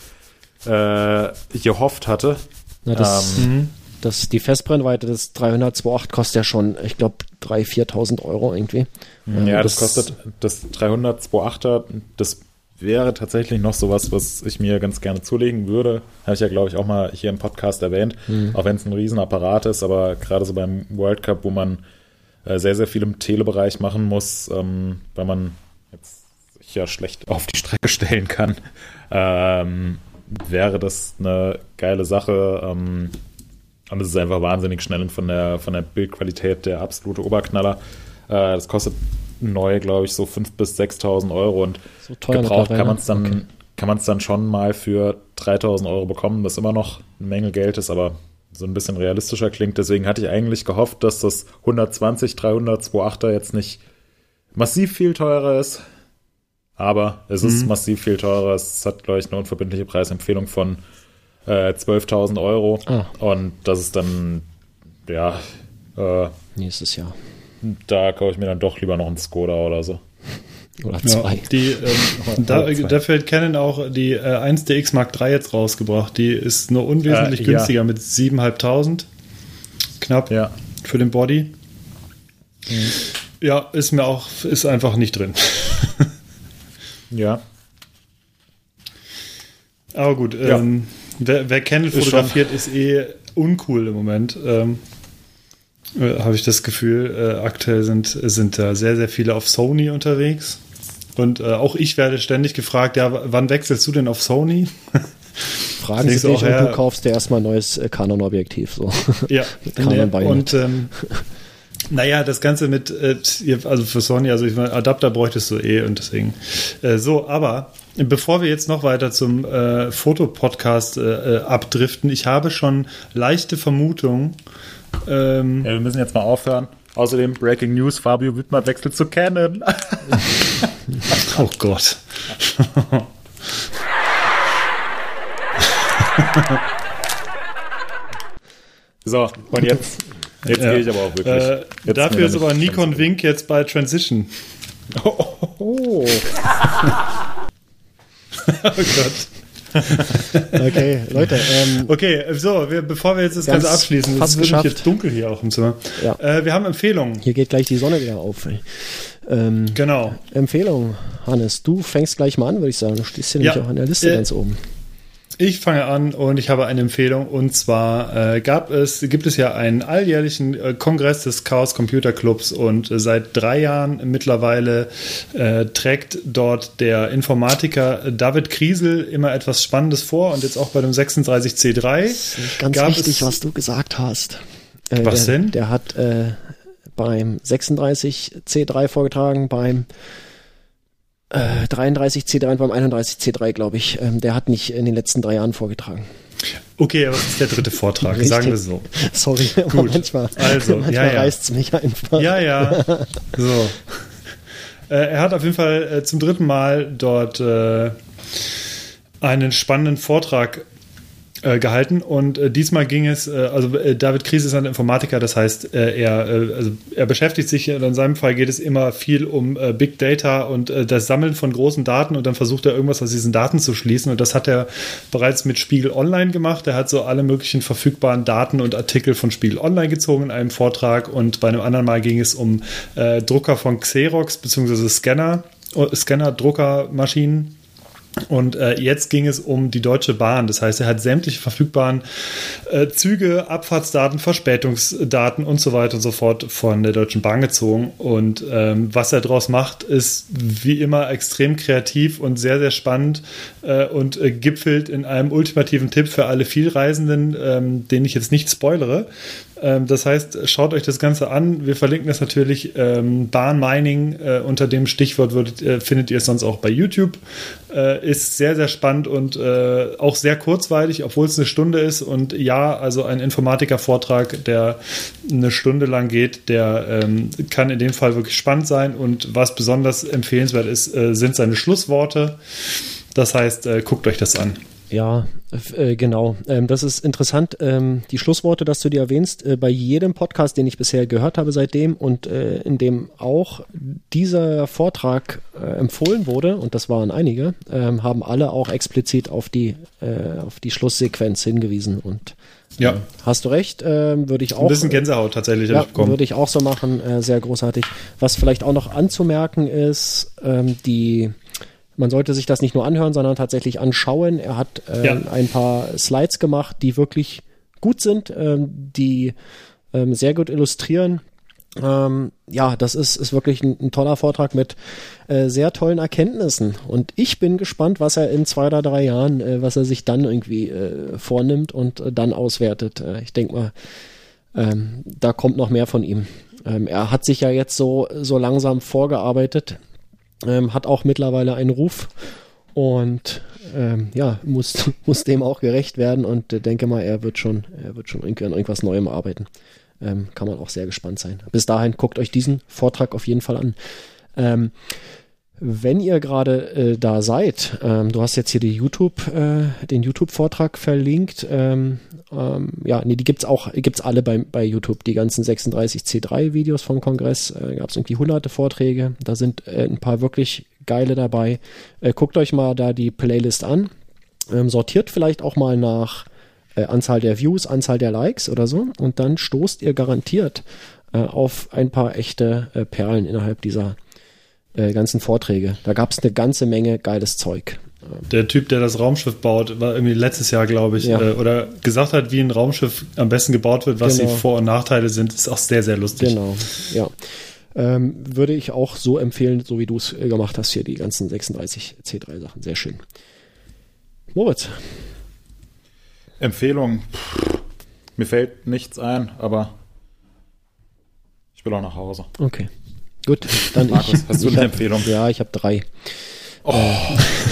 äh, gehofft hatte. Na, das, ähm, das, die Festbrennweite des 300 kostet ja schon, ich glaube, 3.000, 4.000 Euro irgendwie. Ähm, ja, das, das, kostet das 300 2.8er, das wäre tatsächlich noch sowas, was ich mir ganz gerne zulegen würde. Habe ich ja, glaube ich, auch mal hier im Podcast erwähnt. Mhm. Auch wenn es ein Riesenapparat ist, aber gerade so beim World Cup, wo man äh, sehr, sehr viel im Telebereich machen muss, ähm, weil man jetzt sich ja schlecht auf die Strecke stellen kann, ähm, wäre das eine geile Sache. Ähm, und es ist einfach wahnsinnig schnell und von der, von der Bildqualität der absolute Oberknaller. Äh, das kostet neu, glaube ich, so 5.000 bis 6.000 Euro und so gebraucht kann man es dann, okay. kann man es dann schon mal für 3.000 Euro bekommen, was immer noch eine Menge Geld ist, aber so ein bisschen realistischer klingt. Deswegen hatte ich eigentlich gehofft, dass das 120, 300, 2.8er jetzt nicht massiv viel teurer ist. Aber es mhm. ist massiv viel teurer. Es hat, glaube ich, eine unverbindliche Preisempfehlung von äh, 12.000 Euro. Ah. Und das ist dann, ja. Äh, Nächstes Jahr. Da kaufe ich mir dann doch lieber noch einen Skoda oder so. Oder zwei. Ja, die, ähm, da, dafür hat Canon auch die äh, 1DX Mark III jetzt rausgebracht. Die ist nur unwesentlich äh, günstiger ja. mit 7.500. Knapp ja. für den Body. Mhm. Ja, ist mir auch, ist einfach nicht drin. ja. Aber gut, ähm, wer, wer Canon fotografiert, ist eh uncool im Moment. Ähm, äh, Habe ich das Gefühl. Äh, aktuell sind, sind da sehr, sehr viele auf Sony unterwegs. Und äh, auch ich werde ständig gefragt, ja, wann wechselst du denn auf Sony? Fragen Sie dich und ja, du kaufst dir erstmal ein neues äh, Canon-Objektiv. So. Ja, Canon nee, und ähm, naja, das Ganze mit, äh, also für Sony, also ich meine, Adapter bräuchtest du eh und deswegen. Äh, so, aber bevor wir jetzt noch weiter zum äh, Fotopodcast äh, äh, abdriften, ich habe schon leichte Vermutungen. Ähm, ja, wir müssen jetzt mal aufhören. Außerdem Breaking News, Fabio Wittmer wechselt zu Canon. oh Gott. so, und jetzt, jetzt ja. gehe ich aber auch wirklich. Äh, dafür ist aber Nikon Wink jetzt bei Transition. Oh. oh, oh. oh Gott. okay, Leute. Ähm, okay, so, wir, bevor wir jetzt das Ganze abschließen, es wird jetzt dunkel hier auch im Zimmer. Ja. Äh, wir haben Empfehlungen. Hier geht gleich die Sonne wieder auf. Ähm, genau. Empfehlung, Hannes. Du fängst gleich mal an, würde ich sagen. Du stehst hier ja. nämlich auch an der Liste äh, ganz oben. Ich fange an und ich habe eine Empfehlung und zwar äh, gab es, gibt es ja einen alljährlichen äh, Kongress des Chaos Computer Clubs und äh, seit drei Jahren mittlerweile äh, trägt dort der Informatiker David Kriesel immer etwas Spannendes vor und jetzt auch bei dem 36C3. Das ist ganz wichtig, was du gesagt hast. Äh, was der, denn? Der hat äh, beim 36C3 vorgetragen, beim 33 äh, C3 und beim 31 C3, glaube ich. Ähm, der hat nicht in den letzten drei Jahren vorgetragen. Okay, aber das ist der dritte Vortrag, Richtig. sagen wir so. Sorry, Gut. manchmal, also, manchmal ja, ja. reißt es mich einfach. Ja, ja. So. Äh, er hat auf jeden Fall äh, zum dritten Mal dort äh, einen spannenden Vortrag äh, gehalten und äh, diesmal ging es, äh, also äh, David Kries ist ein Informatiker, das heißt, äh, er, also er beschäftigt sich, in seinem Fall geht es immer viel um Big Data und das Sammeln von großen Daten und dann versucht er irgendwas aus diesen Daten zu schließen und das hat er bereits mit Spiegel Online gemacht. Er hat so alle möglichen verfügbaren Daten und Artikel von Spiegel Online gezogen in einem Vortrag und bei einem anderen Mal ging es um Drucker von Xerox bzw. Scanner, Scanner, Druckermaschinen und äh, jetzt ging es um die Deutsche Bahn. Das heißt, er hat sämtliche verfügbaren äh, Züge, Abfahrtsdaten, Verspätungsdaten und so weiter und so fort von der Deutschen Bahn gezogen. Und ähm, was er daraus macht, ist wie immer extrem kreativ und sehr, sehr spannend äh, und äh, gipfelt in einem ultimativen Tipp für alle Vielreisenden, ähm, den ich jetzt nicht spoilere. Ähm, das heißt, schaut euch das Ganze an. Wir verlinken das natürlich. Ähm, Bahnmining äh, unter dem Stichwort würdet, äh, findet ihr es sonst auch bei YouTube. Äh, ist sehr, sehr spannend und äh, auch sehr kurzweilig, obwohl es eine Stunde ist. Und ja, also ein Informatiker-Vortrag, der eine Stunde lang geht, der ähm, kann in dem Fall wirklich spannend sein. Und was besonders empfehlenswert ist, äh, sind seine Schlussworte. Das heißt, äh, guckt euch das an. Ja, äh, genau. Ähm, das ist interessant. Ähm, die Schlussworte, dass du dir erwähnst, äh, bei jedem Podcast, den ich bisher gehört habe seitdem und äh, in dem auch dieser Vortrag äh, empfohlen wurde, und das waren einige, ähm, haben alle auch explizit auf die, äh, auf die Schlusssequenz hingewiesen. Und ja. Ähm, hast du recht, ähm, würde ich auch. Ein bisschen Gänsehaut tatsächlich. Ja, würde ich auch so machen. Äh, sehr großartig. Was vielleicht auch noch anzumerken ist, ähm, die man sollte sich das nicht nur anhören, sondern tatsächlich anschauen. Er hat äh, ja. ein paar Slides gemacht, die wirklich gut sind, ähm, die ähm, sehr gut illustrieren. Ähm, ja, das ist, ist wirklich ein, ein toller Vortrag mit äh, sehr tollen Erkenntnissen. Und ich bin gespannt, was er in zwei oder drei Jahren, äh, was er sich dann irgendwie äh, vornimmt und äh, dann auswertet. Äh, ich denke mal, ähm, da kommt noch mehr von ihm. Ähm, er hat sich ja jetzt so, so langsam vorgearbeitet ähm, hat auch mittlerweile einen Ruf und ähm, ja, muss, muss dem auch gerecht werden und äh, denke mal, er wird schon, er wird schon an irgendwas Neuem arbeiten. Ähm, kann man auch sehr gespannt sein. Bis dahin guckt euch diesen Vortrag auf jeden Fall an. Ähm, wenn ihr gerade äh, da seid, ähm, du hast jetzt hier die YouTube, äh, den YouTube-Vortrag verlinkt. Ähm, ähm, ja, nee, die gibt's auch, gibt's alle bei, bei YouTube. Die ganzen 36 C3-Videos vom Kongress. Äh, gab es irgendwie hunderte Vorträge. Da sind äh, ein paar wirklich geile dabei. Äh, guckt euch mal da die Playlist an. Ähm, sortiert vielleicht auch mal nach äh, Anzahl der Views, Anzahl der Likes oder so. Und dann stoßt ihr garantiert äh, auf ein paar echte äh, Perlen innerhalb dieser äh, ganzen Vorträge. Da gab es eine ganze Menge geiles Zeug. Der Typ, der das Raumschiff baut, war irgendwie letztes Jahr, glaube ich, ja. äh, oder gesagt hat, wie ein Raumschiff am besten gebaut wird, was genau. die Vor- und Nachteile sind, ist auch sehr, sehr lustig. Genau, ja. Ähm, würde ich auch so empfehlen, so wie du es äh, gemacht hast, hier die ganzen 36 C3-Sachen. Sehr schön. Moritz. Empfehlung. Mir fällt nichts ein, aber ich will auch nach Hause. Okay. Gut, dann Markus, ich. Hast du eine hab, Empfehlung? Ja, ich habe drei. Oh,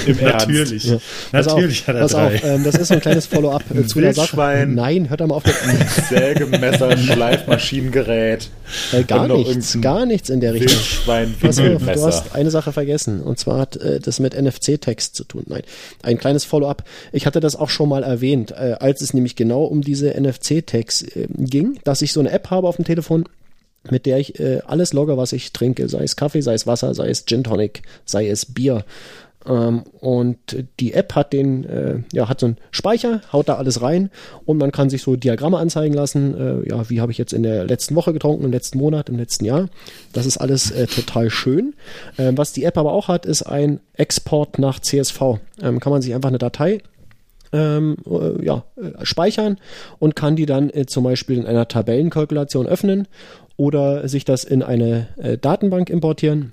äh, natürlich. Ja. Natürlich auf, hat er drei. Auf, ähm, das ist so ein kleines Follow-up äh, zu der Sache. Nein, hört mal auf. Sägemesser, Schleifmaschinengerät. Äh, gar nichts, gar nichts in der Richtung. Wildschwein, Pass auf, du hast eine Sache vergessen. Und zwar hat äh, das mit NFC-Text zu tun. Nein, ein kleines Follow-up. Ich hatte das auch schon mal erwähnt, äh, als es nämlich genau um diese NFC-Tags äh, ging, dass ich so eine App habe auf dem Telefon, mit der ich äh, alles logge, was ich trinke, sei es Kaffee, sei es Wasser, sei es Gin Tonic, sei es Bier. Ähm, und die App hat den, äh, ja, hat so einen Speicher, haut da alles rein und man kann sich so Diagramme anzeigen lassen. Äh, ja, wie habe ich jetzt in der letzten Woche getrunken, im letzten Monat, im letzten Jahr. Das ist alles äh, total schön. Ähm, was die App aber auch hat, ist ein Export nach CSV. Ähm, kann man sich einfach eine Datei ähm, äh, ja, äh, speichern und kann die dann äh, zum Beispiel in einer Tabellenkalkulation öffnen oder sich das in eine äh, Datenbank importieren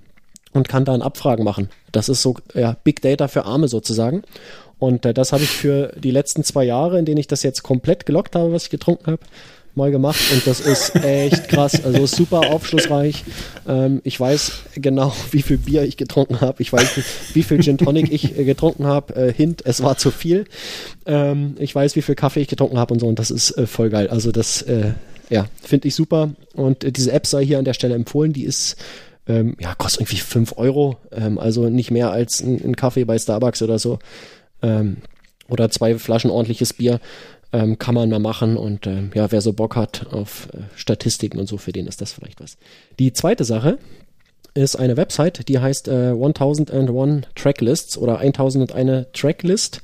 und kann dann Abfragen machen. Das ist so ja, Big Data für Arme sozusagen. Und äh, das habe ich für die letzten zwei Jahre, in denen ich das jetzt komplett gelockt habe, was ich getrunken habe, mal gemacht und das ist echt krass, also super aufschlussreich. Ähm, ich weiß genau, wie viel Bier ich getrunken habe. Ich weiß, wie viel Gin Tonic ich äh, getrunken habe. Äh, Hint, es war zu viel. Ähm, ich weiß, wie viel Kaffee ich getrunken habe und so und das ist äh, voll geil. Also das äh, ja, finde ich super. Und äh, diese App sei hier an der Stelle empfohlen. Die ist, ähm, ja, kostet irgendwie fünf Euro. Ähm, also nicht mehr als ein, ein, Kaffee bei Starbucks oder so. Ähm, oder zwei Flaschen ordentliches Bier ähm, kann man mal machen und äh, ja, wer so Bock hat auf äh, Statistiken und so, für den ist das vielleicht was. Die zweite Sache ist eine Website, die heißt äh, 1001 Tracklists oder 1001 Tracklist.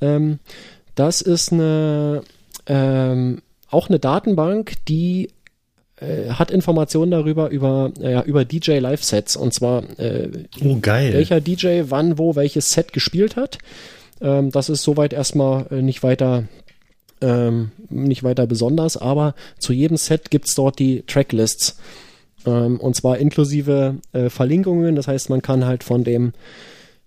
Ähm, das ist eine ähm, auch eine Datenbank, die äh, hat Informationen darüber über äh, über DJ Live Sets und zwar äh, oh, geil. welcher DJ wann wo welches Set gespielt hat. Ähm, das ist soweit erstmal äh, nicht weiter ähm, nicht weiter besonders, aber zu jedem Set gibt's dort die Tracklists. Ähm, und zwar inklusive äh, Verlinkungen. Das heißt, man kann halt von dem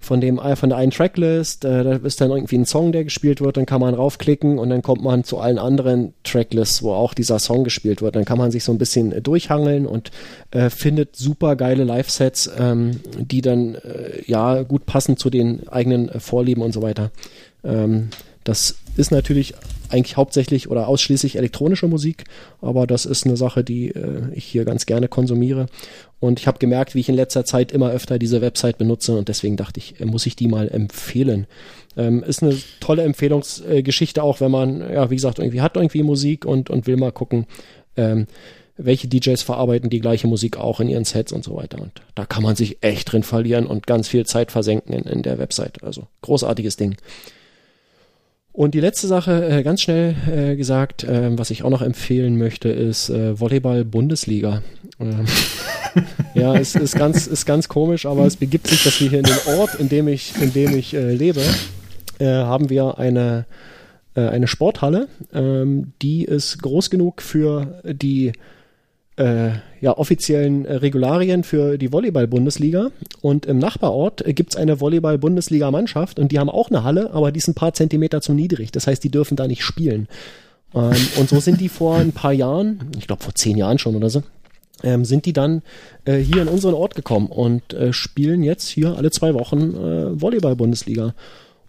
von dem äh, von der einen Tracklist, äh, da ist dann irgendwie ein Song, der gespielt wird, dann kann man raufklicken und dann kommt man zu allen anderen Tracklists, wo auch dieser Song gespielt wird. Dann kann man sich so ein bisschen äh, durchhangeln und äh, findet super geile Live-Sets, ähm, die dann äh, ja gut passen zu den eigenen äh, Vorlieben und so weiter. Ähm, das ist natürlich eigentlich hauptsächlich oder ausschließlich elektronische Musik, aber das ist eine Sache, die äh, ich hier ganz gerne konsumiere. Und ich habe gemerkt, wie ich in letzter Zeit immer öfter diese Website benutze und deswegen dachte ich, äh, muss ich die mal empfehlen. Ähm, ist eine tolle Empfehlungsgeschichte auch, wenn man, ja, wie gesagt, irgendwie hat irgendwie Musik und, und will mal gucken, ähm, welche DJs verarbeiten die gleiche Musik auch in ihren Sets und so weiter. Und da kann man sich echt drin verlieren und ganz viel Zeit versenken in, in der Website. Also großartiges Ding. Und die letzte Sache, äh, ganz schnell äh, gesagt, äh, was ich auch noch empfehlen möchte, ist äh, Volleyball-Bundesliga. Ähm, ja, es ist ganz, ist ganz komisch, aber es begibt sich, dass wir hier in dem Ort, in dem ich, in dem ich lebe, haben wir eine, eine Sporthalle, ähm, die ist groß genug für die äh, ja, offiziellen äh, Regularien für die Volleyball-Bundesliga. Und im Nachbarort äh, gibt's eine Volleyball-Bundesliga-Mannschaft und die haben auch eine Halle, aber die ist ein paar Zentimeter zu niedrig. Das heißt, die dürfen da nicht spielen. Ähm, und so sind die vor ein paar Jahren, ich glaube vor zehn Jahren schon oder so, ähm, sind die dann äh, hier in unseren Ort gekommen und äh, spielen jetzt hier alle zwei Wochen äh, Volleyball-Bundesliga.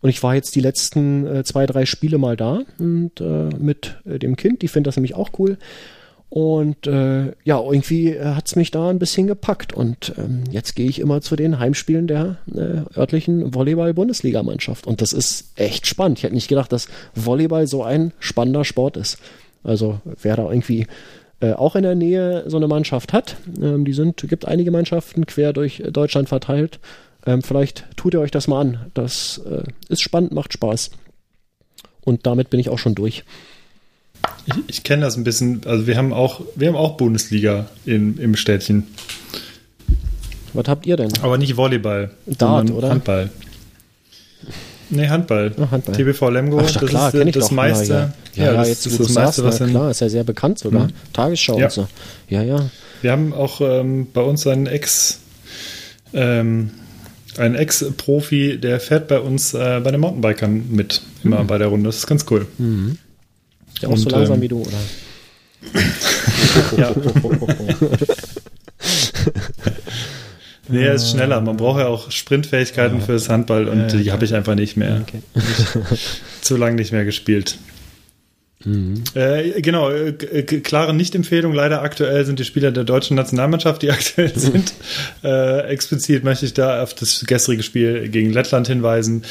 Und ich war jetzt die letzten äh, zwei, drei Spiele mal da und mit dem Kind, die findet das nämlich auch cool. Und äh, ja, irgendwie äh, hat's mich da ein bisschen gepackt. Und ähm, jetzt gehe ich immer zu den Heimspielen der äh, örtlichen Volleyball-Bundesligamannschaft. Und das ist echt spannend. Ich hätte nicht gedacht, dass Volleyball so ein spannender Sport ist. Also wer da irgendwie äh, auch in der Nähe so eine Mannschaft hat, ähm, die sind, gibt einige Mannschaften quer durch Deutschland verteilt. Ähm, vielleicht tut ihr euch das mal an. Das äh, ist spannend, macht Spaß. Und damit bin ich auch schon durch. Ich, ich kenne das ein bisschen. Also wir haben auch, wir haben auch Bundesliga in, im Städtchen. Was habt ihr denn? Aber nicht Volleyball. Dart, oder? Handball. Nee, Handball. Oh, Handball. TBV Lemgo, Ach, das klar, ist ich das meiste. Ja, ja. ja, das jetzt das sagst, meiste, was na, klar, ist ja sehr bekannt sogar. Mhm. Tagesschau Ja. und so. Ja, ja. Wir haben auch ähm, bei uns einen Ex, ähm, einen Ex-Profi, der fährt bei uns äh, bei den Mountainbikern mit, immer bei der Runde. Das ist ganz cool. Ist ja auch Und, so langsam ähm, wie du, oder? Ja. Nee, er ist schneller. Man braucht ja auch Sprintfähigkeiten fürs Handball und die habe ich einfach nicht mehr. Okay. Zu lange nicht mehr gespielt. Äh, genau, äh, k- klare Nicht-Empfehlung. Leider aktuell sind die Spieler der deutschen Nationalmannschaft, die aktuell sind. Äh, explizit möchte ich da auf das gestrige Spiel gegen Lettland hinweisen.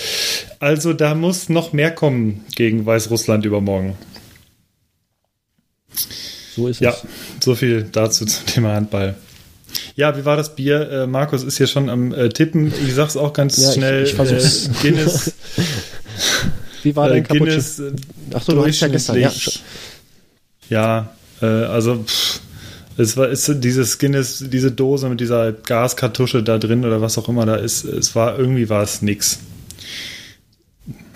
Also da muss noch mehr kommen gegen Weißrussland übermorgen. So ist Ja, es. so viel dazu zum Thema Handball. Ja, wie war das Bier? Äh, Markus ist hier schon am äh, Tippen. Ich sag's auch ganz Ja, ich- schnell. ich versuch's. Äh, Guinness, Wie war äh, dein Cappuccino? Guinness äh, Ach so, du hast ja gestern. Ja, Ja, äh, also pff, es war ist dieses Guinness, diese Dose mit dieser Gaskartusche da drin oder was auch immer da ist, es war irgendwie war es nix.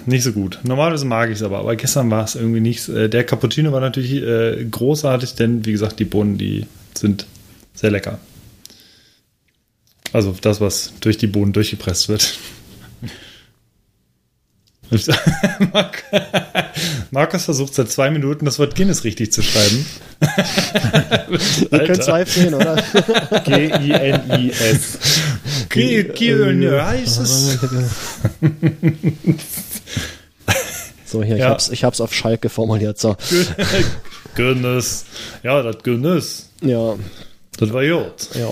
Nicht so gut. Normalerweise mag ich es aber, aber gestern war es irgendwie nichts. Äh, der Cappuccino war natürlich äh, großartig, denn wie gesagt, die Bohnen, die sind sehr lecker. Also das, was durch die Bohnen durchgepresst wird. Mark- Markus versucht seit zwei Minuten das Wort Guinness richtig zu schreiben. Ihr könnt zweifeln, oder? G-I-N-I-S. G- Guinness. So, hier, ich, Ja. hab's, ich hab's auf Schalke formuliert. So, Guinness. Ja, das Guinness. ja, Das war gut. ja.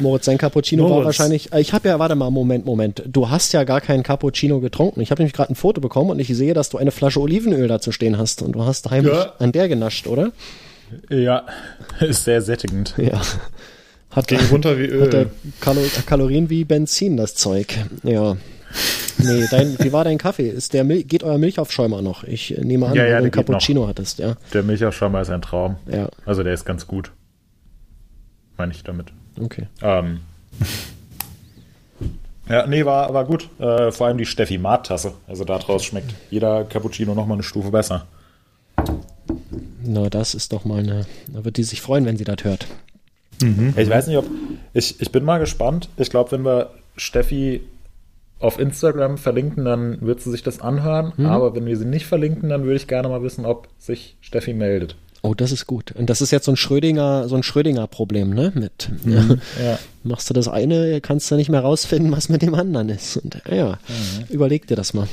Moritz, sein Cappuccino Moritz. war wahrscheinlich. Äh, ich habe ja, warte mal, Moment, Moment. Du hast ja gar keinen Cappuccino getrunken. Ich habe nämlich gerade ein Foto bekommen und ich sehe, dass du eine Flasche Olivenöl dazu stehen hast und du hast heimlich ja. an der genascht, oder? Ja, ist sehr sättigend. Ja. Hat, Ging runter wie Öl. Hat der Kalo Kalorien wie Benzin, das Zeug. Ja. Nee, dein, wie war dein Kaffee? Ist der Mil geht euer Milchaufschäumer noch? Ich nehme an, ja, ja, du einen Cappuccino hattest, ja. Der Milchaufschäumer ist ein Traum. Ja. Also der ist ganz gut. Meine ich damit. Okay. Ähm. Ja, nee, war, war gut. Äh, vor allem die Steffi Maat-Tasse. Also daraus schmeckt jeder Cappuccino nochmal eine Stufe besser. Na, das ist doch mal eine. Da wird die sich freuen, wenn sie das hört. Mhm. Ich weiß nicht, ob. Ich, ich bin mal gespannt. Ich glaube, wenn wir Steffi auf Instagram verlinken, dann wird sie sich das anhören. Mhm. Aber wenn wir sie nicht verlinken, dann würde ich gerne mal wissen, ob sich Steffi meldet. Oh, das ist gut. Und das ist jetzt so ein Schrödinger, so ein Schrödinger-Problem, ne? Mit mhm. ja. machst du das eine, kannst du nicht mehr rausfinden, was mit dem anderen ist. Und ja, mhm. überleg dir das mal.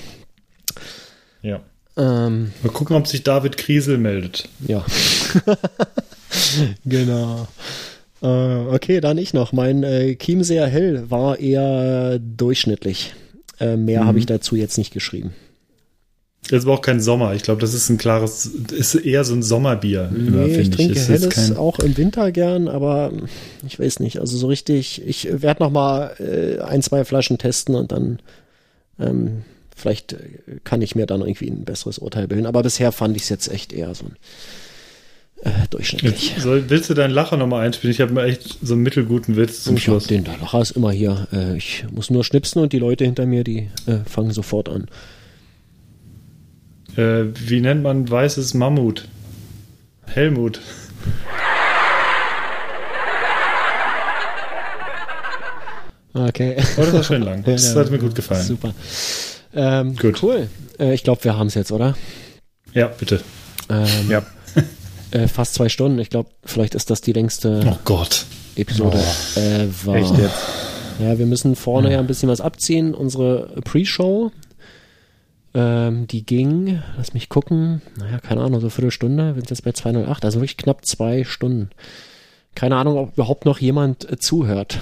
Ja. Ähm, mal gucken, ob sich David Kriesel meldet. Ja. genau. Äh, okay, dann ich noch. Mein äh, Chiemseer Hell war eher durchschnittlich. Äh, mehr mhm. habe ich dazu jetzt nicht geschrieben. Das war auch kein Sommer. Ich glaube, das ist ein klares, ist eher so ein Sommerbier. Nee, immer, ich trinke ich. Helles kein... auch im Winter gern, aber ich weiß nicht. Also so richtig, ich werde noch mal äh, ein, zwei Flaschen testen und dann ähm, vielleicht kann ich mir dann irgendwie ein besseres Urteil bilden. Aber bisher fand ich es jetzt echt eher so ein äh, durchschnittlich. Jetzt, soll, willst du deinen Lacher nochmal einspielen? Ich habe mir echt so einen mittelguten Witz zum ich Schluss. Den Lacher ist immer hier. Äh, ich muss nur schnipsen und die Leute hinter mir, die äh, fangen sofort an. Äh, wie nennt man weißes Mammut? Helmut. Okay. Oh, das war schön lang. Das hat mir gut gefallen. Super. Ähm, gut. Cool. Äh, ich glaube, wir haben es jetzt, oder? Ja, bitte. Ähm, ja. Äh, fast zwei Stunden. Ich glaube, vielleicht ist das die längste oh Gott. Episode oh. ever. Echt jetzt? Ja, wir müssen vorne ja ein bisschen was abziehen. Unsere Pre-Show, ähm, die ging, lass mich gucken, naja, keine Ahnung, so eine Viertelstunde, wenn es jetzt bei 208, also wirklich knapp zwei Stunden. Keine Ahnung, ob überhaupt noch jemand äh, zuhört.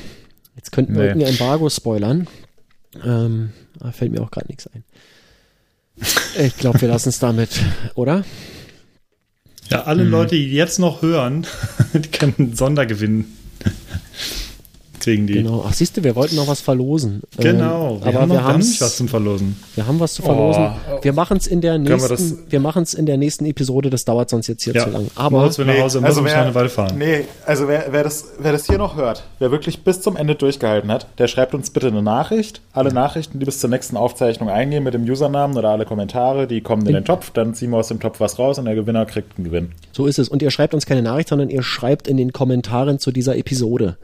Jetzt könnten wir nee. irgendein Embargo spoilern. Ähm, da fällt mir auch gerade nichts ein. Ich glaube, wir lassen es damit, oder? Ja, alle hm. Leute, die jetzt noch hören, die können Sondergewinn kriegen die. Genau. Ach, siehst du, wir wollten noch was verlosen. Genau. Ähm, wir aber haben, wir haben nicht was zum Verlosen. Wir haben was zu verlosen. Oh. Wir machen es in der nächsten, wir, wir machen es in der nächsten Episode. Das dauert sonst jetzt hier ja. zu lang. Aber Moritz will nach Hause, nee, also wer, eine Weile fahren. Nee, also wer, wer, das, wer das hier noch hört, wer wirklich bis zum Ende durchgehalten hat, der schreibt uns bitte eine Nachricht. Alle Nachrichten, die bis zur nächsten Aufzeichnung eingehen mit dem Usernamen oder alle Kommentare, die kommen in, in den Topf. Dann ziehen wir aus dem Topf was raus und der Gewinner kriegt einen Gewinn. So ist es. Und ihr schreibt uns keine Nachricht, sondern ihr schreibt in den Kommentaren zu dieser Episode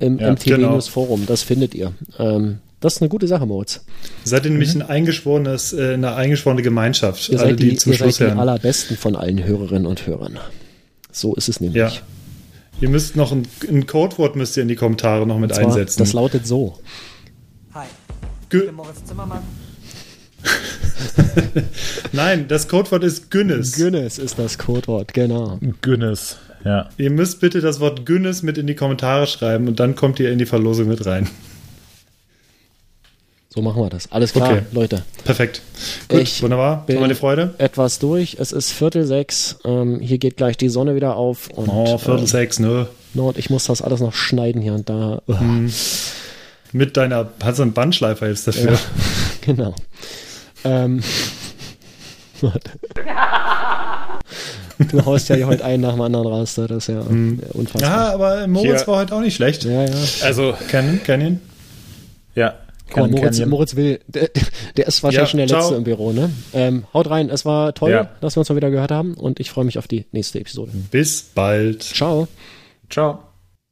im ja, MTV genau. Forum. Das findet ihr. Ähm, das ist eine gute Sache, Moritz. Seid ihr nämlich mhm. ein eingeschworenes, äh, eine eingeschworene Gemeinschaft. Ihr seid die, die zum ihr Schluss seid die allerbesten von allen Hörerinnen und Hörern. So ist es nämlich. Ja. Ihr müsst noch ein, ein Codewort müsst ihr in die Kommentare noch mit zwar, einsetzen. Das lautet so. Hi. Gü ich bin Moritz Zimmermann. Nein, das Codewort ist Günnes. Günnes ist das Codewort, genau. Günnes. Ja. Ihr müsst bitte das Wort Günnes mit in die Kommentare schreiben und dann kommt ihr in die Verlosung mit rein. So machen wir das. Alles klar, okay. Leute. Perfekt. Gut, ich wunderbar. Haben wir die Freude? Etwas durch. Es ist Viertel sechs. Ähm, hier geht gleich die Sonne wieder auf. Und, oh, Viertel ähm, sechs, ne? No, ich muss das alles noch schneiden hier und da. Hm. Mit deiner, hast du einen Bandschleifer jetzt dafür? Ja, genau. Ähm, Du haust ja heute einen nach dem anderen raus, das ist ja mhm. unfassbar. Ja, aber Moritz Hier. war heute auch nicht schlecht. Ja, ja. Also, Canyon, Canyon. Ja. Kann, Moritz, Moritz, will, der, der ist wahrscheinlich ja, schon der ciao. Letzte im Büro, ne? Ähm, haut rein, es war toll, ja. dass wir uns mal wieder gehört haben und ich freue mich auf die nächste Episode. Bis bald. Ciao. Ciao.